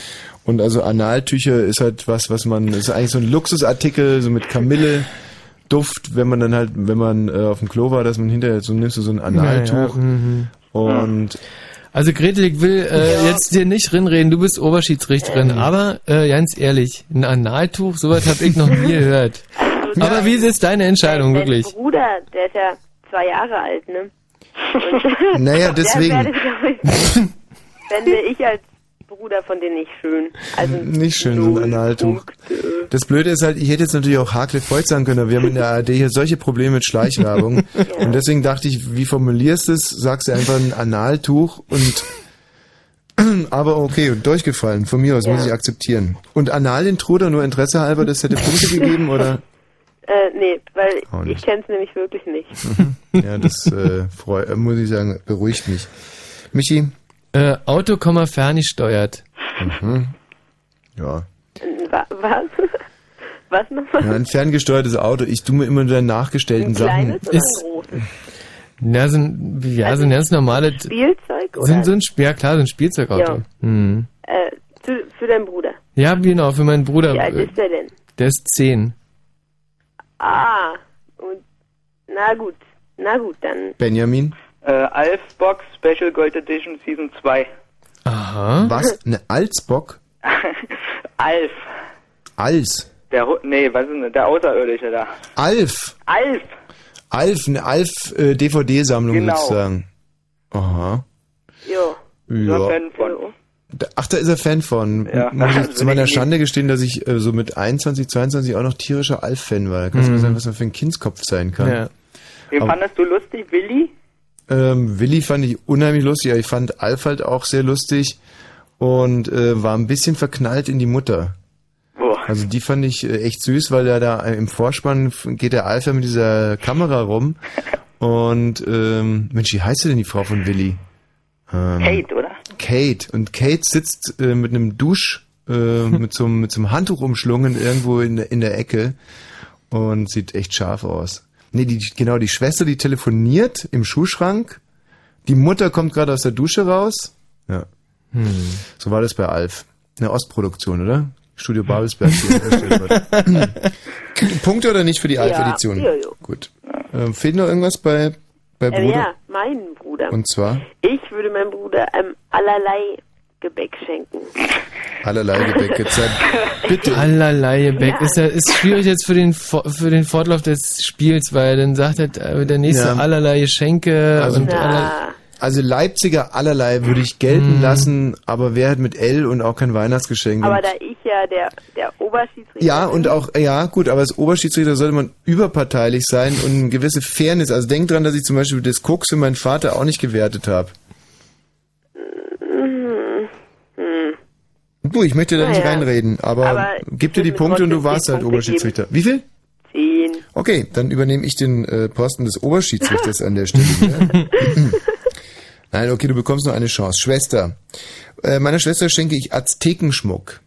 Und also Analtücher ist halt was, was man, ist eigentlich so ein Luxusartikel, so mit Kamille. Duft, wenn man dann halt, wenn man äh, auf dem Klo war, dass man hinterher so nimmst du so ein Analtuch Ja, ja, mhm. und Also Gretel, ich will äh, jetzt dir nicht rinreden, du bist Oberschiedsrichterin, aber äh, ganz ehrlich, ein Analtuch, sowas habe ich noch nie gehört. Aber wie ist jetzt deine Entscheidung, Dein wirklich? Bruder, der ist ja zwei Jahre alt, ne? Und Naja, der deswegen. wäre, Fände ich als Bruder von denen nicht schön. Also Nicht schön, so ein Analtuch. Das Blöde ist halt, ich hätte jetzt natürlich auch Hakle Feucht sagen können, aber wir haben in der ARD hier solche Probleme mit Schleichwerbung. Und deswegen dachte ich, wie formulierst du es? Sagst du einfach ein Analtuch und aber okay, durchgefallen. Von mir aus Ja. muss ich akzeptieren. Und Analintruder nur Interesse halber, das hätte Punkte gegeben, oder? Äh, nee, weil Auch ich nicht. kenn's nämlich wirklich nicht. Ja, das äh, freu, äh, muss ich sagen, beruhigt mich. Michi? Äh, Auto, ferngesteuert. Mhm. Ja. Wa- Was? Was nochmal? ja. Ein ferngesteuertes Auto. Ich tue mir immer nur nachgestellten Ein Sachen. kleines oder ein großes? Ja, so ein, ja, so ein ganz normales... Spielzeug oder? Sind so ein, ja klar, so ein Spielzeugauto. Ja. Hm. äh, zu, für deinen Bruder. Ja, genau, für meinen Bruder. Wie alt ist der denn? Der ist zehn. Ah, und na gut, na gut, dann Benjamin? Äh, Alf Box Special Gold Edition Season 2. Aha. Was? Eine Alsbock? Alf. Als? Der, nee, was ist denn, der Außerirdische da. Alf? Alf. Alf, eine Alf-DVD-Sammlung Genau. sozusagen. Aha. Jo. Ja. Fan von. Ach, da ist er Fan von. Ja. Muss ich Also zu meiner Schande gestehen, dass ich äh, so mit 21, 22 auch noch tierischer Alf-Fan war. Da kannst du Mhm. mir sagen, was man für ein Kindskopf sein kann. Ja. Wen Aber- fandest du lustig, Willi? Ähm, Willi fand ich unheimlich lustig, aber ich fand Alf halt auch sehr lustig und äh, war ein bisschen verknallt in die Mutter. Boah. Also die fand ich äh, echt süß, weil der da im Vorspann geht der Alf ja mit dieser Kamera rum und ähm, Mensch, wie heißt denn die Frau von Willi? Ähm, Kate, oder? Kate. Und Kate sitzt äh, mit einem Dusch, äh, mit, so, einem- mit so einem Handtuch umschlungen irgendwo in, der- in der Ecke und sieht echt scharf aus. Nee, die, genau, die Schwester, die telefoniert im Schuhschrank. Die Mutter kommt gerade aus der Dusche raus. Ja. Hm. So war das bei Alf. Eine Ostproduktion, oder? Studio Babelsberg. wird. Punkte oder nicht für die Ja, Alf-Edition? ja, ja. Gut. Ähm, fehlt noch irgendwas bei, bei äh, Bruder? ja, mein Bruder. Und zwar? Ich würde meinem Bruder ähm, allerlei Gebäck schenken. Allerlei Gebäck. Jetzt sei, bitte. Allerlei Gebäck. Ja. Ist, ja, ist schwierig jetzt für den, für den Fortlauf des Spiels, weil dann sagt halt der nächste Ja. allerlei Geschenke Also- und aller, Also Leipziger allerlei würde ich gelten Mhm. lassen, aber wer hat mit L und auch kein Weihnachtsgeschenk? Aber da ich ja der, der Oberschiedsrichter ja, und auch, ja, gut, aber als Oberschiedsrichter sollte man überparteilich sein und eine gewisse Fairness. Also denk dran, dass ich zum Beispiel das Koks für meinen Vater auch nicht gewertet habe. Mhm. Hm. Du, ich möchte da nicht Naja. reinreden, aber, Aber gib dir die Punkte und du warst halt Punkte Oberschiedsrichter. Wie viel? Zehn. Okay, dann übernehme ich den äh, Posten des Oberschiedsrichters an der Stelle. Ne? Nein, okay, du bekommst noch eine Chance. Schwester. Äh, meiner Schwester schenke ich Aztekenschmuck.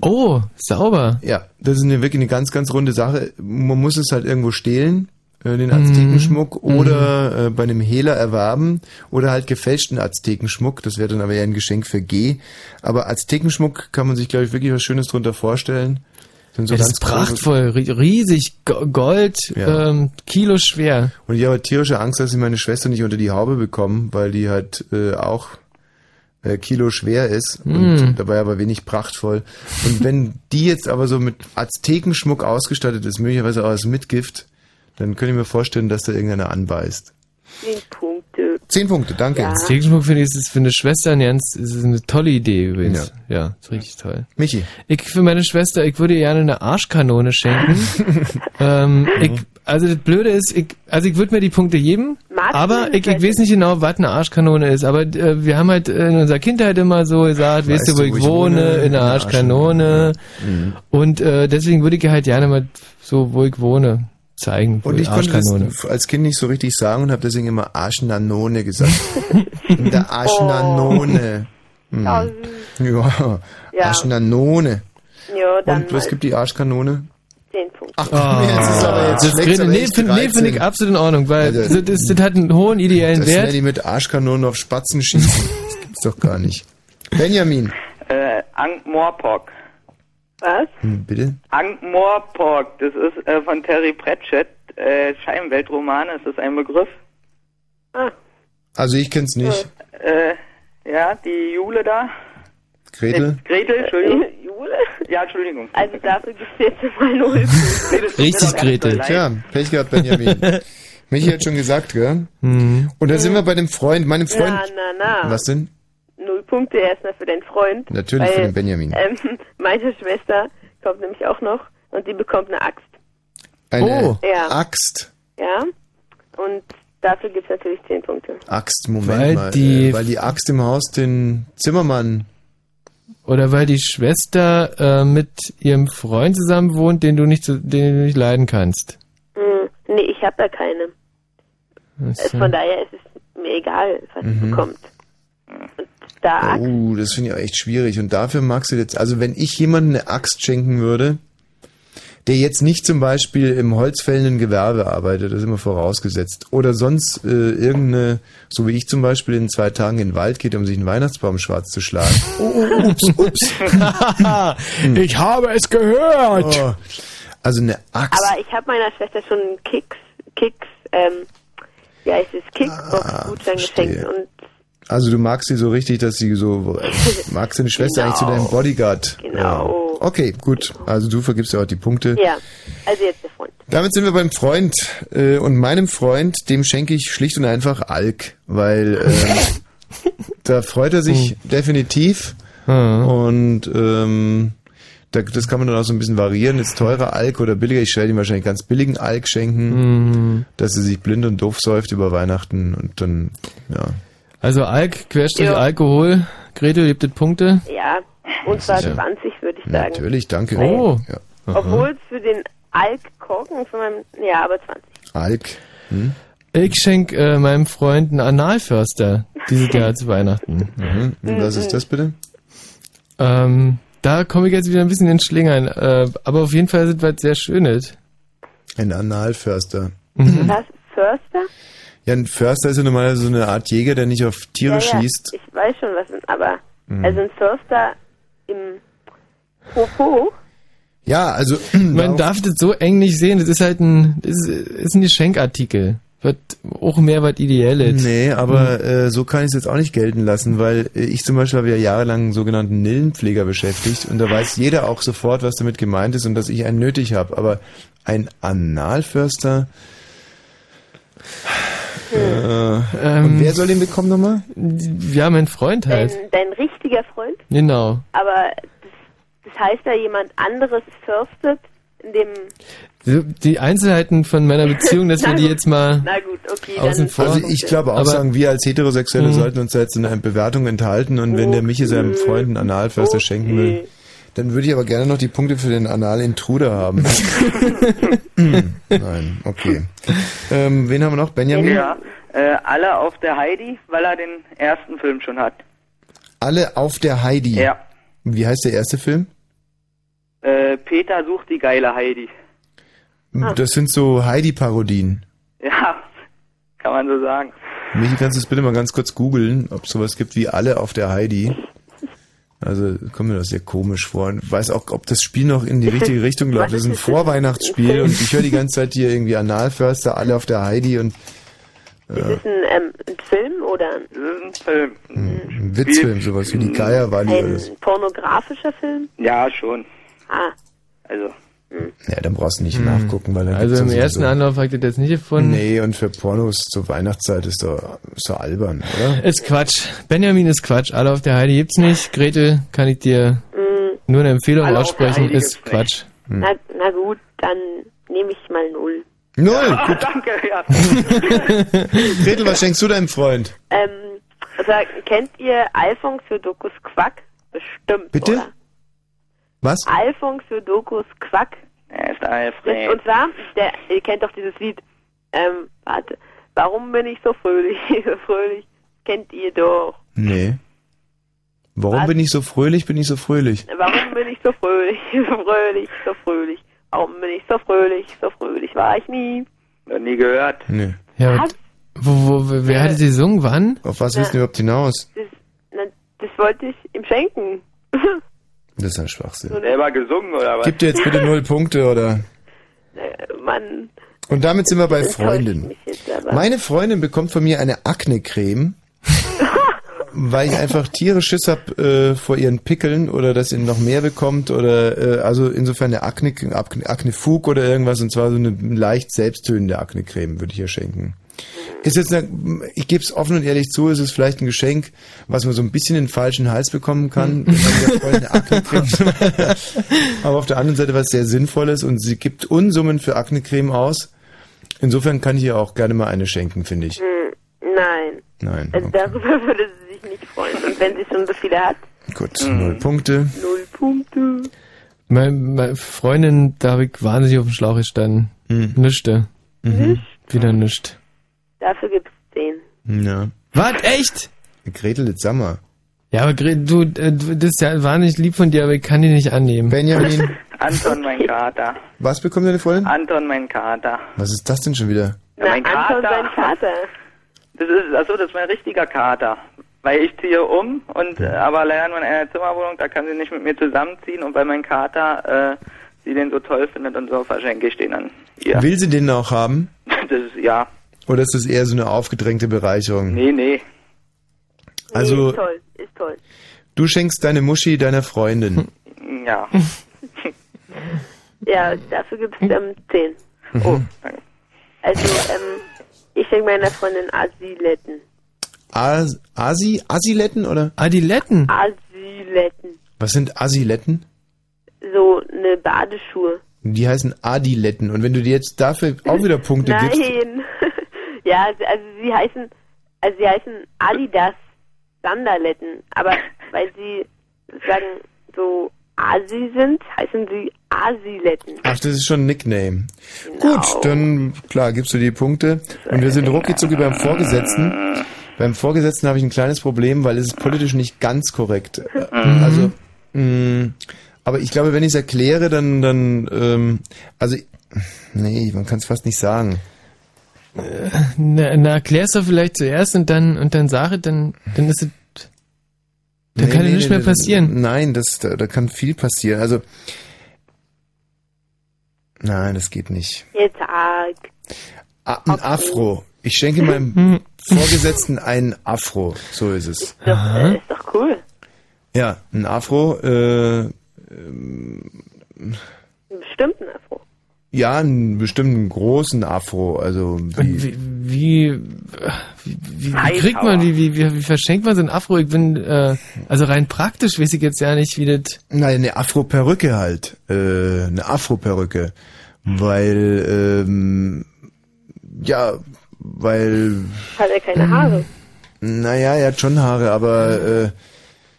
Oh, sauber. Ja, das ist eine, wirklich eine ganz, ganz runde Sache. Man muss es halt irgendwo stehlen, äh, den Aztekenschmuck, Mhm. oder äh, bei einem Hehler erwerben, oder halt gefälschten Aztekenschmuck. Das wäre dann aber eher ein Geschenk für G. Aber Aztekenschmuck kann man sich, glaube ich, wirklich was Schönes drunter vorstellen. Sind so das ganz ist prachtvoll, ri- riesig, Go- Gold, Ja. ähm, Kilo schwer. Und ich habe tierische Angst, dass ich meine Schwester nicht unter die Haube bekomme, weil die halt äh, auch äh, Kilo schwer ist und Mm. dabei aber wenig prachtvoll. Und wenn die jetzt aber so mit Aztekenschmuck ausgestattet ist, möglicherweise auch als Mitgift, dann könnte ich mir vorstellen, dass da irgendeiner anbeißt. Punkte. Zehn Punkte, danke. Ja. Stegenschmuck finde ich, ist für eine Schwester ein ganz, ist eine tolle Idee übrigens. Ja, ist richtig toll. Michi. Ich für meine Schwester, ich würde ihr gerne eine Arschkanone schenken. ähm, ich, also das Blöde ist, ich, also ich würde mir die Punkte geben, du aber das ich, ich weiß nicht genau, was eine Arschkanone ist. Aber äh, wir haben halt in unserer Kindheit immer so gesagt, weißt, du, wo ich, wohne, in einer Arschkanone. Mhm. Und äh, deswegen würde ich ihr halt gerne mal so, wo ich wohne, zeigen. Und die ich konnte das als Kind nicht so richtig sagen und habe deswegen immer Arschnanone gesagt. In der Arschnanone. Hm. Ja, Ja, Ja. Arschnanone. Ja, dann Und was gibt die Arschkanone? zehn Punkte. Ach, komm, jetzt ist aber jetzt das aber nee, finde nee, find ich 13. absolut in Ordnung, weil Also- das, das, das hat einen hohen ideellen Das Wert. ich mit Arschkanonen auf Spatzen schießen. Das gibt's doch gar nicht. Benjamin. Äh, Ankh-Morpork. Was? Hm, bitte? Ankh-Morpork, das ist äh, von Terry Pratchett, äh, Scheibenweltroman, ist das ein Begriff? Also ich kenn's nicht. Äh, ja, die Jule da. Gretel? Äh, Gretel, Entschuldigung. Jule? Ja, Entschuldigung. Also dafür gibt's jetzt mal null Richtig, Gretel. Tja, Pech gehabt, Benjamin. Michi hat schon gesagt, gell? Mhm. Und da sind wir bei dem Freund, meinem Freund. Na, na, na. Was denn? Null Punkte erstmal für deinen Freund. Natürlich für den Benjamin. Ähm, meine Schwester kommt nämlich auch noch und die bekommt eine Axt. Eine Oh. Ja. Axt. Ja? Und dafür gibt's natürlich zehn Punkte. Axt, Moment Weil mal. die- äh, weil die Axt im Haus den Zimmermann. Oder weil die Schwester äh, mit ihrem Freund zusammen wohnt, den du nicht, den du nicht leiden kannst. Hm, nee, ich habe da keine. Ist, Von daher ist es mir egal, was sie Mhm. bekommt. Und Axt, Oh, das finde ich auch echt schwierig. Und dafür magst du jetzt, also wenn ich jemandem eine Axt schenken würde, der jetzt nicht zum Beispiel im holzfällenden Gewerbe arbeitet, das ist immer vorausgesetzt, oder sonst äh, irgendeine, so wie ich zum Beispiel in zwei Tagen in den Wald geht, um sich einen Weihnachtsbaum schwarz zu schlagen. Oh, oh, ups, ups. ich habe es gehört. Oh. Also eine Axt. aber ich habe meiner Schwester schon einen Kicks, Kicks, ähm, heißt es, Kickbox-Gutschein geschenkt und Also du magst sie so richtig, dass sie so, magst deine Schwester eigentlich zu deinem Bodyguard. Genau. Ja. Okay, gut. Also du vergibst ja auch die Punkte. ja, also jetzt der Freund. Damit sind wir beim Freund. Äh, und meinem Freund, dem schenke ich schlicht und einfach Alk, weil ähm, da freut er sich definitiv. Und ähm, da, das kann man dann auch so ein bisschen variieren. Jetzt teurer Alk oder billiger. Ich werde ihm wahrscheinlich ganz billigen Alk schenken, Mhm. dass er sich blind und doof säuft über Weihnachten und dann, ja. Also Alk, Querstrich Ja. Alkohol. Gretel gibt es Punkte. Ja, und zwar Ja. 20 würde ich sagen. Natürlich, danke. Oh. Ja. Obwohl es für den Alk-Korken von meinem, ja, aber 20. Alk. Hm? Ich schenke äh, meinem Freund einen Analförster dieses Jahr zu Weihnachten. Mhm. Und was ist das bitte? Ähm, da komme ich jetzt wieder ein bisschen in Schlingern. Äh, aber auf jeden Fall sind was sehr Schönes. Ein Analförster. Mhm. Was? Förster? Ja, ein Förster ist ja normalerweise so eine Art Jäger, der nicht auf Tiere ja, ja, schießt. Ich weiß schon, was, aber, Mhm. also ein Förster im Popo, Ja, also Man darf das so eng nicht sehen. Das ist halt ein, das ist, ist ein Geschenkartikel wird auch mehr was Ideelles. Nee, aber Hm. äh, so kann ich es jetzt auch nicht gelten lassen, weil äh, ich zum Beispiel habe ja jahrelang einen sogenannten Nillenpfleger beschäftigt und da weiß jeder auch sofort, was damit gemeint ist und dass ich einen nötig habe. Aber ein Analförster. Äh, Ähm, und wer soll den bekommen nochmal? Ja, mein Freund Dein, halt. dein richtiger Freund? Genau. Aber das, das heißt ja, jemand anderes firstet in dem... Die Einzelheiten von meiner Beziehung, dass wir die jetzt mal Na gut, okay, außen vor. Also ich glaube auch Aber- sagen, wir als Heterosexuelle Mhm. sollten uns da jetzt in einer Bewertung enthalten und wenn der Michi seinem Freund einen Analförster schenken will, dann würde ich aber gerne noch die Punkte für den Anal-Intruder haben. Hm, Nein, okay. Ähm, wen haben wir noch? Benjamin? Ja, äh, alle auf der Heidi, weil er den ersten Film schon hat. Alle auf der Heidi. Ja. Wie heißt der erste Film? Äh, Peter sucht die geile Heidi. Ah. Das sind so Heidi-Parodien. Ja, kann man so sagen. Michi, kannst du es bitte mal ganz kurz googeln, ob es sowas gibt wie alle auf der Heidi? Also kommt mir das sehr komisch vor. Ich weiß auch, ob das Spiel noch in die richtige Richtung läuft. Das ist ein Vorweihnachtsspiel und ich höre die ganze Zeit hier irgendwie Analförster, alle auf der Heidi und Ist äh, es ein, ähm, ein Film oder ein, Das ist ein Film. ein Witzfilm, sowas wie die Geierwalli oder so. ein pornografischer Film? Ja, schon. Ah, Also. Ja, dann brauchst du nicht nachgucken, weil dann Also im ja ersten sowieso- Anlauf habe ich das jetzt nicht gefunden. Nee, und für Pornos zur Weihnachtszeit ist doch, ist doch albern, oder? Ist Quatsch. Benjamin ist Quatsch. Alle auf der Heidi gibt's nicht. Gretel kann ich dir nur eine Empfehlung Alle aussprechen. Ist Quatsch. na, na gut, dann nehme ich mal null. Null! Ah, danke, ja. Gretel, was schenkst du deinem Freund? Ähm, also, kennt ihr Alphonse Jodokus Quack? Bestimmt, Bitte? oder? Was? Alphonse Jodokus Quack. Er ist Alfred. und zwar, der, ihr kennt doch dieses Lied, ähm, warte, warum bin ich so fröhlich, so fröhlich? Kennt ihr doch. Nee. Warum Was? bin ich so fröhlich, bin ich so fröhlich? Warum bin ich so fröhlich, so fröhlich, so fröhlich? Warum bin ich so fröhlich, so fröhlich war ich nie? Noch nie gehört. Nee. Ja, wo, wo, wer hat sie gesungen? Wann? Auf was willst du überhaupt hinaus? Das, na, das wollte ich ihm schenken. Das ist ein Schwachsinn. Selber gesungen oder was? Gib dir jetzt bitte null Punkte, oder? Äh, Mann, Und damit sind wir bei Freundin. Meine Freundin bekommt von mir eine Akne-Creme, weil ich einfach Tiere Schiss hab äh, vor ihren Pickeln oder dass sie noch mehr bekommt oder äh, also insofern eine Akne, Akne, Akne-Fug oder irgendwas und zwar so eine leicht selbsttönende Akne-Creme würde ich ihr schenken. Ist jetzt eine, ich gebe es offen und ehrlich zu, es ist vielleicht ein Geschenk, was man so ein bisschen in den falschen Hals bekommen kann, Akne-Creme aber auf der anderen Seite was sehr Sinnvolles und sie gibt Unsummen für Akne-Creme aus. Insofern kann ich ihr auch gerne mal eine schenken, finde ich. Hm, nein, Nein. also darüber würde sie sich nicht freuen. Und wenn sie schon so viele hat, Gut, null Punkte. null Punkte. Meine, meine Freundin, da habe ich wahnsinnig auf dem Schlauch gestanden. Hm. Nischte. Mhm. Wieder nischt. Dafür gibt's den. Ja. Was? Echt? Gretel, jetzt sag mal. Ja, aber Gre du, äh, du, das ist ja wahnsinnig lieb von dir, aber ich kann die nicht annehmen. Benjamin, Anton, mein Kater. was bekommt deine Freundin? Anton, mein Kater. Was ist das denn schon wieder? Ja, mein Anton, Kater. sein Vater. Das ist, achso, das ist mein richtiger Kater. Weil ich ziehe um und äh, aber leider nur in einer Zimmerwohnung, da kann sie nicht mit mir zusammenziehen und weil mein Kater äh, sie den so toll findet und so verschenke ich den an ihr. Will sie den auch haben? Das ist ja. Oder ist das eher so eine aufgedrängte Bereicherung? Nee, nee. Also, Ist toll, ist toll. du schenkst deine Muschi deiner Freundin. Ja. Ja, dafür gibt's ähm, zehn. Oh, danke. Also, ähm, ich schenke meiner Freundin Asiletten. As Asi? Asiletten oder? Adiletten? Asiletten. Was sind Asiletten? So eine Badeschuhe. Die heißen Adiletten. Und wenn du dir jetzt dafür auch wieder Punkte gibst. Nein. Ja, also sie heißen, also sie heißen Adidas Sandaletten. Aber weil sie sagen so Asi sind, heißen sie Asiletten. Ach, das ist schon ein Nickname. Gut, dann klar, gibst du die Punkte. Und wir sind rucki beim Vorgesetzten. Beim Vorgesetzten habe ich ein kleines Problem, weil es ist politisch nicht ganz korrekt. Äh, Also, mh, aber ich glaube, wenn ich es erkläre, dann, dann, ähm, also, nee, man kann es fast nicht sagen. Na, na erklär's doch vielleicht zuerst und dann und dann sag es, dann, dann ist es. Dann Nee, kann ja nee, nichts nee, mehr passieren. Nein, das, da, da kann viel passieren. Also, nein, das geht nicht. Jetzt arg. A, ein Afro. Ich schenke meinem Vorgesetzten einen Afro. So ist es. Doch, äh, ist doch cool. Ja, ein Afro. Äh, Einen bestimmten Afro. Ja, einen bestimmten großen Afro. Also wie, Wie, wie, wie, wie, wie kriegt man, wie, wie, wie, wie verschenkt man so ein Afro? Ich bin, äh, also rein praktisch weiß ich jetzt ja nicht, wie das... Nein, eine Afro-Perücke halt. Äh, eine Afro-Perücke. Weil, ähm, ja, weil, Hat er keine Haare. naja, er hat schon Haare, aber äh,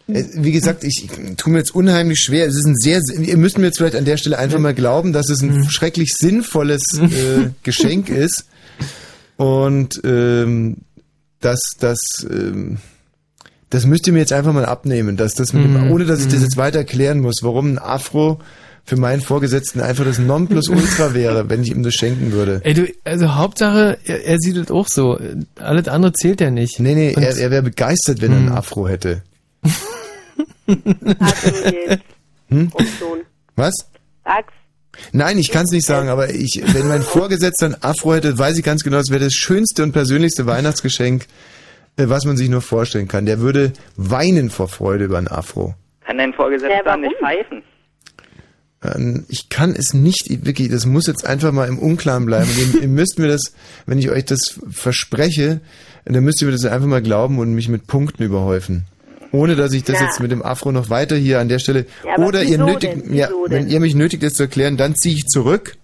wie gesagt, ich, ich tue mir jetzt unheimlich schwer. Es ist ein sehr, ihr müsst mir jetzt vielleicht an der Stelle einfach mal glauben, dass es ein schrecklich sinnvolles äh, Geschenk ist und ähm, dass das ähm, das müsst ihr mir jetzt einfach mal abnehmen, dass das mit dem, ohne dass ich das jetzt weiter erklären muss, warum ein Afro für meinen Vorgesetzten einfach das Nonplusultra wäre, wenn ich ihm das schenken würde. Ey, du, also Hauptsache, er, er sieht es auch so. Alles andere zählt ja nicht. Nee, nee, Und- er, er wäre begeistert, wenn er einen Afro hätte. Hm? Was? Sag's. Nein, ich kann es nicht sagen, aber ich, wenn mein Vorgesetzter ein Afro hätte, weiß ich ganz genau, das wäre das schönste und persönlichste Weihnachtsgeschenk, äh, was man sich nur vorstellen kann. Der würde weinen vor Freude über ein Afro. Kann dein Vorgesetzter nicht pfeifen? Ähm, Ich kann es nicht, ich- wirklich, das muss jetzt einfach mal im Unklaren bleiben. ihr, ihr müsst mir das, wenn ich euch das verspreche, dann müsst ihr mir das einfach mal glauben und mich mit Punkten überhäufen. Ohne dass ich das Ja. jetzt mit dem Afro noch weiter hier an der Stelle. Ja, oder ihr nötigt, denn? ja, wenn ihr mich nötigt, das zu erklären, dann ziehe ich zurück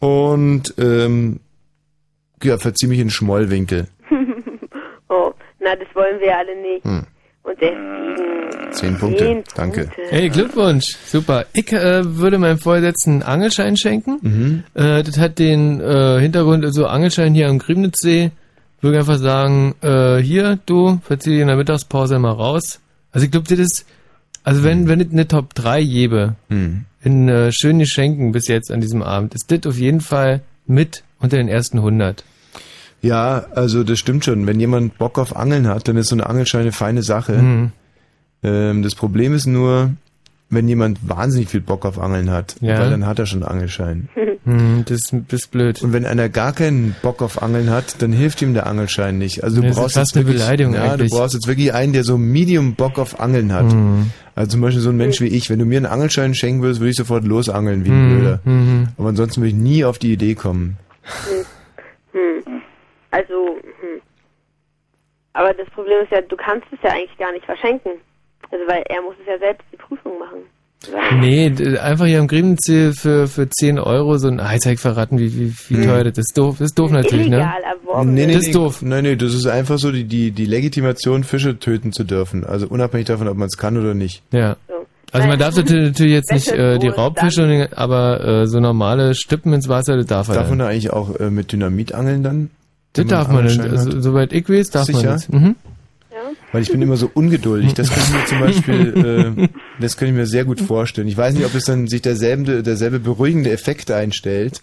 und ähm, ja, verziehe mich in den Schmollwinkel. oh, na, das wollen wir alle nicht. Hm. Und deswegen. Zehn Punkte, Zehn danke. Punkte. Hey, Glückwunsch, super. Ich äh, würde meinem Vorgesetzten einen Angelschein schenken. Mhm. Äh, das hat den äh, Hintergrund, also Angelschein hier am Griebnitzsee. Würde einfach sagen, äh, hier, du, verzieh dich in der Mittagspause mal raus. Also ich glaube, das ist, also wenn, wenn es eine Top 3 gäbe, Hm. in äh, schönen Geschenken bis jetzt an diesem Abend, ist das auf jeden Fall mit unter den ersten 100. Ja, also das stimmt schon. Wenn jemand Bock auf Angeln hat, dann ist so eine Angelschein eine feine Sache. Mhm. Ähm, das Problem ist nur, wenn jemand wahnsinnig viel Bock auf Angeln hat, Ja. weil dann hat er schon einen Angelschein. Hm, das, das ist blöd. Und wenn einer gar keinen Bock auf Angeln hat, dann hilft ihm der Angelschein nicht. Also du Das ist brauchst fast jetzt eine wirklich, Beleidigung ja, eigentlich. du brauchst jetzt wirklich einen, der so Medium Bock auf Angeln hat. Mhm. Also zum Beispiel so ein Mensch wie ich. Wenn du mir einen Angelschein schenken würdest, würde ich sofort losangeln wie ein Mhm, Blöder. mhm. Aber ansonsten würde ich nie auf die Idee kommen. Hm. Also, hm. Aber das Problem ist ja, du kannst es ja eigentlich gar nicht verschenken. Also, weil er muss es ja selbst die Prüfung machen. Nee, einfach hier am Griebnitzsee für, für 10 Euro so ein Eisheik verraten, wie, wie, wie Mhm. teuer das ist. Doof, das ist doof natürlich, ne? Erworben. Nee, nee, Das nee, ist doof. Nein, nee, das ist einfach so die, die, die Legitimation, Fische töten zu dürfen. Also unabhängig davon, ob man es kann oder nicht. Ja. Also man darf natürlich natürlich jetzt nicht äh, die Raubfische, den- aber äh, so normale Stippen ins Wasser, das darf er Darf man da eigentlich auch äh, mit Dynamit angeln dann? Das darf man, dann, also, soweit ich weiß, darf Sicher? man das. Mhm. Weil ich bin immer so ungeduldig. Das könnte ich mir zum Beispiel, äh, das könnte ich mir sehr gut vorstellen. Ich weiß nicht, ob es dann sich derselbe, derselbe beruhigende Effekt einstellt.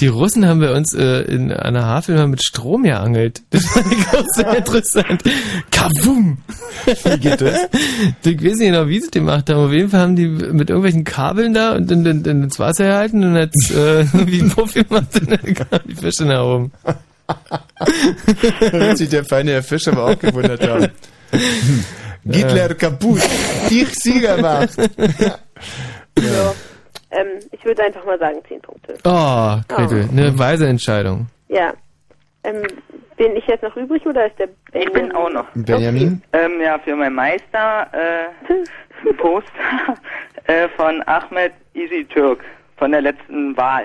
Die Russen haben bei uns äh, in einer Havel mal mit Strom geangelt. Das fand ich auch sehr interessant. Kavum! Wie geht das? Ich weiß nicht genau, wie sie das gemacht haben. Auf jeden Fall haben die mit irgendwelchen Kabeln da und dann, dann, dann ins Wasser gehalten und hat äh, wie ein Puff gemacht und dann kamen die Fische nach oben. Da wird sich der feine Herr Fischer aber auch gewundert haben. Hitler kaputt, ich Sieger macht. So. Ähm, ich würde einfach mal sagen 10 Punkte. Oh, Gretel, Oh. eine weise Entscheidung. Ja. Ähm, bin ich jetzt noch übrig oder ist der Benjamin? Ich bin auch noch. Benjamin? Ähm, ja, für meinen Meister äh, ein Poster äh, von Ahmed Easy Türk von der letzten Wahl.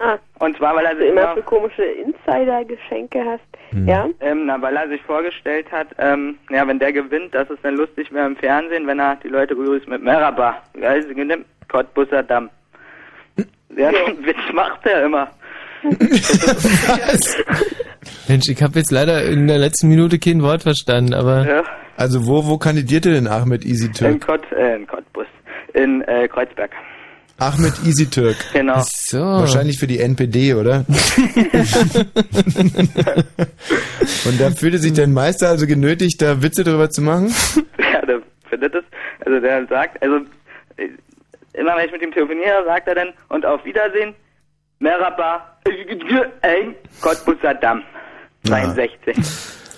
Ah. Und zwar, weil er sich immer so komische Insider-Geschenke hast. Hm. Ja? ähm, na, weil er sich vorgestellt hat, ähm, ja, wenn der gewinnt, das ist dann lustig mehr im Fernsehen, wenn er die Leute begrüßt mit Merhaba. Genimmt Cottbusser Damm. Ja, den Witz macht er immer. Mensch, ich habe jetzt leider in der letzten Minute kein Wort verstanden, aber Ja. Also wo, wo kandidierte denn Ahmed Easy In, Türk? Kott, äh, in Cottbus. In äh, Kreuzberg. Ahmed Easy Türk. Genau. so. Wahrscheinlich für die NPD, oder? Und da fühlte sich dein Meister also genötigt, da Witze drüber zu machen? Ja, der findet es. Also der sagt, also äh, immer wenn ich mit ihm telefoniere, sagt er dann und auf Wiedersehen, Merhaba, Ein Cottbusser Damm. 62.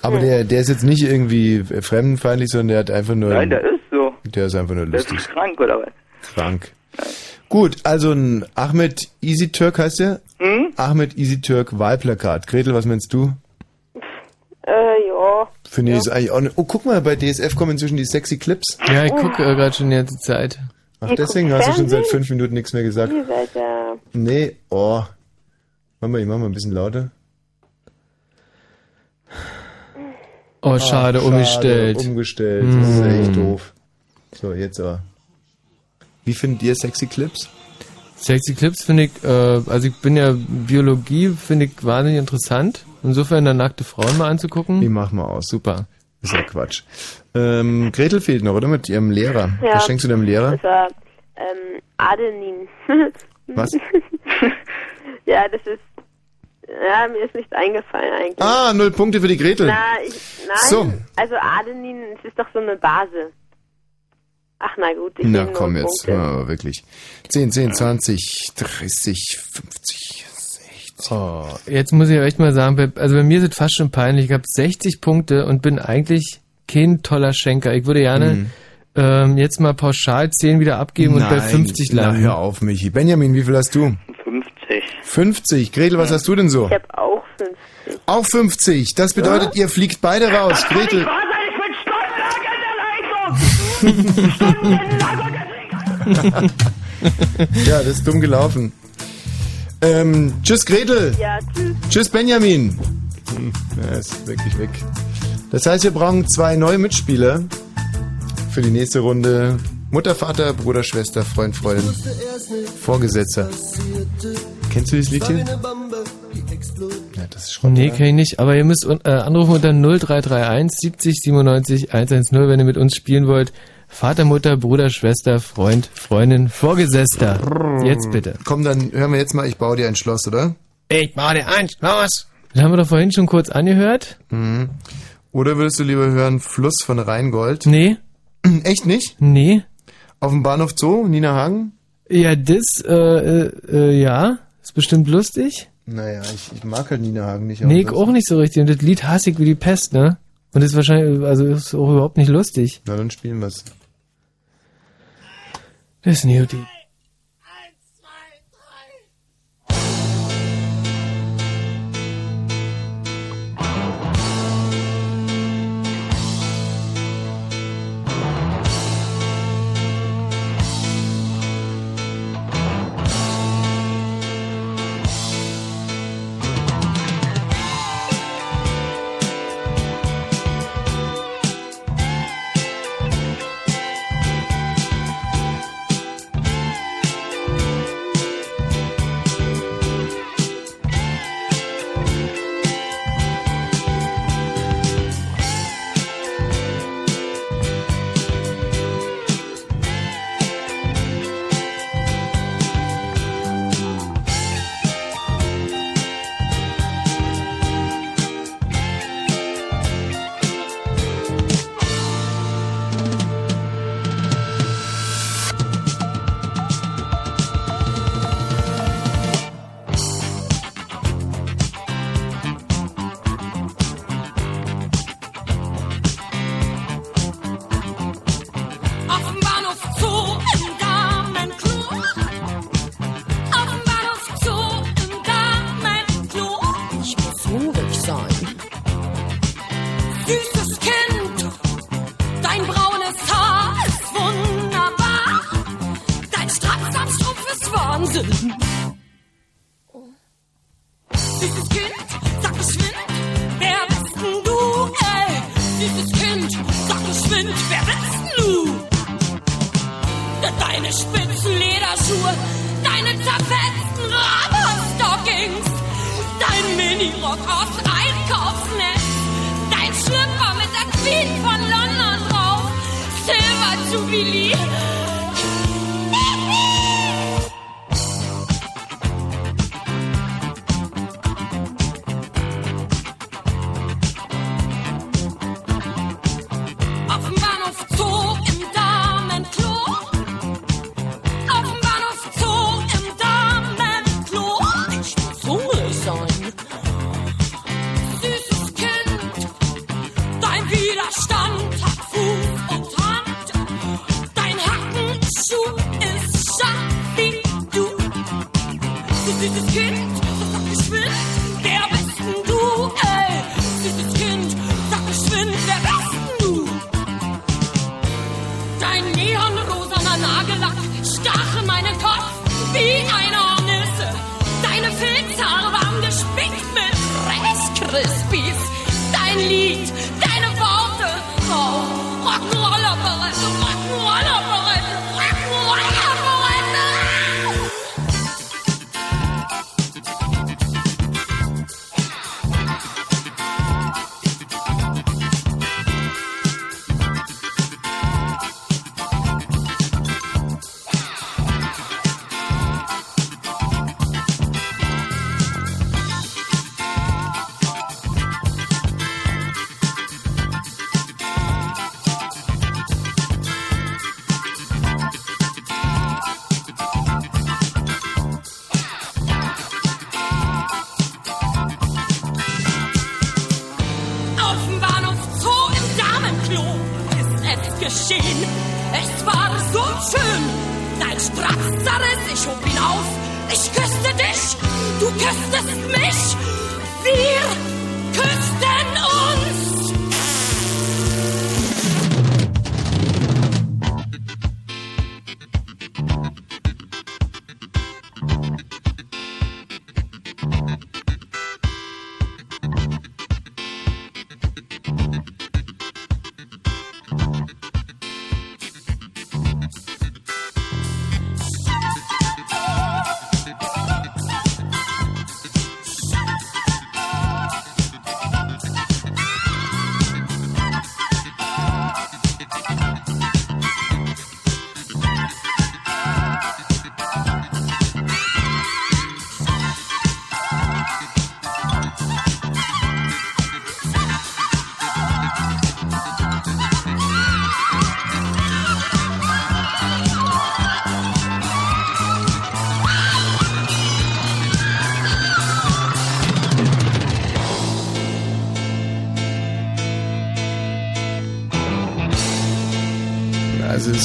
Aber der, der ist jetzt nicht irgendwie fremdenfeindlich, sondern der hat einfach nur. Nein, der ist so. Der ist einfach nur Der ist lustig. krank, oder was? Krank. Gut, also ein Ahmed Easy Turk heißt der? Hm? Ahmed Easy Turk Wahlplakat. Gretel, was meinst du? Äh, ja. Finde ich ist eigentlich auch ne Oh, guck mal, bei DSF kommen inzwischen die sexy Clips. Ja, ich gucke äh, gerade schon die ganze Zeit. Ach, Ihr deswegen hast du schon seit fünf Minuten nichts mehr gesagt. Ihr seid ja... Nee, oh. Mach mal, ich mach mal ein bisschen lauter. Oh, Ah, schade, umgestellt. Umgestellt, das ist Hm. echt doof. So, jetzt aber. Wie findet ihr sexy Clips? Sexy Clips finde ich, äh, also ich bin ja Biologie, finde ich wahnsinnig interessant. Insofern da nackte Frauen mal anzugucken. Die machen wir aus. Super. Ist ja Quatsch. Ähm, Gretel fehlt noch, oder? Mit ihrem Lehrer. Ja. Was schenkst du deinem Lehrer? Das war ähm, Adenin. Was? ja, das ist... Ja, mir ist nichts eingefallen eigentlich. Ah, null Punkte für die Gretel. Na, ich, nein, So. also Adenin, es ist doch so eine Base. Ach na gut, ich Na komm jetzt, ja, aber wirklich. 10, 10, 20, 30, 50, 60. Oh, jetzt muss ich echt mal sagen, bei- also bei mir ist es fast schon peinlich. Ich habe 60 Punkte und bin eigentlich kein toller Schenker. Ich würde gerne Mhm. ähm, jetzt mal pauschal 10 wieder abgeben und bei Nein, 50 na, landen. hör auf, Michi. Benjamin, wie viel hast du? 50. 50. Gretel, was hast du denn so? Ich habe auch 50. Auch 50. Das bedeutet, ihr fliegt beide raus. Gretel. ja, das ist dumm gelaufen. Ähm, tschüss Gretel. Ja, tschüss. Tschüss Benjamin. Hm, Er ist wirklich weg. Das heißt, wir brauchen zwei neue Mitspieler für die nächste Runde. Mutter, Vater, Bruder, Schwester, Freund, Freundin, Vorgesetzter. Kennst du dieses Lied hier? Das ist Schrott. Nee, kann ich nicht. Aber ihr müsst äh, anrufen unter 0331 70 97 110, wenn ihr mit uns spielen wollt. Vater, Mutter, Bruder, Schwester, Freund, Freundin, Vorgesetzter. Jetzt bitte. Komm, dann hören wir jetzt mal, ich baue dir ein Schloss, oder? Ich baue dir ein Schloss. Das haben wir doch vorhin schon kurz angehört. Mhm. Oder würdest du lieber hören Fluss von Rheingold? Nee. Echt nicht? Nee. Auf dem Bahnhof Zoo, Nina Hagen? Ja, das, äh, äh, äh, ja, ist bestimmt lustig. Naja, ich, ich mag halt Nina Hagen nicht. Nee, auch nicht so richtig. Und das Lied hasse ich wie die Pest, ne? Und das ist wahrscheinlich, also ist auch überhaupt nicht lustig. Na, dann spielen wir's. Das ist ein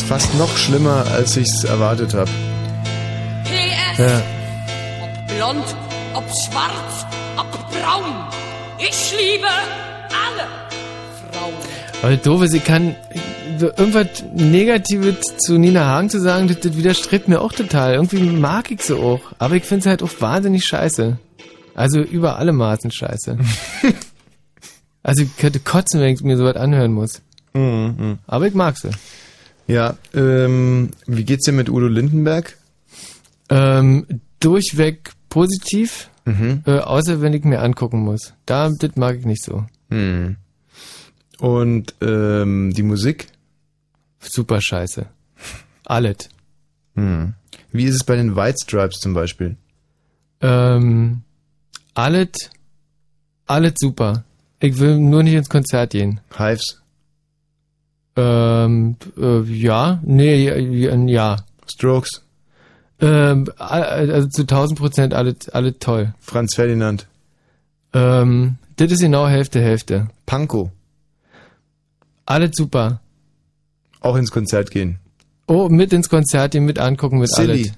fast noch schlimmer, als ich es erwartet habe. PS. Ja. Ob blond, ob schwarz, ob braun. Ich liebe alle Frauen. Aber doof ich kann irgendwas Negatives zu Nina Hagen zu sagen, das, das widerstrebt mir auch total. Irgendwie mag ich sie auch. Aber ich finde sie halt auch wahnsinnig scheiße. Also über alle Maßen scheiße. also ich könnte kotzen, wenn ich mir sowas anhören muss. Mhm. Aber ich mag sie. Ja, ähm, wie geht's dir mit Udo Lindenberg? Ähm, durchweg positiv, Mhm. äh, außer wenn ich mir angucken muss. Da, das mag ich nicht so. Hm. Und ähm, die Musik? Super scheiße. Alles. Hm. Wie ist es bei den White Stripes zum Beispiel? Ähm, alles, alles super. Ich will nur nicht ins Konzert gehen. Hives? Ähm, äh, ja, nee, ja, ja. Strokes? Ähm, also zu 1000 Prozent alles, alles toll. Franz Ferdinand? Ähm, das ist genau Hälfte, Hälfte. Panko? Alles super. Auch ins Konzert gehen? Oh, mit ins Konzert gehen, mit angucken, mit Silly? alles.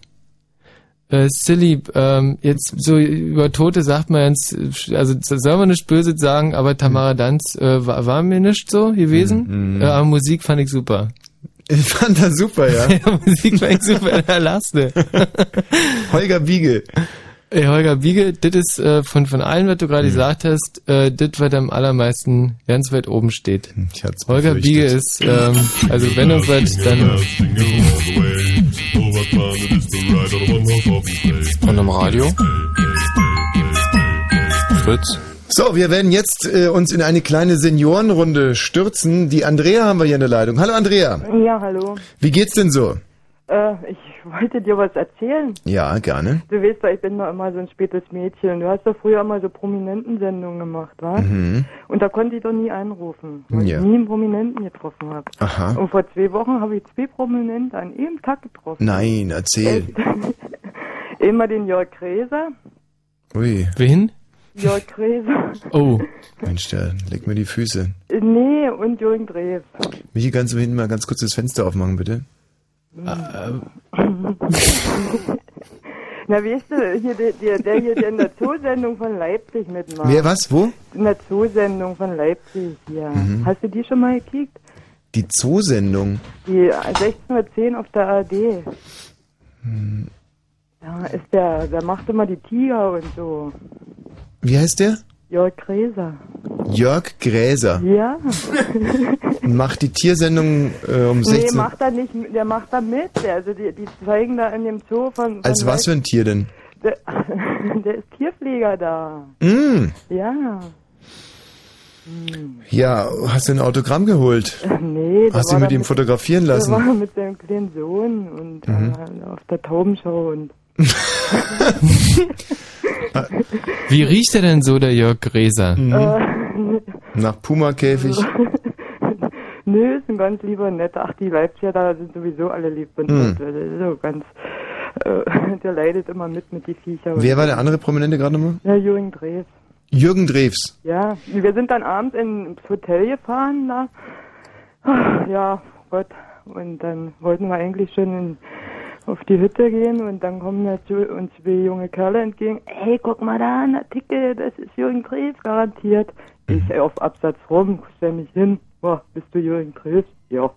Äh, silly, ähm, jetzt so über Tote sagt man ganz, also soll man nicht böse sagen, aber Tamara Danz äh, war, war mir nicht so gewesen. Mhm. Äh, aber Musik fand ich super. Ich fand das super, ja. ja Musik fand ich super, lachst du. Holger Biege. Ey, Holger Biege, das ist äh, von, von allen, was du Mhm. gerade gesagt hast, äh, das, was am allermeisten ganz weit oben steht. Holger befürchtet. Biege ist, ähm, also wenn irgendwas, dann Und im Radio? Fritz? So, wir werden jetzt äh, uns in eine kleine Seniorenrunde stürzen. Die Andrea haben wir hier in der Leitung. Hallo Andrea. Ja, hallo. Wie geht's denn so? Äh, ich wollte dir was erzählen. Ja, gerne. Du weißt doch, ich bin doch immer so ein spätes Mädchen. Du hast doch früher immer so Prominentensendungen gemacht, wa? Mhm. Und da konnte ich doch nie anrufen, weil Ja. ich nie einen Prominenten getroffen habe. Aha. Und vor zwei Wochen habe ich zwei Prominente an einem Tag getroffen. Nein, erzähl. Immer den Jörg Gräser. Ui. Wen? Jörg Gräser. Oh. Mensch, der leg mir die Füße. Nee, und Jürgen Drews. Michi, kannst du hinten mal ganz kurz das Fenster aufmachen, bitte? Na, weißt du, hier, der, der, der hier, der in der Zoosendung von Leipzig mitmacht. Wer, was, wo? In der Zoosendung von Leipzig, ja. Mhm. Hast du die schon mal gekickt? Die Zoosendung. Die 16.10 Uhr auf der ARD. Hm. Ja, ist der, der macht immer die Tiger und so. Wie heißt der? Jörg Gräser. Jörg Gräser. Ja. Macht die Tiersendung äh, um nee, 16 macht er nicht, der macht da mit. Also die, die zeigen da in dem Zoo von... von Als was für ein Tier denn? Der, der ist Tierpfleger da. Mm. Ja. Ja, hast du ein Autogramm geholt? Nee, Hast du mit ihm fotografieren lassen? war mit seinem kleinen Sohn und Mhm. äh, auf der Taubenschau und... Wie riecht er denn so, der Jörg Gräser? Mhm. Äh, Nach Puma-Käfig. Nö, ist ein ganz lieber, netter. Ach, die Leipziger da sind sowieso alle lieb und Hm. ist so ganz... Äh, der leidet immer mit mit die Viecher. Wer war der andere Prominente gerade nochmal? Ja, Jürgen Drews. Jürgen Drews. Ja, wir sind dann abends ins Hotel gefahren da. Ja, Gott. Und dann wollten wir eigentlich schon in, auf die Hütte gehen und dann kommen uns zwei junge Kerle entgegen. Hey, guck mal da, ein Artikel, das ist Jürgen Drews garantiert. Ich auf Absatz rum, stell mich hin. Boah, bist du Jürgen Drews? Ja.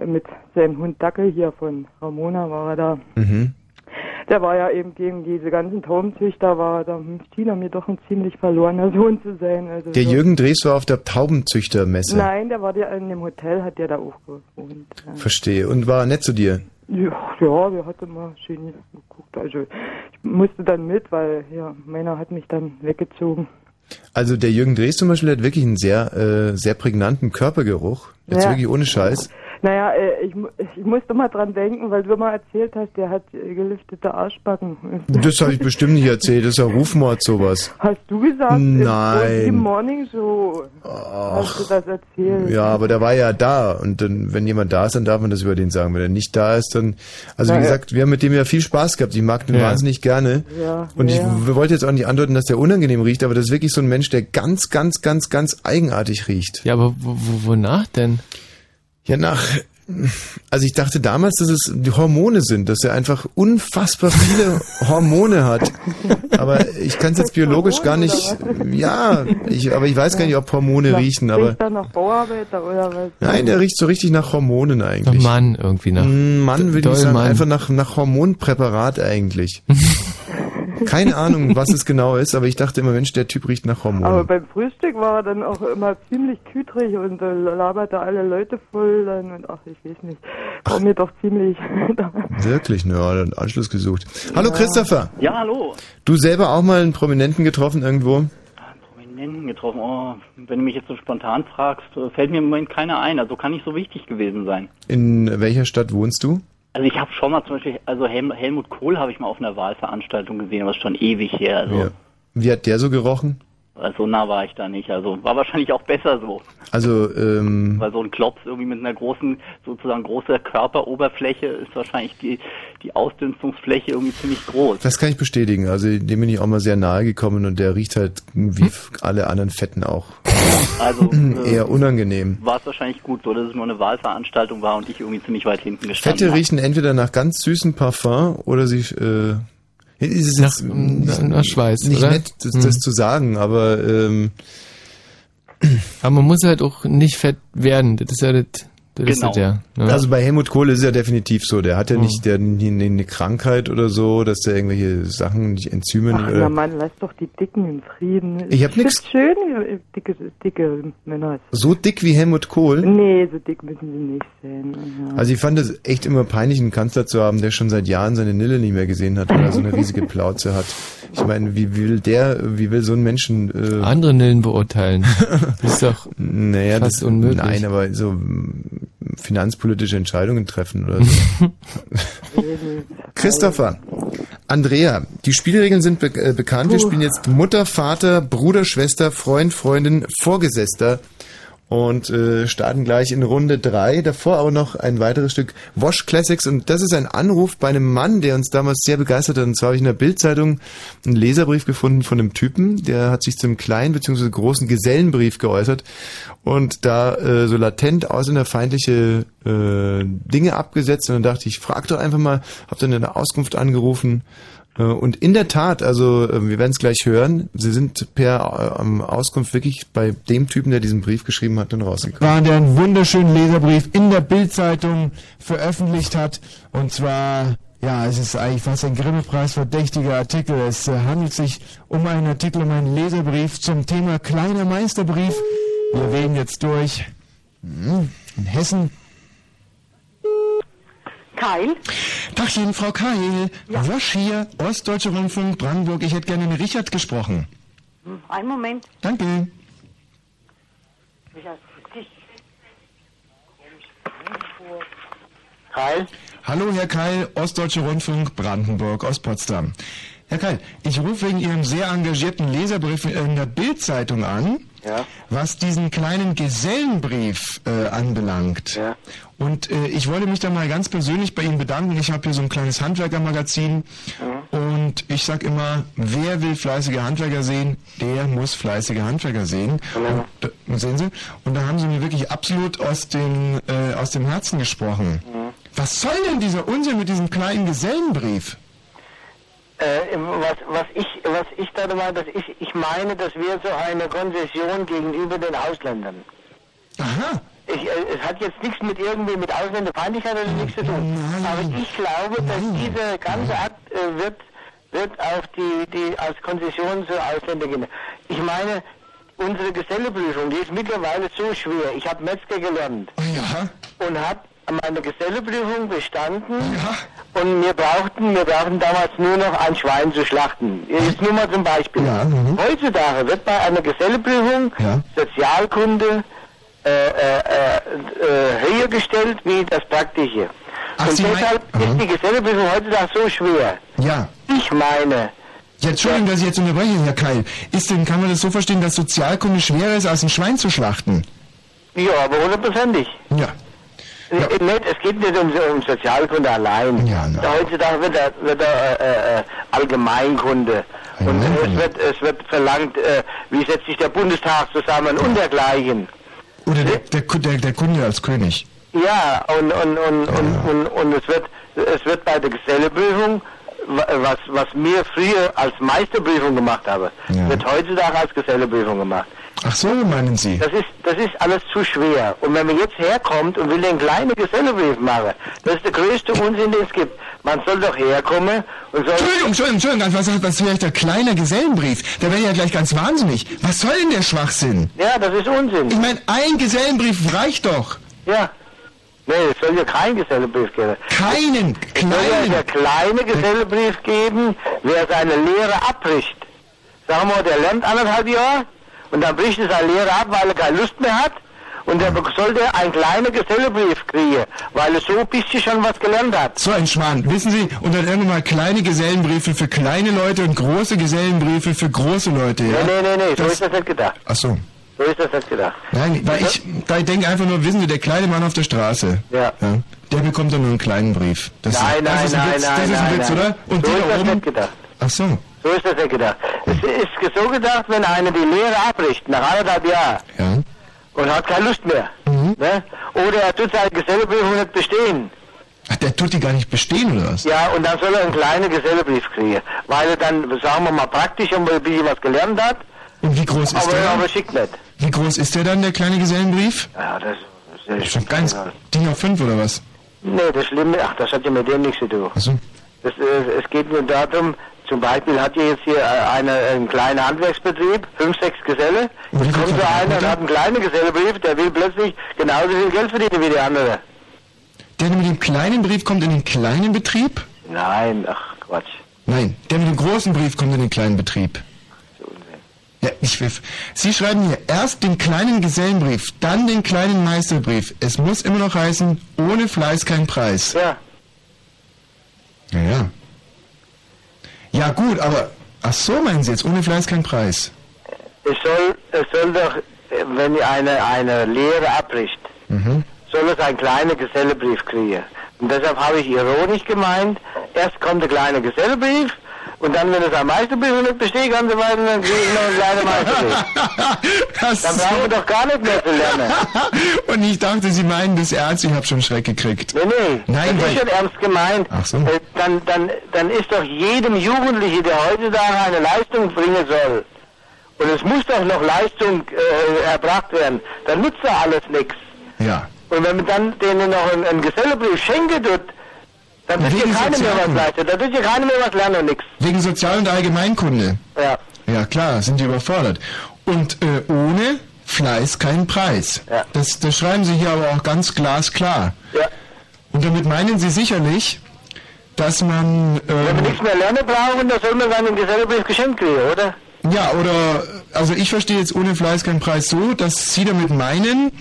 Äh, Mit seinem Hund Dackel hier von Ramona war er da. Mhm. Der war ja eben gegen diese ganzen Taubenzüchter, war da schien er mir doch ein ziemlich verlorener Sohn zu sein. Also Der so. Jürgen Drews war auf der Taubenzüchtermesse. Nein, der war der in dem Hotel, hat der da auch gewohnt. Ja, Verstehe. Und war nett zu dir? Ja, ja der hat immer schön geguckt. Also ich musste dann mit, weil ja, meiner hat mich dann weggezogen. Also der Jürgen Drews zum Beispiel hat wirklich einen sehr, äh, sehr prägnanten Körpergeruch. Jetzt Ja. wirklich ohne Scheiß. Naja, äh, ich, ich musste mal dran denken, weil du mal erzählt hast, der hat äh, geliftete Arschbacken. Das habe ich bestimmt nicht erzählt. Das ist ja Rufmord sowas. Hast du gesagt? Nein. Im Morning Show hast du das erzählt. Ja, aber der war ja da. Und dann, wenn jemand da ist, dann darf man das über den sagen. Wenn er nicht da ist, dann. Also wie Na ja. gesagt, wir haben mit dem ja viel Spaß gehabt. Ich mag den Ja. wahnsinnig gerne. Ja, Und ich ja. w- wollte jetzt auch nicht andeuten, dass der unangenehm riecht, aber das ist wirklich so ein Mensch, der ganz, ganz, ganz, ganz eigenartig riecht. Ja, aber wo, wo, wonach denn? Ja, nach. Also ich dachte damals, dass es die Hormone sind, dass er einfach unfassbar viele Hormone hat. Aber ich kann es jetzt biologisch gar nicht. Ja, ich, aber ich weiß gar nicht, ob Hormone Na, riechen. Aber Riecht er nach Bauarbeiter oder was? nein, der riecht so richtig nach Hormonen eigentlich. Nach Mann irgendwie nach. Mm, Mann, würde ich sagen, Mann. einfach nach, nach Hormonpräparat eigentlich. Keine Ahnung, was es genau ist, aber ich dachte immer, Mensch, der Typ riecht nach Aber Hormonen. beim Frühstück war er dann auch immer ziemlich kütrig und äh, laberte alle Leute voll dann und ach, ich weiß nicht. War mir doch ziemlich. Wirklich, ne, hat einen Anschluss gesucht. Hallo Christopher. Ja, hallo. Du selber auch mal einen Prominenten getroffen irgendwo? Prominenten getroffen. Oh, wenn du mich jetzt so spontan fragst, fällt mir im Moment keiner ein. Also kann nicht so wichtig gewesen sein. In welcher Stadt wohnst du? Also ich habe schon mal zum Beispiel, also Helm, Helmut Kohl habe ich mal auf einer Wahlveranstaltung gesehen, aber ist schon ewig her. Also Ja. Wie hat der so gerochen? So nah war ich da nicht. Also war wahrscheinlich auch besser so. Also, ähm, Weil so ein Klops irgendwie mit einer großen, sozusagen großer Körperoberfläche ist wahrscheinlich die, die Ausdünstungsfläche irgendwie ziemlich groß. das kann ich bestätigen. Also dem bin ich auch mal sehr nahe gekommen und der riecht halt wie f- alle anderen Fetten auch. Also äh, Eher unangenehm. war es wahrscheinlich gut so, dass es nur eine Wahlveranstaltung war und ich irgendwie ziemlich weit hinten gestanden Fette riechen entweder nach ganz süßem Parfum oder sie äh, ist es jetzt Nach- nach Schweiß, nicht oder? nett, das, das Hm. zu sagen, aber ähm, Aber man muss halt auch nicht fett werden. Das ist ja das, das ist Genau. das ja. ne? Also bei Helmut Kohl ist es ja definitiv so. Der hat ja Oh. nicht der, eine Krankheit oder so, dass der irgendwelche Sachen, nicht Enzyme Ach nicht, na oder Mann, lass doch die Dicken in Frieden. Ich hab find's schön, dicke, dicke Männer. so dick wie Helmut Kohl. Nee, so dick müssen sie nicht sein. Ja. Also ich fand es echt immer peinlich, einen Kanzler zu haben, der schon seit Jahren seine Nille nicht mehr gesehen hat, weil er so eine riesige Plauze hat. Ich meine, wie will der, wie will so ein Menschen äh, Andere Nillen beurteilen. Das ist doch naja, fast das, unmöglich. Nein, aber so finanzpolitische Entscheidungen treffen oder so. Christopher, Andrea, die Spielregeln sind be äh, bekannt. Wir spielen jetzt Mutter, Vater, Bruder, Schwester, Freund, Freundin, Vorgesetzter und äh, starten gleich in Runde drei. Davor aber noch ein weiteres Stück Wash Classics und das ist ein Anruf bei einem Mann, der uns damals sehr begeistert hat. Und zwar habe ich in der Bildzeitung einen Leserbrief gefunden von einem Typen, der hat sich zum kleinen bzw. großen Gesellenbrief geäußert und da äh, so latent ausländerfeindliche äh, Dinge abgesetzt. Und dann dachte ich, frag doch einfach mal, hab dann eine Auskunft angerufen. Äh, Und in der Tat, also äh, wir werden es gleich hören, sie sind per äh, Auskunft wirklich bei dem Typen, der diesen Brief geschrieben hat, dann rausgekommen. war, der einen wunderschönen Leserbrief in der Bildzeitung veröffentlicht hat. Und zwar Ja, es ist eigentlich fast ein Grimme-Preis verdächtiger Artikel. Es handelt sich um einen Artikel, um einen Leserbrief zum Thema kleiner Meisterbrief. Wir wählen jetzt durch. Hm, In Hessen. Keil? Tagchen, Frau Keil. Wosch hier, Ostdeutsche Rundfunk, Brandenburg. Ich hätte gerne mit Richard gesprochen. Einen Moment. Danke. Keil? Hallo, Herr Keil, Ostdeutsche Rundfunk, Brandenburg, aus Potsdam. Herr Keil, ich rufe wegen Ihrem sehr engagierten Leserbrief in der Bildzeitung an, Ja. was diesen kleinen Gesellenbrief äh, anbelangt. Ja. Und äh, ich wollte mich da mal ganz persönlich bei Ihnen bedanken. Ich habe hier so ein kleines Handwerkermagazin und ich sag immer, wer will fleißige Handwerker sehen, der muss fleißige Handwerker sehen. Und, äh, sehen Sie? Und da haben Sie mir wirklich absolut aus dem, äh, aus dem Herzen gesprochen. Was soll denn dieser Unsinn mit diesem kleinen Gesellenbrief? Äh, was, was ich, was ich da meine, dass ich, ich meine, das wäre so eine Konzession gegenüber den Ausländern. Aha. Ich, äh, es hat jetzt nichts mit irgendwie mit Ausländerfeindlichkeit oder nichts zu tun. Aber ich glaube, dass dieser ganze Akt äh, wird, wird auf die, die als Konzession für Ausländer gehen. Ich meine, unsere Geselleprüfung, die ist mittlerweile so schwer. Ich habe Metzger gelernt und habe meine Geselleprüfung bestanden und wir brauchten, wir brauchten damals nur noch ein Schwein zu schlachten. Jetzt nur mal zum Beispiel. Heutzutage wird bei einer Geselleprüfung Sozialkunde äh, äh, äh, höher gestellt wie das Praktische. und deshalb ist die Geselleprüfung heutzutage so schwer. Ja. Ich meine, Ja, Entschuldigung, dass ich jetzt unterbreche, Herr Keil. Ist denn, kann man das so verstehen, dass Sozialkunde schwerer ist, als ein Schwein zu schlachten? ja, aber hundertprozentig. Ja. Äh, Nicht, es geht nicht um, um Sozialkunde allein. Heutzutage wird da, wird da äh, äh, Allgemeinkunde. Und es wird, es wird verlangt, äh, wie setzt sich der Bundestag zusammen und dergleichen. Oder der, der, der, der Kunde als König. Ja, und, und, und, und, und, und es wird es wird bei der Geselleprüfung, wa- was, was mir früher als Meisterprüfung gemacht habe, wird heutzutage als Geselleprüfung gemacht. Ach so, meinen Sie? Das ist, das ist alles zu schwer. Und wenn man jetzt herkommt und will den kleinen Gesellebrief machen, das ist der größte Unsinn, den es gibt. Man soll doch herkommen und soll... Entschuldigung, Entschuldigung, Entschuldigung, was, was wäre der kleine Gesellenbrief? Da wäre ich ja gleich ganz wahnsinnig. Was soll denn der Schwachsinn? Ja, das ist Unsinn. Ich meine, ein Gesellenbrief reicht doch. Ja. Nee, es soll ja keinen Gesellebrief geben. Keinen Es soll ja der kleine Gesellebrief geben, wer seine Lehre abbricht. Sagen wir, der lernt anderthalb Jahre und dann bricht er seine Lehre ab, weil er keine Lust mehr hat. Und dann sollte er einen kleinen Gesellebrief kriegen, weil er so ein bisschen schon was gelernt hat. So ein Schmarrn. Wissen Sie, und dann irgendwann mal kleine Gesellenbriefe für kleine Leute und große Gesellenbriefe für große Leute, ja? Nee, nee, nee, nee, so Das- ist das nicht gedacht. Ach so. So ist das nicht gedacht. Nein, weil ich, da ich denke einfach nur, wissen Sie, der kleine Mann auf der Straße, Ja. der bekommt dann nur einen kleinen Brief. Das nein, ist, nein, das ist ein nein, Witz, nein, das ist ein Witz, nein. oder? Und so die ist da das oben, nicht gedacht. ach so, So ist das nicht gedacht. Es ist so gedacht, wenn einer die Lehre abbricht, nach anderthalb Jahren, ja. Mhm. und hat keine Lust mehr, ne? oder er tut seine Geselleprüfung nicht bestehen, Ach, der tut die gar nicht bestehen, oder was? ja, und dann soll er einen kleinen Gesellebrief kriegen, weil er dann, sagen wir mal, praktisch und ein bisschen was gelernt hat, Und wie groß ist aber, der aber schickt nicht. Wie groß ist der dann, der kleine Gesellenbrief? Ja, das, das ist Schon ganz DIN A5 oder was? Nee, das Schlimme, ach, das hat ja mit dem nichts zu tun. Ach so. Das, äh, es geht nur darum, zum Beispiel hat ihr jetzt hier äh, eine, einen kleinen Handwerksbetrieb, fünf, sechs Geselle. Jetzt kommt so einer und hat einen kleinen Gesellebrief, der will plötzlich genauso viel Geld verdienen wie die andere. Der mit dem kleinen Brief kommt in den kleinen Betrieb? Nein, ach Quatsch. Nein, der mit dem großen Brief kommt in den kleinen Betrieb. Ja, ich will. Sie schreiben hier erst den kleinen Gesellenbrief, dann den kleinen Meisterbrief. Es muss immer noch heißen, ohne Fleiß kein Preis. Ja. Ja, ja. Ja, gut, aber. Ach so, meinen Sie jetzt, ohne Fleiß kein Preis. Es soll, es soll doch, wenn eine, eine Lehre abbricht, Mhm. soll es einen kleinen Gesellebrief kriegen. Und deshalb habe ich ironisch gemeint, erst kommt der kleine Gesellebrief und dann, wenn es am Meisterbrief nicht besteht, ganz so weiter, dann kriege ich noch einen kleinen Meisterbrief. dann brauchen wir doch gar nicht mehr zu lernen. Und ich dachte, Sie meinen das ernst, ich habe schon Schreck gekriegt. Nee, nee, Nein, das ist schon ernst gemeint. Ach so. Äh, Dann, dann, dann ist doch jedem Jugendlichen, der heutzutage eine Leistung bringen soll, und es muss doch noch Leistung äh, erbracht werden, dann nutzt doch alles nichts. Ja. Und wenn man dann denen noch einen, einen Gesellebrief schenken tut, Dann tut Wegen dir keiner mehr was leisten. Da tut dir keiner mehr was lernen und nix. Wegen Sozial- und Allgemeinkunde. Ja. Ja, klar, sind die überfordert. Und äh, ohne Fleiß keinen Preis. Ja. Das, das schreiben Sie hier aber auch ganz glasklar. Ja. Und damit meinen Sie sicherlich, dass man... Wenn wir Ähm, nichts mehr lernen brauchen, dann soll man seinen Gesellebrief geschenkt kriegen, oder? ja, oder... Also ich verstehe jetzt ohne Fleiß keinen Preis so, dass Sie damit meinen,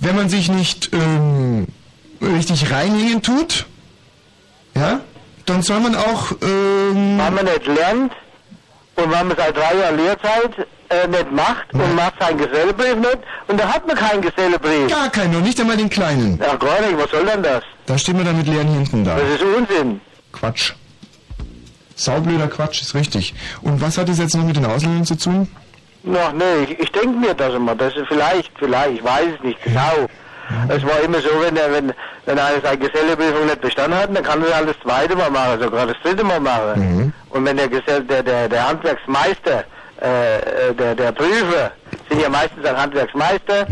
wenn man sich nicht ähm, richtig reinhängen tut, ja, dann soll man auch... Ähm, Wenn man nicht lernt und wenn man seit drei Jahren Lehrzeit äh, nicht macht und macht seinen Gesellebrief nicht und dann hat man keinen Gesellebrief. Gar keinen, noch nicht einmal den kleinen. Ach gar nicht, was soll denn das? Da stehen wir dann mit leeren Hinten da. Das ist Unsinn. Quatsch. Saublöder Quatsch, ist richtig. Und was hat das jetzt noch mit den Ausländern zu tun? Noch nee, ich, ich denke mir das immer. Das ist vielleicht, vielleicht, ich weiß es nicht genau. Es war immer so, wenn er, wenn, wenn einer seine Geselleprüfung nicht bestanden hat, dann kann er alles zweite Mal machen, sogar das dritte Mal machen. Und wenn der Gesell, der, der, der Handwerksmeister, äh, äh, der, der Prüfer, sind ja meistens ein Handwerksmeister,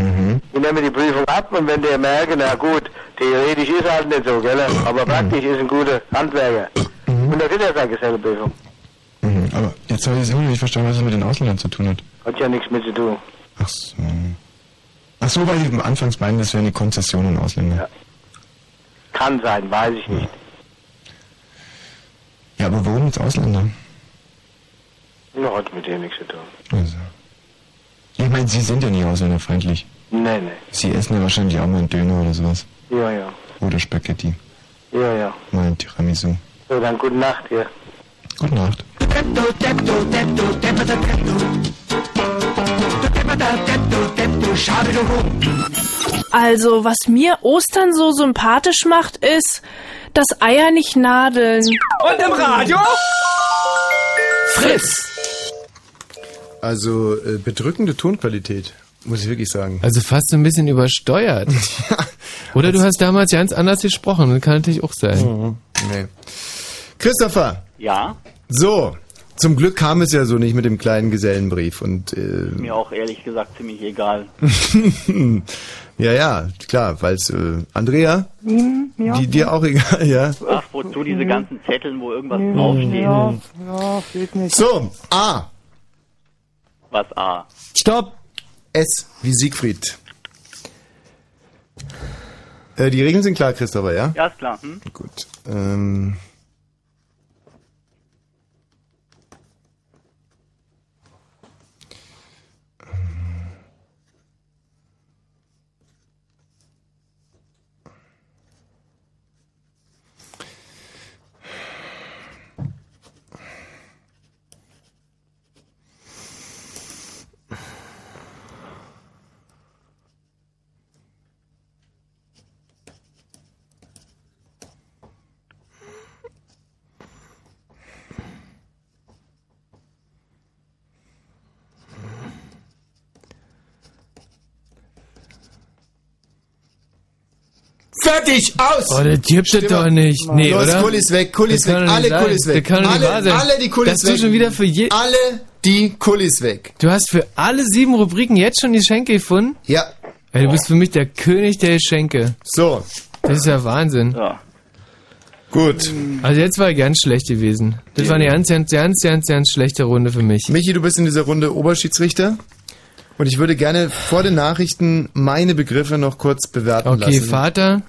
die nehmen die Prüfung ab und wenn der merken, na gut, theoretisch ist er halt nicht so, gell, aber praktisch ist ein guter Handwerker. Und da kriegt er seine Geselleprüfung. Mhm, aber jetzt habe ich es immer noch nicht verstanden, was es mit den Ausländern zu tun hat. Hat ja nichts mit zu tun. Ach so. Ach so, weil Sie anfangs meinen, das wäre eine Konzession an Ausländer. Kann sein, weiß ich nicht. Ja, aber warum jetzt Ausländer? Ja, hat mit dem nichts zu tun. Also. Ich meine, Sie sind ja nicht ausländerfeindlich. Nee, nee. Sie essen ja wahrscheinlich auch mal einen Döner oder sowas. Ja, ja. Oder Spaghetti. Ja, ja. Mal ein Tiramisu. So, dann gute Nacht hier. Gute Nacht. Also, was mir Ostern so sympathisch macht, ist, dass Eier nicht nadeln. Und im Radio? Fritz! Also äh, bedrückende Tonqualität, muss ich wirklich sagen. Also fast so ein bisschen übersteuert. Oder du hast damals ganz anders gesprochen, das kann natürlich auch sein. Mhm. Nee. Christopher, Ja, so, zum Glück kam es ja so nicht mit dem kleinen Gesellenbrief und äh, mir auch ehrlich gesagt ziemlich egal. ja, ja, klar, weil es äh, Andrea, Hm, ja. die dir auch egal, ja. Ach, wozu diese ganzen Zetteln, wo irgendwas draufsteht? Ja, ja, geht nicht. So, A, Was A? Stopp! S wie Siegfried. Äh, die Regeln sind klar, Christopher, ja? Ja, ist klar. Hm? Gut. Ähm, Fertig, aus! Oh, das gibt es doch nicht. Nee, Los, oder? Kulis weg, Kulis weg, alle. Kulis weg. Das kann doch nicht alle, wahr sein. alle die Kulis weg. du schon wieder für je Alle die Kulis weg. Du hast für alle sieben Rubriken jetzt schon Geschenke gefunden? Ja. Ey, du bist für mich der König der Geschenke. So. Das ist ja Wahnsinn. Ja. Gut. Also jetzt war ganz schlecht gewesen. Das war eine ganz, ganz, ganz, ganz, ganz schlechte Runde für mich. Michi, du bist in dieser Runde Oberschiedsrichter. Und ich würde gerne vor den Nachrichten meine Begriffe noch kurz bewerten Okay, lassen. Vater,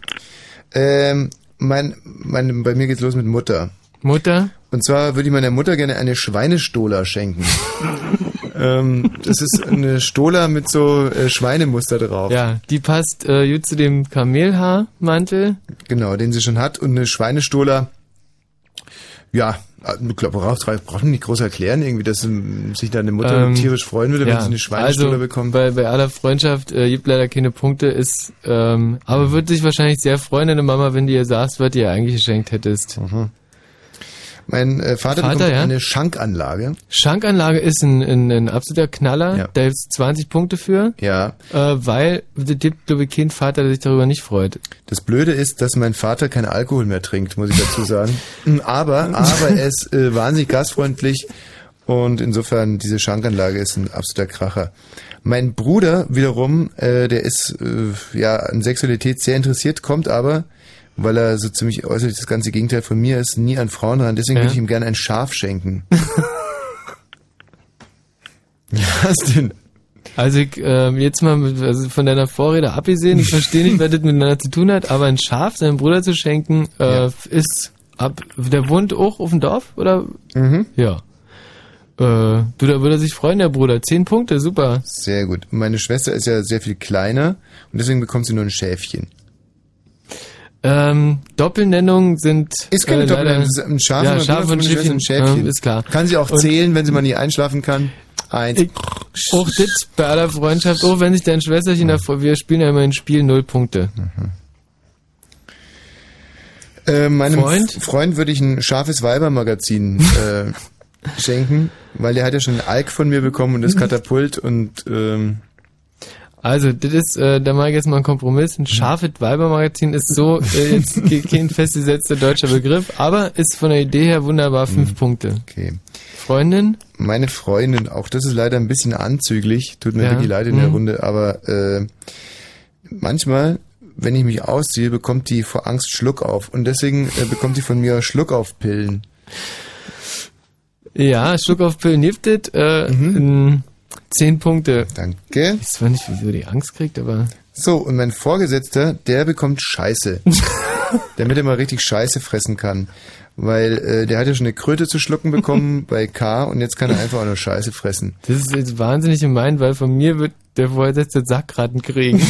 Ähm, mein, mein, bei mir geht's los mit Mutter. Mutter. Und zwar würde ich meiner Mutter gerne eine Schweinestola schenken. ähm, das ist eine Stola mit so äh, Schweinemuster drauf. Ja, die passt äh, gut zu dem Kamelhaarmantel. Genau, den sie schon hat. Und eine Schweinestola, ja, ich glaube, braucht, man nicht groß erklären, irgendwie, dass ähm, sich deine Mutter Ähm, tierisch freuen würde, wenn ja, sie eine Schweinestola also, bekommt. Bei, bei aller Freundschaft äh, gibt leider keine Punkte, ist, ähm, aber würde sich wahrscheinlich sehr freuen, deine Mama, wenn du ihr sagst, was du ihr eigentlich geschenkt hättest. Mein äh, Vater, Vater, bekommt ja? eine Schankanlage. Schankanlage ist ein, ein, ein absoluter Knaller. Ja. Da gibt's 20 Punkte für. Ja. Äh, weil es gibt, glaube ich, keinen Vater, der sich darüber nicht freut. Das Blöde ist, dass mein Vater keinen Alkohol mehr trinkt, muss ich dazu sagen. aber, aber er ist äh, wahnsinnig gastfreundlich und insofern diese Schankanlage ist ein absoluter Kracher. Mein Bruder wiederum, äh, der ist äh, ja an Sexualität sehr interessiert, kommt aber weil er so ziemlich äußerlich das ganze Gegenteil von mir ist, nie an Frauen ran. Deswegen Ja. würde ich ihm gerne ein Schaf schenken. Was denn? Also ich, ähm, jetzt mal mit, also von deiner Vorrede abgesehen, ich verstehe nicht, was das miteinander zu tun hat, aber ein Schaf seinem Bruder zu schenken, äh, ist ab, der wohnt auch auf dem Dorf, oder? Mhm. Ja. Äh, du, da würde er sich freuen, der Bruder. Zehn Punkte, super. Sehr gut. Meine Schwester ist ja sehr viel kleiner und deswegen bekommt sie nur ein Schäfchen. Ähm, Doppelnennungen sind. Ist keine äh, Doppelnennung, leider- ist ein Schaf ja, und Schaf und Schäfchen. ein Schäfchen. Ja, ist klar. Kann sie auch Und- zählen, wenn sie mal nie einschlafen kann. Eins. Auch das bei aller Freundschaft, auch wenn sich dein Schwesterchen davor, wir spielen ja immer ein Spiel, null Punkte. Äh, meinem Freund? Freund? Würde ich ein scharfes Weibermagazin äh, schenken, weil der hat ja schon ein Alk von mir bekommen und das Katapult und ähm, Also, das ist, äh, da mache ich jetzt mal einen Kompromiss. Ein scharfes Weibermagazin ist so äh, jetzt ke- kein festgesetzter deutscher Begriff, aber ist von der Idee her wunderbar fünf Punkte. Okay. Freundin? meine Freundin, auch das ist leider ein bisschen anzüglich, tut mir Ja. wirklich leid in der Mhm. Runde, aber äh, manchmal, wenn ich mich ausziehe, bekommt die vor Angst Schluck auf und deswegen äh, bekommt die von mir Schluck auf Pillen. Ja, Schluck auf Pillen gibt es. Äh, in zehn Punkte. Danke. Ich weiß nicht, wieso die Angst kriegt, aber. So, und mein Vorgesetzter, der bekommt Scheiße. damit er mal richtig Scheiße fressen kann. Weil äh, der hat ja schon eine Kröte zu schlucken bekommen bei K und jetzt kann er einfach auch nur Scheiße fressen. Das ist jetzt wahnsinnig gemein, weil von mir wird der Vorgesetzte Sackratten kriegen.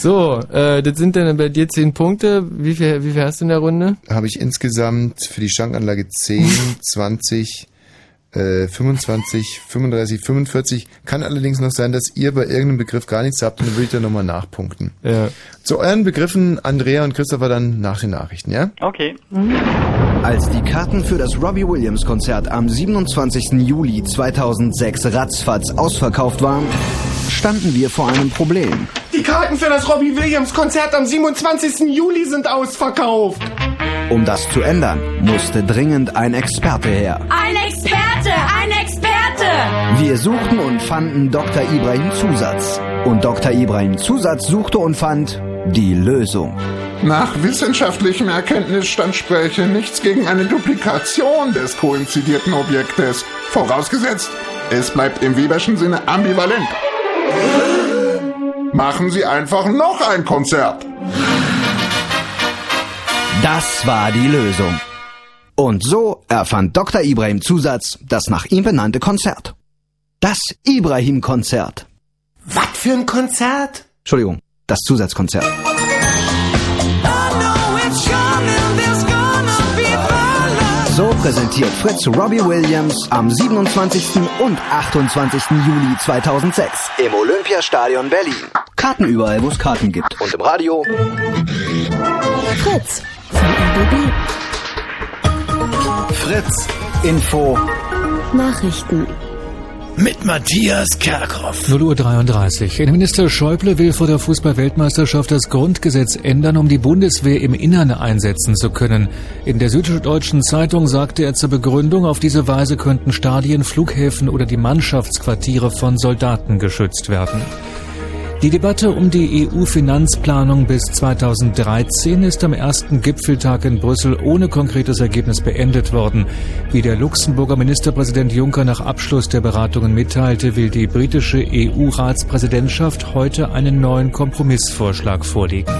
so, äh, das sind dann bei dir zehn Punkte. Wie viel, wie viel hast du in der Runde? Habe ich insgesamt für die Schankanlage 10, 20, äh, 25, 35, 45. Kann allerdings noch sein, dass ihr bei irgendeinem Begriff gar nichts habt und dann würde ich da nochmal nachpunkten. Ja. Zu euren Begriffen, Andrea und Christopher, dann nach den Nachrichten, ja? Okay. Als die Karten für das Robbie Williams Konzert am 27. Juli 2006 ratzfatz ausverkauft waren, standen wir vor einem Problem. Die Karten für das Robbie Williams Konzert am 27. Juli sind ausverkauft. Um das zu ändern, musste dringend ein Experte her. Ein Experte, ein Experte! Wir suchten und fanden Dr. Ibrahim Zusatz. Und Dr. Ibrahim Zusatz suchte und fand die Lösung. Nach wissenschaftlichem Erkenntnisstand spräche nichts gegen eine Duplikation des koinzidierten Objektes. Vorausgesetzt, es bleibt im Weberschen Sinne ambivalent. Machen Sie einfach noch ein Konzert. Das war die Lösung. Und so erfand Dr. Ibrahim Zusatz das nach ihm benannte Konzert. Das Ibrahim-Konzert. Was für ein Konzert? Entschuldigung, das Zusatzkonzert. So präsentiert Fritz Robbie Williams am 27. und 28. Juli 2006 im Olympiastadion Berlin. Karten überall, wo es Karten gibt. Und im Radio Fritz von RBB. Fritz Info Nachrichten. Mit Matthias Kerkhoff. 0 Uhr 33. Innenminister Schäuble will vor der Fußball-Weltmeisterschaft das Grundgesetz ändern, um die Bundeswehr im Innern einsetzen zu können. In der Süddeutschen Zeitung sagte er zur Begründung, auf diese Weise könnten Stadien, Flughäfen oder die Mannschaftsquartiere von Soldaten geschützt werden. Die Debatte um die EU-Finanzplanung bis 2013 ist am ersten Gipfeltag in Brüssel ohne konkretes Ergebnis beendet worden. Wie der Luxemburger Ministerpräsident Juncker nach Abschluss der Beratungen mitteilte, will die britische EU-Ratspräsidentschaft heute einen neuen Kompromissvorschlag vorlegen.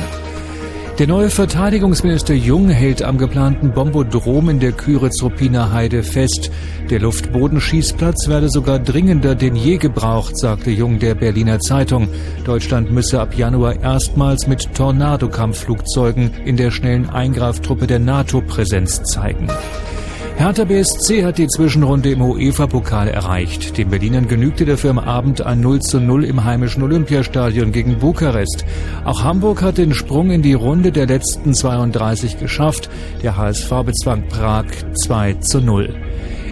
Der neue Verteidigungsminister Jung hält am geplanten Bombodrom in der Küritz-Ruppiner Heide fest. Der Luftbodenschießplatz werde sogar dringender denn je gebraucht, sagte Jung der Berliner Zeitung. Deutschland müsse ab Januar erstmals mit Tornado-Kampfflugzeugen in der schnellen Eingreiftruppe der NATO Präsenz zeigen. Hertha BSC hat die Zwischenrunde im UEFA-Pokal erreicht. Den Berlinern genügte dafür am Abend ein 0 zu 0 im heimischen Olympiastadion gegen Bukarest. Auch Hamburg hat den Sprung in die Runde der letzten 32 geschafft. Der HSV bezwang Prag 2 zu 0.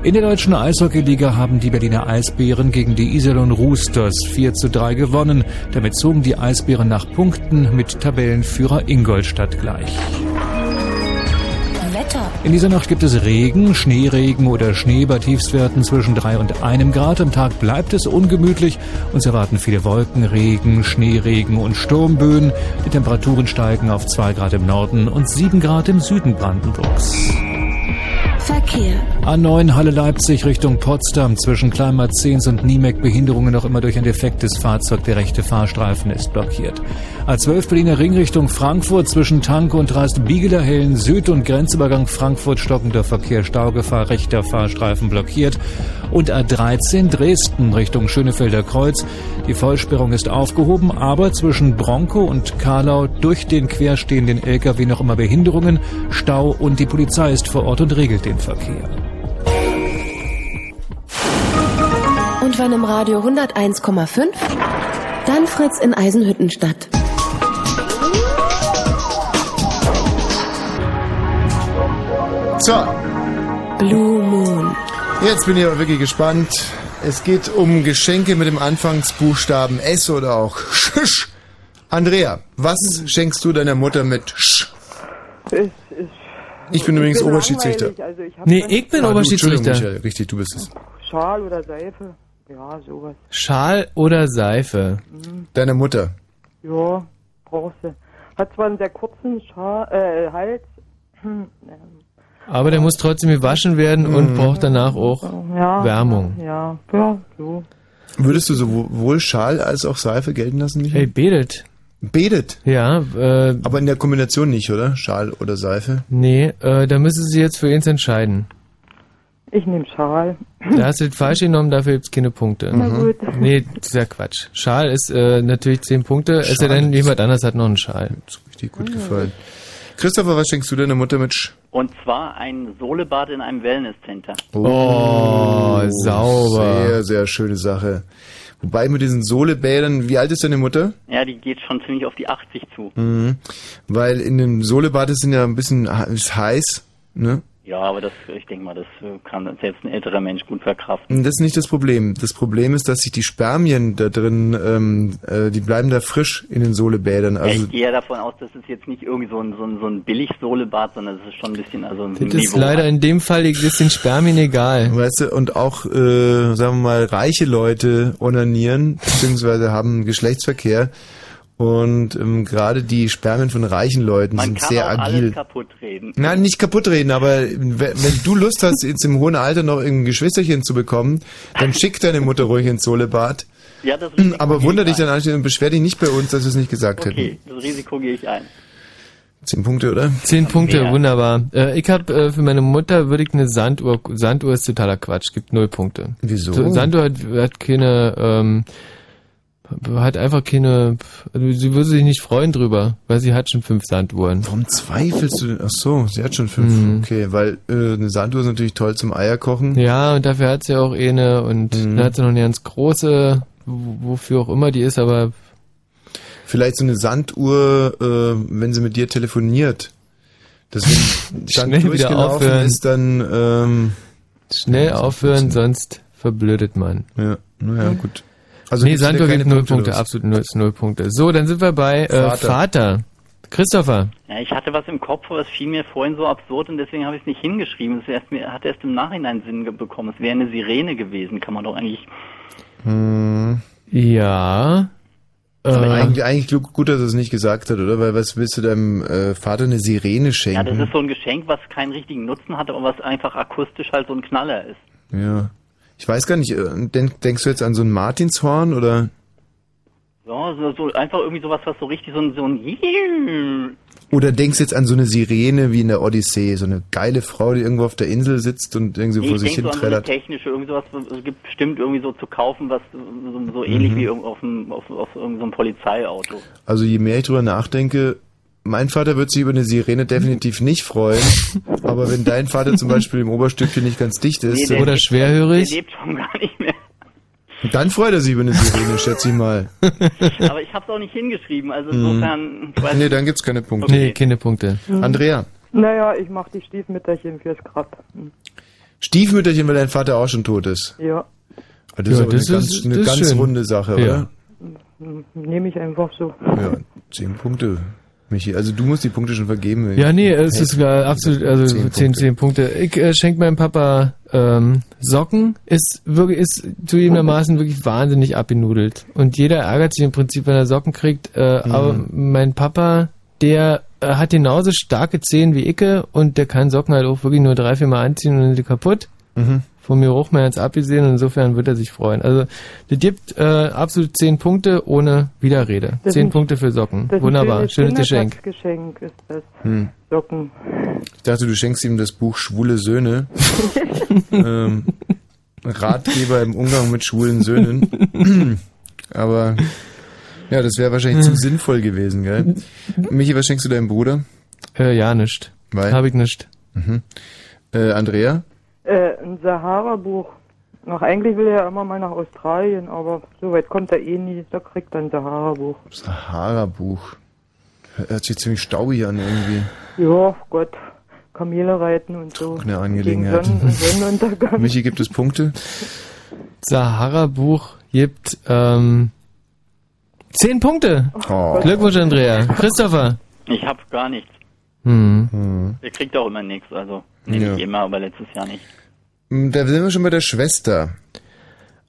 In der deutschen Eishockeyliga haben die Berliner Eisbären gegen die Iserlohn Roosters 4 zu 3 gewonnen. Damit zogen die Eisbären nach Punkten mit Tabellenführer Ingolstadt gleich. Wetter. In dieser Nacht gibt es Regen, Schneeregen oder Schnee bei Tiefstwerten zwischen 3 und 1 Grad. Am Tag bleibt es ungemütlich. Uns erwarten viele Wolken, Regen, Schneeregen und Sturmböen. Die Temperaturen steigen auf 2 Grad im Norden und 7 Grad im Süden Brandenburgs. Verkehr. A9 Halle Leipzig Richtung Potsdam zwischen Kleinmazens und Niemek Behinderungen noch immer durch ein defektes Fahrzeug. Der rechte Fahrstreifen ist blockiert. A12 Berliner Ring Richtung Frankfurt zwischen Tanke und Dreist Biegeler Hellen Süd und Grenzübergang Frankfurt stockender Verkehr Staugefahr rechter Fahrstreifen blockiert. Und A13 Dresden Richtung Schönefelder Kreuz. Die Vollsperrung ist aufgehoben, aber zwischen Bronco und Karlau durch den querstehenden LKW noch immer Behinderungen, Stau und die Polizei ist vor Ort und regelt den Verkehr. Und wenn im Radio 101,5, dann Fritz in Eisenhüttenstadt. So, Blue Moon. jetzt bin ich aber wirklich gespannt. Es geht um Geschenke mit dem Anfangsbuchstaben S oder auch Sch. Andrea, was schenkst du deiner Mutter mit Sch? Ich, bin übrigens bin Oberschiedsrichter. Also ich Nee, ich bin Ah, du, Oberschiedsrichter. Michael, richtig, du bist es. Schal oder Seife. Ja, sowas. Schal oder Seife? Deine Mutter. Ja, brauchst du. Hat zwar einen sehr kurzen Schal, äh, Hals. Hm, Aber der muss trotzdem gewaschen werden und braucht danach auch Ja. Wärmung. Ja, ja, so. Würdest du sowohl Schal als auch Seife gelten lassen, Michael? Ey, betet. Betet? Ja, äh, Aber in der Kombination nicht, oder? Schal oder Seife? nee, äh, da müssen Sie jetzt für uns entscheiden. Ich nehme Schal. Da hast du das falsch genommen, dafür gibt's keine Punkte. Na gut. Nee, das ist ja Quatsch. Schal ist äh, natürlich 10 Punkte, es sei Schal denn, jemand anders hat noch einen Schal. Richtig gut gefallen. Christopher, was schenkst du deiner Mutter mit Sch? Und zwar ein Sohlebad in einem Wellnesscenter. Oh, sauber. Sehr, sehr schöne Sache. Wobei mit diesen Sohlebädern, wie alt ist deine Mutter? Ja, die geht schon ziemlich auf die 80 zu. Mhm. Weil in dem Sohlebad ist ja ein bisschen he- ist heiß, ne? Ja, aber das, ich denke mal, das äh, kann selbst ein älterer Mensch gut verkraften. Das ist nicht das Problem. Das Problem ist, dass sich die Spermien da drin, ähm, äh, die bleiben da frisch in den Sohlebädern. Also ich gehe ja davon aus, dass es jetzt nicht irgendwie so ein, so ein, so ein Billig-Sohlebad, sondern es ist schon ein bisschen, also ein Das ist leider in dem Fall ist den Spermien egal. Weißt du, und auch, äh, sagen wir mal, reiche Leute onanieren, beziehungsweise haben Geschlechtsverkehr. Und ähm, gerade die Spermien von reichen Leuten Man sind kann sehr auch agil. alles kaputt reden. Nein, nicht kaputt reden, aber wenn, wenn du Lust hast, jetzt im hohen Alter noch ein Geschwisterchen zu bekommen, dann schick deine Mutter ruhig ins Sohlebad. Ja, das Risiko Aber wunder ich dich dann anschließend und beschwer dich nicht bei uns, dass wir es nicht gesagt hätten. Okay, das Risiko gehe ich ein. Zehn Punkte, oder? Zehn Punkte, Mehr. wunderbar. Äh, ich habe äh, für meine Mutter würde ich eine Sanduhr. Sanduhr ist totaler Quatsch, gibt null Punkte. Wieso? So, Sanduhr hat, hat keine, ähm, hat einfach keine, also sie würde sich nicht freuen drüber, weil sie hat schon fünf Sanduhren. Warum zweifelst du? Ach so, sie hat schon fünf. Mhm. Okay, weil äh, eine Sanduhr ist natürlich toll zum Eierkochen. Ja, und dafür hat sie auch eine und Mhm. dann hat sie noch eine ganz große, wofür auch immer die ist, aber Vielleicht so eine Sanduhr, äh, wenn sie mit dir telefoniert. Wenn dann Schnell wieder aufhören. ist, dann ähm, schnell aufhören, sonst verblödet man. Ja, naja, gut. Also nee, wieder gibt keine null Punkte absolut null, null Punkte. So, dann sind wir bei äh, Vater. Vater. Christopher. Ja, ich hatte was im Kopf, aber es fiel mir vorhin so absurd und deswegen habe ich es nicht hingeschrieben. Es hat erst im Nachhinein Sinn bekommen. Es wäre eine Sirene gewesen, kann man doch eigentlich. Hm. Ja. Aber Äh, eigentlich, eigentlich gut- dass er es nicht gesagt hat, oder? Weil was willst du deinem äh, Vater eine Sirene Ja, schenken? das ist so ein Geschenk, was keinen richtigen Nutzen hat, aber was einfach akustisch halt so ein Knaller ist. Ja. Ich weiß gar nicht, äh, denk, denkst du jetzt an so ein Martinshorn oder? So, so, so einfach irgendwie sowas, was so richtig so ein, so ein Oder denkst du jetzt an so eine Sirene wie in der Odyssee, so eine geile Frau, die irgendwo auf der Insel sitzt und irgendwie Nee, vor ich sich hin so an so trällert? technische, irgendwie sowas, es gibt bestimmt irgendwie so zu kaufen, was so, so ähnlich Mhm. wie auf, einem, auf, auf irgendeinem Polizeiauto. Also je mehr ich drüber nachdenke, mein Vater wird sich über eine Sirene definitiv nicht freuen. aber wenn dein Vater zum Beispiel im Oberstückchen nicht ganz dicht ist, Nee, der dann- lebt- Der lebt schon gar nicht mehr. dann freut er sich über eine Sirene, schätze ich mal. Aber ich habe es auch nicht hingeschrieben, also insofern... ich weiß nee, dann gibt's keine Punkte. Nee, keine Punkte. Andrea, Naja, ich mach die Stiefmütterchen fürs Grab. Stiefmütterchen, weil dein Vater auch schon tot ist. Ja, Das ist Ja, aber das eine ist- ganz, eine das ist ganz runde Sache, Ja. oder? hm, nehme ich einfach so. Ja, zehn Punkte. Michi, also du musst die Punkte schon vergeben. Ja, nee, es ist gar absolut, also Zehn 10, 10 Punkte. Ich äh, schenke meinem Papa ähm, Socken, ist wirklich, ist zugegebenermaßen wirklich wahnsinnig abgenudelt. Und jeder ärgert sich im Prinzip, wenn er Socken kriegt. Äh, Mhm. Aber mein Papa, der äh, hat genauso starke Zehen wie Icke und der kann Socken halt auch wirklich nur drei, vier Mal anziehen und sind die kaputt. Mhm. Von mir hoch mal ganz abgesehen und insofern wird er sich freuen. Also, das gibt äh, absolut 10 Punkte ohne Widerrede. Das 10 sind- Punkte für Socken. Ein Wunderbar, schönes Geschenk. Kindertagsgeschenk ist das. Hm. Socken. Ich dachte, du schenkst ihm das Buch Schwule Söhne. ähm, Ratgeber im Umgang mit schwulen Söhnen. Aber ja, das wäre wahrscheinlich zu sinnvoll gewesen, gell? Michi, was schenkst du deinem Bruder? Äh, ja, nicht. Weil? Hab ich nicht. Mhm. Äh, Andrea? Äh, ein Sahara-Buch. Ach, eigentlich will er ja immer mal nach Australien, aber so weit kommt er eh nie. Da kriegt er ein Sahara-Buch. Sahara-Buch. Hört sich ziemlich staubig an irgendwie. Ja, Gott. Kamele reiten und so. Eine Angelegenheit. Gegen Sonnen Sonnenuntergang. Michi, gibt es Punkte? Sahara-Buch gibt ähm, 10 Punkte. Oh. Glückwunsch, Andrea. Christopher. Ich hab gar nichts. Hm. Ihr kriegt auch immer nichts, also nee, Ja. immer, aber letztes Jahr nicht. Hm, Da sind wir schon bei der Schwester.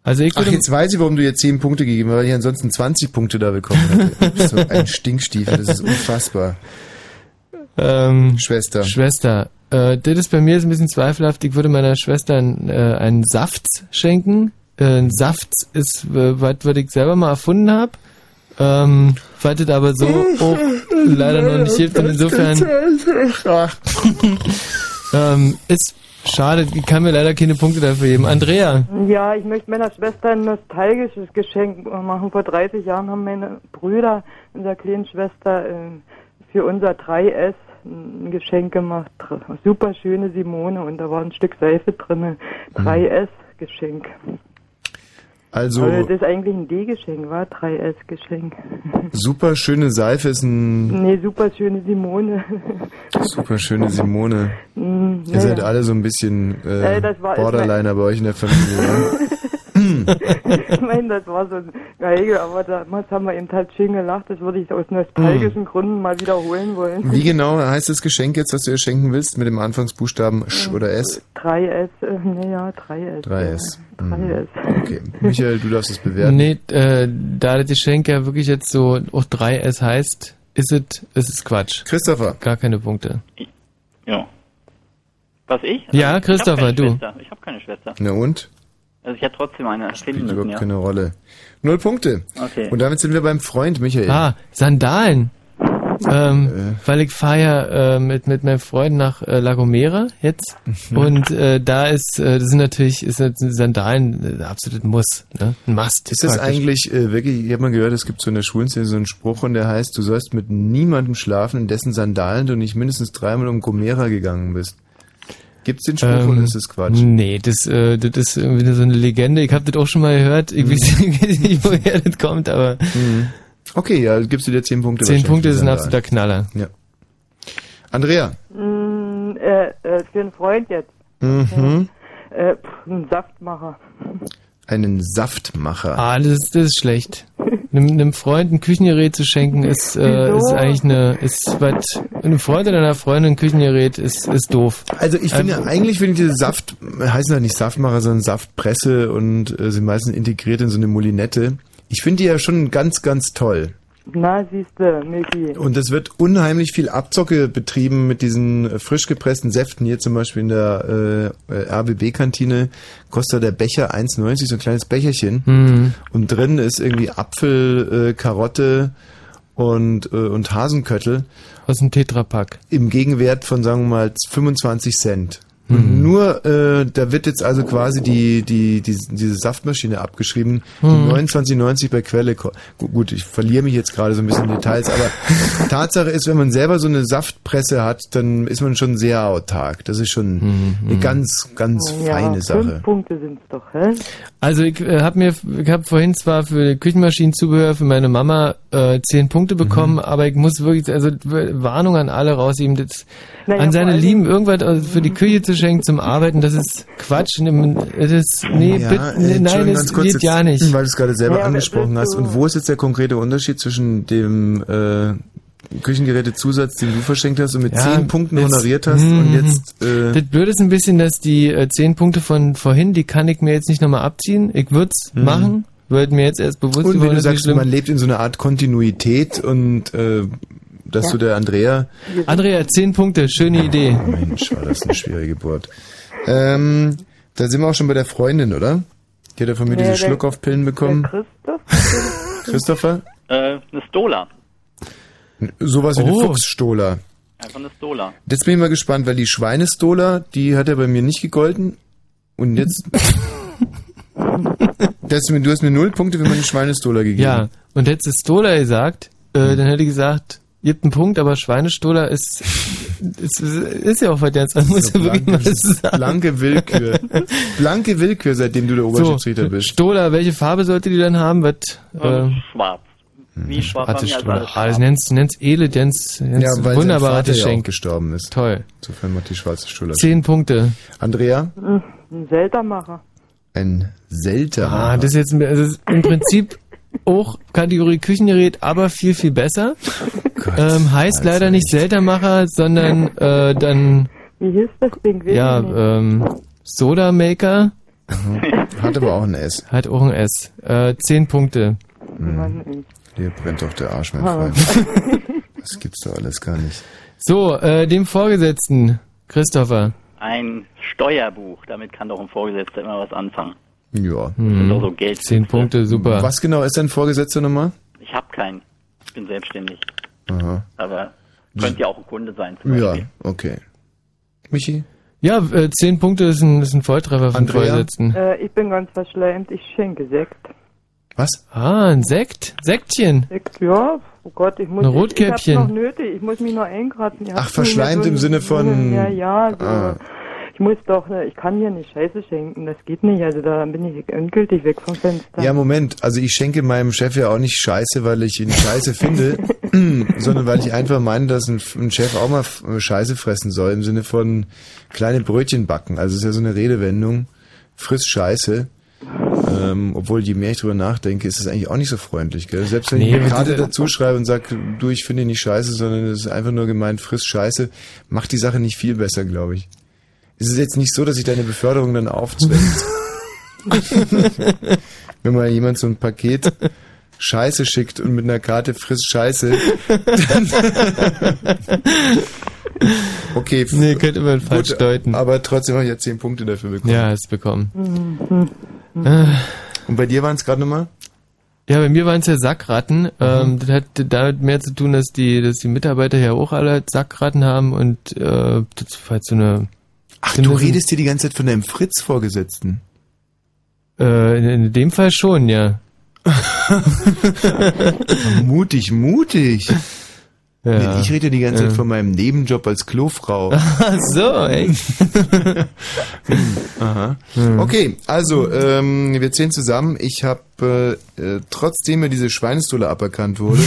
Also ich Ach, jetzt weiß ich, warum du jetzt 10 Punkte gegeben hast, weil ich ansonsten 20 Punkte da bekommen hätte. so ein Stinkstiefel, das ist unfassbar. Ähm, Schwester. Schwester. Äh, das ist bei mir jetzt ein bisschen zweifelhaft. Ich würde meiner Schwester einen, äh, einen Saft schenken. Äh, ein Saft ist, äh, was, was ich selber mal erfunden habe. Ähm, das aber so auch leider noch nicht hilft. Und insofern ähm, ist schade. Ich kann mir leider keine Punkte dafür geben. Andrea. Ja, ich möchte meiner Schwester ein nostalgisches Geschenk machen. Vor 30 Jahren haben meine Brüder unserer kleinen Schwester äh, für unser 3S ein Geschenk gemacht. Super schöne Simone und da war ein Stück Seife drin. 3S-Geschenk. Also, das ist eigentlich ein D-Geschenk, war 3S-Geschenk. super schöne Seife ist ein nee, super schöne Simone. super schöne Simone. Mm, Ihr seid naja. alle so ein bisschen äh, Äh, Borderliner bei euch in der Familie. ich meine, das war so ein Geige, aber damals haben wir eben halt schön gelacht. Das würde ich aus nostalgischen Gründen mal wiederholen wollen. Wie genau heißt das Geschenk jetzt, was du ihr schenken willst, mit dem Anfangsbuchstaben Sch oder S? 3S, äh, naja, 3S. 3S. Ja, 3S. Okay. Michael, du darfst es bewerten. Nee, äh, da das Geschenk ja wirklich jetzt so auch 3S heißt, ist es, ist es Quatsch. Christopher. Gar keine Punkte. Ja. Was ich? Ja, Also, Christopher, ich hab keine du. Schwester. Ich habe keine Schwester. Na und? Also ich hätte trotzdem eine Spielt finden überhaupt ja. keine Rolle. Null Punkte. Okay. Und damit sind wir beim Freund Michael. Ah, Sandalen. Ähm, weil ich fahre ja äh, mit, mit meinem Freund nach äh, La Gomera jetzt Mhm. und äh, da ist, äh, das sind natürlich, ist das Sandalen äh, absolut ein Muss, ne? ein Must. Ist das eigentlich äh, wirklich, ich habe mal gehört, es gibt so in der Schwulenszene so einen Spruch und der heißt, du sollst mit niemandem schlafen, in dessen Sandalen du nicht mindestens dreimal um Gomera gegangen bist. Gibt's den Spruch Ähm, oder ist das Quatsch? Nee, das, äh, das ist irgendwie so eine Legende. Ich habe das auch schon mal gehört. Ich weiß nicht, woher das kommt, aber Mhm. Okay, ja, gibst du dir zehn Punkte. zehn Punkte ist ein absoluter Knaller. Ja. Andrea. Mm, äh, äh, für einen Freund jetzt. Mhm. Äh, pff, ein Saftmacher. Einen Saftmacher. Ah, das ist, das ist schlecht. Einem, einem Freund ein Küchengerät zu schenken ist, äh, ist eigentlich eine, ist was, einem Freund oder einer Freundin ein Küchengerät ist, ist doof. Also ich finde, Ähm, eigentlich finde ich diese Saft, heißen ja nicht Saftmacher, sondern Saftpresse und äh, sind meistens integriert in so eine Molinette. Ich finde die ja schon ganz, ganz toll. Na, siehste, Micky. Und es wird unheimlich viel Abzocke betrieben mit diesen äh, frisch gepressten Säften. Hier zum Beispiel in der äh, äh, RBB-Kantine kostet der Becher 1,90, so ein kleines Becherchen. Mhm. Und drin ist irgendwie Apfel, äh, Karotte und, äh, und Hasenköttel. Aus dem Tetrapack. Im Gegenwert von, sagen wir mal, 25 Cent. Mhm. Und nur, äh, da wird jetzt also quasi die, die, die, diese Saftmaschine abgeschrieben, die Mhm. 29,90 bei Quelle. Gut, ich verliere mich jetzt gerade so ein bisschen in Details, aber Tatsache ist, wenn man selber so eine Saftpresse hat, dann ist man schon sehr autark. Das ist schon Mhm. eine ganz, ganz ja, feine Sache. fünf Punkte sind's doch, hä? Also ich äh, habe mir, ich habe vorhin zwar für Küchenmaschinenzubehör für meine Mama äh, zehn Punkte bekommen, Mhm. aber ich muss wirklich, also Warnung an alle rausgeben, das, Naja, an seine Lieben irgendwas also für die Küche zu schenken zum Arbeiten, das ist Quatsch. Das ist, nee, Ja, bitte, äh, nee, nein, Entschuldigung, das geht jetzt, ja nicht. Weil du es gerade selber Ja, angesprochen hast. Und wo ist jetzt der konkrete Unterschied zwischen dem äh, Küchengerätezusatz, den du verschenkt hast und mit Ja, 10 Punkten jetzt- honoriert hast und Mhm. jetzt äh, Das Blöde ist ein bisschen, dass die äh, 10 Punkte von vorhin, die kann ich mir jetzt nicht nochmal abziehen. Ich würde es Mhm. machen, wird mir jetzt erst bewusst und wenn du dass sagst, man lebt in so einer Art Kontinuität und äh, dass Ja. du der Andrea Andrea, 10 Punkte, schöne Idee. Mensch, war das eine schwere Geburt. Ähm, da sind wir auch schon bei der Freundin, oder? Die hat ja von mir Ja, diese Schluckaufpillen bekommen. Der Christoph? Christopher? Äh, eine Stola. Sowas wie eine Oh. Fuchsstola. Einfach eine Stola. Jetzt bin ich mal gespannt, weil die Schweinestola, die hat ja bei mir nicht gegolten. Und jetzt. das, du hast mir null Punkte für meine Schweinestola gegeben. Ja, und hättest du Stola gesagt, äh, dann hätte ich gesagt, gibt einen Punkt, aber Schweinestola ist, ist, ist ja auch was anderes. muss ja wirklich mal sagen. Blanke Willkür. Blanke Willkür, seitdem du der Oberschiedsrichter so, bist. Stola, welche Farbe sollte die dann haben? Was, äh, Schwarz. Wie schwarz wir Stola. alles Ah, das nennst, nennst edel, nennst, nennst Ja, weil wunderbarer Vater ja gestorben ist. Toll. Insofern macht die schwarze Stola. Zehn Punkte. Andrea? Hm, Ein Zelda-Macher. Ein seltener. Ah, das ist jetzt ein- es ist im Prinzip auch Kategorie Küchengerät, aber viel, viel besser. ähm, heißt leider nicht Zelda-Macher, sondern äh, dann Wie hieß das Ding? Ja ähm, Soda Maker. Hat aber auch ein S. Hat auch ein S. Äh, zehn Punkte. Ey. Hier brennt doch der Arsch, mein Ah. Freund. Das gibt's doch alles gar nicht. So, äh, dem Vorgesetzten, Christopher. Ein Steuerbuch. Damit kann doch ein Vorgesetzter immer was anfangen. Ja. Hm. doch so Geld. Zehn Punkte, super. Was genau ist dein Vorgesetzter nochmal? Ich habe keinen. Ich bin selbstständig. Aha. Aber könnte ja auch ein Kunde sein. Zum Ja, okay. Michi? Ja, äh, zehn Punkte ist ein, ist ein Volltreffer Andrea? Vorgesetzten. Äh, ich bin ganz verschleimt, ich schenke Sekt. Was? Ah, ein Sekt? Sektchen. Sekt, ja, oh Gott, ich muss... Ein Ich, Rotkäppchen. ich hab's noch nötig, ich muss mich noch einkratzen. Ach, verschleimt so im Sinne von- Ja, ja, so. Ah. Ich muss doch, ne, ich kann hier nicht Scheiße schenken, das geht nicht, also da bin ich endgültig weg vom Fenster. Ja, Moment. Also ich schenke meinem Chef ja auch nicht Scheiße, weil ich ihn Scheiße finde, sondern weil ich einfach meine, dass ein, ein Chef auch mal Scheiße fressen soll, im Sinne von kleine Brötchen backen. Also es ist ja so eine Redewendung, friss Scheiße. Ähm, obwohl, je mehr ich drüber nachdenke, ist es eigentlich auch nicht so freundlich, gell? Selbst wenn Nee, ich eine Karte dazu schreibe und sage, du, ich finde ihn nicht scheiße, sondern es ist einfach nur gemeint, friss Scheiße, macht die Sache nicht viel besser, glaube ich. Es ist jetzt nicht so, dass sich deine Beförderung dann aufzwängt. Wenn mal jemand so ein Paket Scheiße schickt und mit einer Karte friss Scheiße. Dann okay. Nee, könnte man falsch deuten. Aber trotzdem habe ich ja 10 Punkte dafür bekommen. Ja, hast bekommen. Mhm. Äh, Und bei dir waren es gerade nochmal? Ja, bei mir waren es ja Sackratten. Ähm, das hat damit mehr zu tun, dass die, dass die Mitarbeiter ja auch alle Sackratten haben und äh, das war halt so eine. Ach, du redest dir die ganze Zeit von deinem Fritz-Vorgesetzten. Äh, in, in dem Fall schon, ja. mutig, mutig. Ja. Nee, ich rede die ganze Zeit von meinem Nebenjob als Klofrau. Ach so, echt? Aha. Hm. Okay, also ähm, wir zählen zusammen. Ich habe, äh, äh, trotzdem mir diese Schweinestolle aberkannt wurde,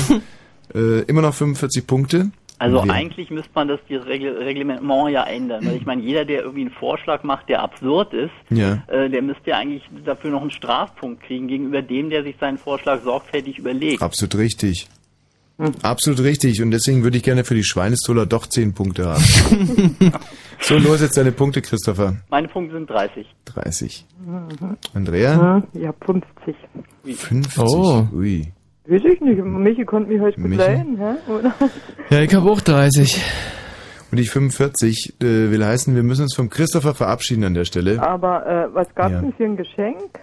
äh, immer noch 45 Punkte. Also Wir- eigentlich müsste man das Reglement ja ändern. Weil ich meine, jeder, der irgendwie einen Vorschlag macht, der absurd ist, Ja. äh, der müsste ja eigentlich dafür noch einen Strafpunkt kriegen gegenüber dem, der sich seinen Vorschlag sorgfältig überlegt. Absolut richtig. Absolut richtig. Und deswegen würde ich gerne für die Schweinestoller doch 10 Punkte haben. so, los jetzt deine Punkte, Christopher. Meine Punkte sind 30. 30. Mhm. Andrea? Ja, 50. 50. Oh. Ui. Weiß ich nicht, Michi konnte mich heute begleiten, hä? oder? Ja, ich habe auch 30. Und ich 45 äh, will heißen, wir müssen uns vom Christopher verabschieden an der Stelle. Aber äh, was gab's Ja. denn für ein Geschenk?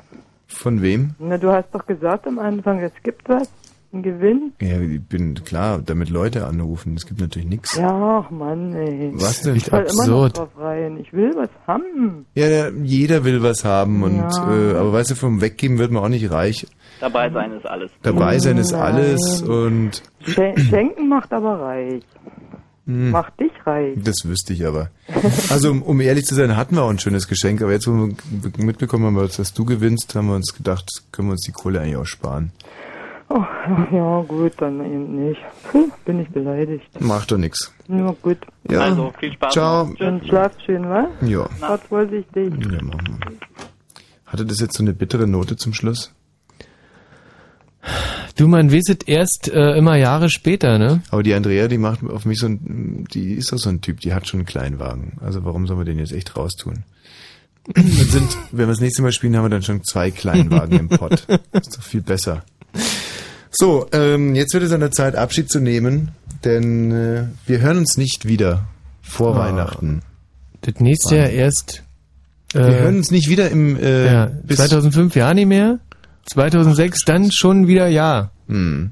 Von wem? Na, du hast doch gesagt am Anfang, es gibt was, ein Gewinn. Ja, ich bin klar, damit Leute anrufen. Es gibt natürlich nichts. Ja, ach Mann, ey. Was denn? Ich fall immer noch drauf rein. Ich will was haben. Ja, ja, jeder will was haben und Ja. äh, aber weißt du, vom Weggeben wird man auch nicht reich. Dabei sein ist alles. Dabei sein ist alles und Schen Schenken macht aber reich. hm, Macht dich reich. das wüsste ich aber. Also um, um ehrlich zu sein, hatten wir auch ein schönes Geschenk, aber jetzt, wo wir mitbekommen haben, dass du gewinnst, haben wir uns gedacht, können wir uns die Kohle eigentlich auch sparen. Oh, ja, gut, dann eben nicht. Puh, bin ich beleidigt. Macht doch nix. Nur gut. Ja. Also, viel Spaß. Ciao. noch. Dann schlaft schön, wa? Ja. Fahrt vorsichtig. Ja, machen wir. Hatte das jetzt so eine bittere Note zum Schluss? Du, man es erst äh, immer Jahre später, ne? Aber die Andrea, die macht auf mich so ein, die ist doch so ein Typ, die hat schon einen Kleinwagen. Also warum sollen wir den jetzt echt raustun? Dann sind, wenn wir das nächste Mal spielen, haben wir dann schon zwei Kleinwagen im Pott. Ist doch viel besser. So, ähm, jetzt wird es an der Zeit, Abschied zu nehmen, denn äh, wir hören uns nicht wieder vor Ah. Weihnachten. Das nächste Jahr erst. Wir hören uns nicht wieder im äh, ja, bis 2005 ja nicht mehr. 2006 dann schon wieder ja. Hm.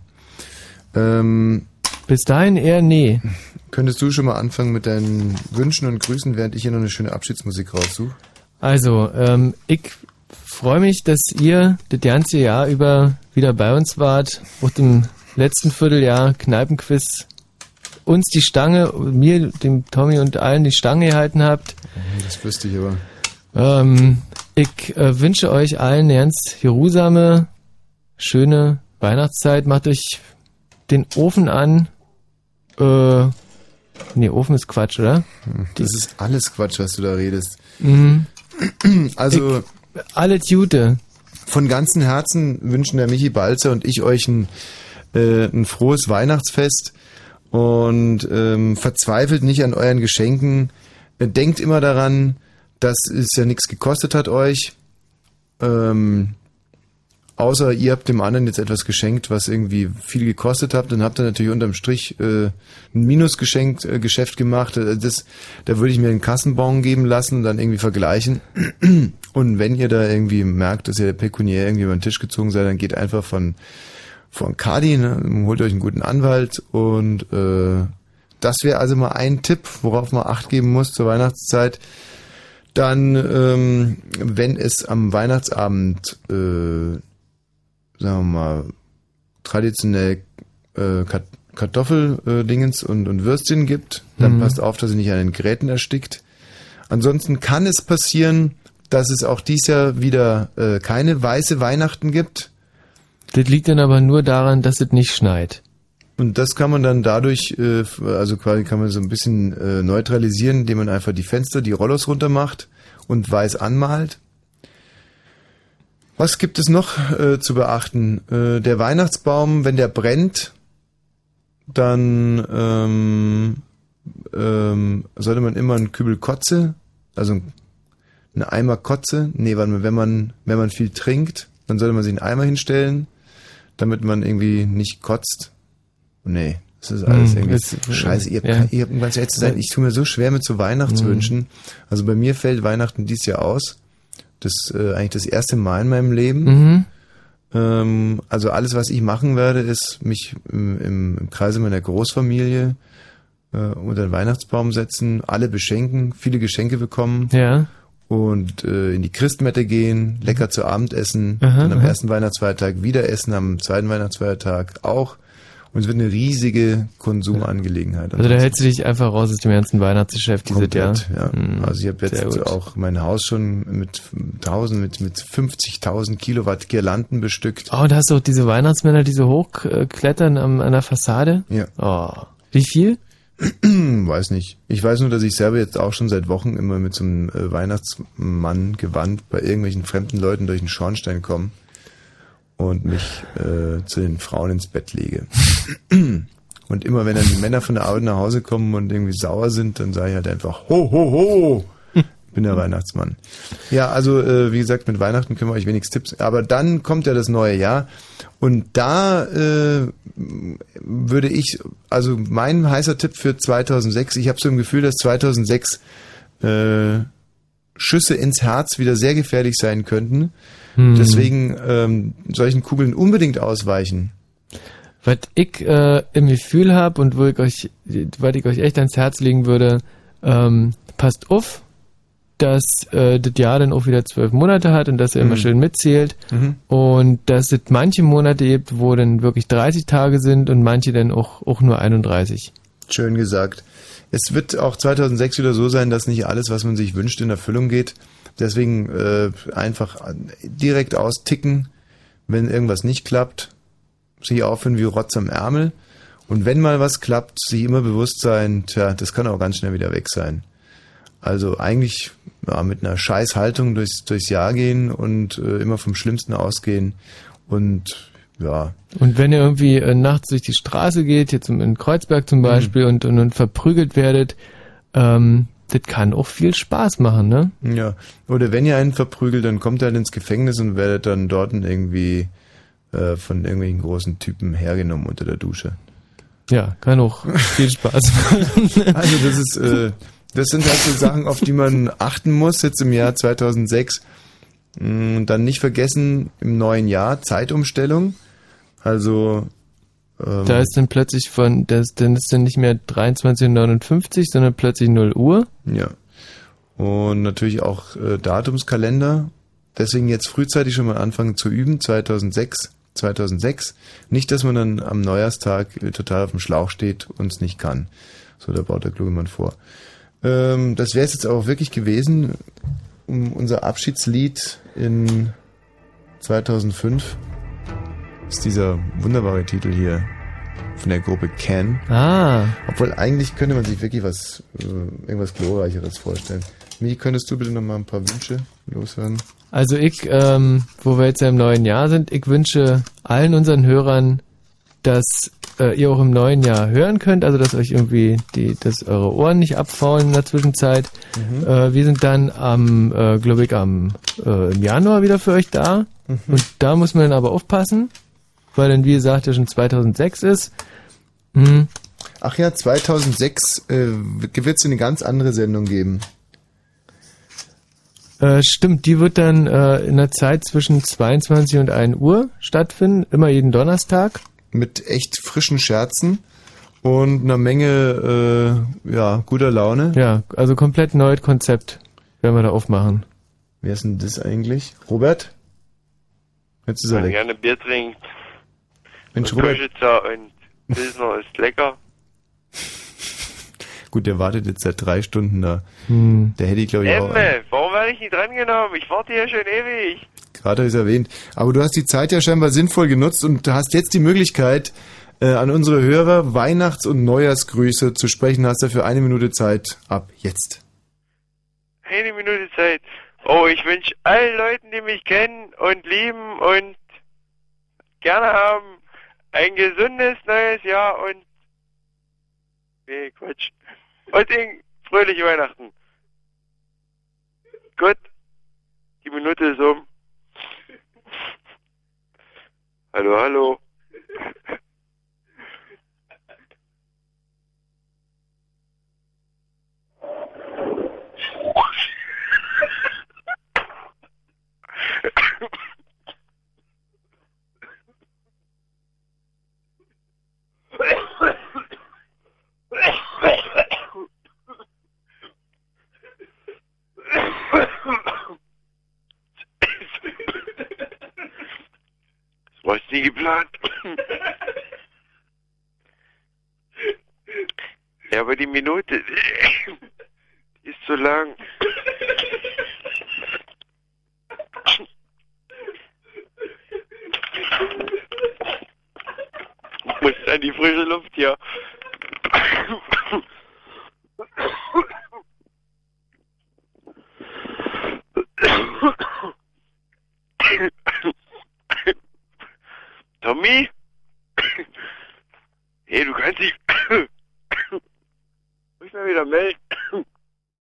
Ähm, Bis dahin eher nee. Könntest du schon mal anfangen mit deinen Wünschen und Grüßen, während ich hier noch eine schöne Abschiedsmusik raussuche? Also, ähm, ich freue mich, dass ihr das ganze Jahr über wieder bei uns wart. Auch dem letzten Vierteljahr Kneipenquiz uns die Stange, mir, dem Tommy und allen die Stange gehalten habt. Das wüsste ich aber. Ähm, ich äh, wünsche euch allen eine ganz geruhsame, schöne Weihnachtszeit. Macht euch den Ofen an. Äh, nee, Ofen ist Quatsch, oder? Das ist alles Quatsch, was du da redest. Mhm. Also, alles Gute. Von ganzem Herzen wünschen der Michi Balzer und ich euch ein, äh, ein frohes Weihnachtsfest und ähm, verzweifelt nicht an euren Geschenken. Äh, denkt immer daran, dass es ja nichts gekostet hat euch. Ähm, außer ihr habt dem anderen jetzt etwas geschenkt, was irgendwie viel gekostet hat, dann habt ihr natürlich unterm Strich äh, ein Minusgeschenk äh, gemacht. Äh, Das, da würde ich mir einen Kassenbon geben lassen und dann irgendwie vergleichen. Und wenn ihr da irgendwie merkt, dass ihr pekuniär irgendwie über den Tisch gezogen seid, dann geht einfach von von Cardi, ne, holt euch einen guten Anwalt und äh, das wäre also mal ein Tipp, worauf man Acht geben muss zur Weihnachtszeit. Dann, ähm, wenn es am Weihnachtsabend, äh, sagen wir mal, traditionell äh, Kat- Kartoffeldingens und, und Würstchen gibt, dann Mhm. passt auf, dass ihr nicht an den Geräten erstickt. Ansonsten kann es passieren, dass es auch dies Jahr wieder äh, keine weiße Weihnachten gibt. Das liegt dann aber nur daran, dass es nicht schneit. Und das kann man dann dadurch, äh, also quasi kann man so ein bisschen äh, neutralisieren, indem man einfach die Fenster, die Rollos runter macht und weiß anmalt. Was gibt es noch äh, zu beachten? Äh, der Weihnachtsbaum, wenn der brennt, dann ähm, ähm, sollte man immer einen Kübel Kotze, also einen Eimer Kotze, nee, wenn man, wenn man viel trinkt, dann sollte man sich einen Eimer hinstellen, damit man irgendwie nicht kotzt. Nee, das ist alles Hm, irgendwie das- scheiße. Ihr, ja. ihr, um ganz ehrlich zu sein, ich tue mir so schwer mit so Weihnachtswünschen. Also bei mir fällt Weihnachten dies Jahr aus. Das ist äh, eigentlich das erste Mal in meinem Leben. Mhm. Ähm, also alles, was ich machen werde, ist mich im, im, im Kreise meiner Großfamilie äh, unter den Weihnachtsbaum setzen, alle beschenken, viele Geschenke bekommen. Ja. Und äh, in die Christmette gehen, lecker zu Abend essen, Aha, dann am aha. ersten Weihnachtsfeiertag wieder essen, am zweiten Weihnachtsfeiertag auch. Und es wird eine riesige Konsumangelegenheit. Also da hältst du dich einfach raus aus dem ganzen Weihnachtsgeschäft dieses Jahr. Ja. Hm, Also ich habe jetzt auch mein Haus schon mit 1000, mit, mit 50.000 Kilowatt Girlanden bestückt. Oh, da hast du auch diese Weihnachtsmänner, die so hochklettern am, an der Fassade. Ja. Oh. Wie viel? weiß nicht. Ich weiß nur, dass ich selber jetzt auch schon seit Wochen immer mit so einem äh, Weihnachtsmann gewandt bei irgendwelchen fremden Leuten durch den Schornstein komme und mich äh, zu den Frauen ins Bett lege. Und immer wenn dann die Männer von der Arbeit nach Hause kommen und irgendwie sauer sind, dann sage ich halt einfach ho ho ho. Ich bin der Weihnachtsmann. Ja, also äh, wie gesagt, mit Weihnachten können wir euch wenig Tipps. Aber dann kommt ja das neue Jahr und da äh, würde ich, also mein heißer Tipp für 2006, ich habe so im Gefühl, dass 2006 äh, Schüsse ins Herz wieder sehr gefährlich sein könnten. Hm. Deswegen ähm, solchen Kugeln unbedingt ausweichen. Was ich äh, im Gefühl habe und wo ich euch, was ich euch echt ans Herz legen würde, ähm, passt auf, dass äh, das Jahr dann auch wieder zwölf Monate hat und dass er immer Mhm. schön mitzählt Mhm. und dass es manche Monate gibt, wo dann wirklich 30 Tage sind und manche dann auch, auch nur 31. Schön gesagt. Es wird auch 2006 wieder so sein, dass nicht alles, was man sich wünscht, in Erfüllung geht. Deswegen äh, einfach direkt austicken, wenn irgendwas nicht klappt, sich aufhören wie Rotz am Ärmel. Und wenn mal was klappt, sich immer bewusst sein, tja, das kann auch ganz schnell wieder weg sein. Also eigentlich ja, mit einer scheiß Haltung durchs, durchs Jahr gehen und äh, immer vom Schlimmsten ausgehen und Ja. Und wenn ihr irgendwie äh, nachts durch die Straße geht, jetzt in Kreuzberg Mhm. zum Beispiel, und, und, und verprügelt werdet, ähm, das kann auch viel Spaß machen, ne? Ja. Oder wenn ihr einen verprügelt, dann kommt er halt ins Gefängnis und werdet dann dort irgendwie äh, von irgendwelchen großen Typen hergenommen unter der Dusche. Ja, kann auch viel Spaß machen. Also das ist, äh, das sind halt so Sachen, auf die man achten muss jetzt im Jahr 2006. Und dann nicht vergessen, im neuen Jahr Zeitumstellung. Also ähm, Da ist dann plötzlich von, das, dann ist dann nicht mehr 23.59 sondern plötzlich 0 Uhr. Ja. Und natürlich auch äh, Datumskalender. Deswegen jetzt frühzeitig schon mal anfangen zu üben, 2006, 2006. Nicht, dass man dann am Neujahrstag äh, total auf dem Schlauch steht und es nicht kann. So, da baut der kluge Mann vor. Ähm, das wäre es jetzt auch wirklich gewesen. Um unser Abschiedslied in 2005 ist dieser wunderbare Titel hier von der Gruppe Can. Ah. Obwohl eigentlich könnte man sich wirklich was, äh, irgendwas glorreicheres vorstellen. Wie könntest du bitte noch mal ein paar Wünsche loswerden? Also ich, ähm, wo wir jetzt ja im neuen Jahr sind, ich wünsche allen unseren Hörern, dass äh, ihr auch im neuen Jahr hören könnt, also dass euch irgendwie die, dass eure Ohren nicht abfaulen in der Zwischenzeit. Mhm. Äh, wir sind dann am, äh, glaube ich, am äh, im Januar wieder für euch da. Mhm. Und da muss man dann aber aufpassen, weil dann, wie gesagt, ja schon 2006 ist. Mhm. Ach ja, 2006 äh, wird es eine ganz andere Sendung geben. Äh, stimmt, die wird dann äh, in der Zeit zwischen 22 und 1 Uhr stattfinden, immer jeden Donnerstag. Mit echt frischen Scherzen und einer Menge äh, ja, guter Laune. Ja, also komplett neues Konzept werden wir da aufmachen. Wer ist denn das eigentlich? Robert? Jetzt ist er Wenn weg. gerne Bier trinkt. Mensch, und Robert. Und Pilsner ist lecker. Gut, der wartet jetzt seit drei Stunden da. Hm. Der hätte ich, glaube ich, auch Emme, warum werde ich nicht drangenommen? Ich warte hier schon ewig. gerade ist erwähnt. Aber du hast die Zeit ja scheinbar sinnvoll genutzt und hast jetzt die Möglichkeit, äh, an unsere Hörer Weihnachts- und Neujahrsgrüße zu sprechen. Hast dafür eine Minute Zeit ab jetzt. Eine Minute Zeit. Oh, ich wünsche allen Leuten, die mich kennen und lieben und gerne haben, ein gesundes neues Jahr und nee, Quatsch. Und ein fröhliche Weihnachten. Gut. Die Minute ist um. Hallo, hallo. Das war nie geplant. Ja, aber die Minute, ist zu lang muss an die frische Luft hier. Tommy? Hey, du kannst dich. muss mal wieder melden.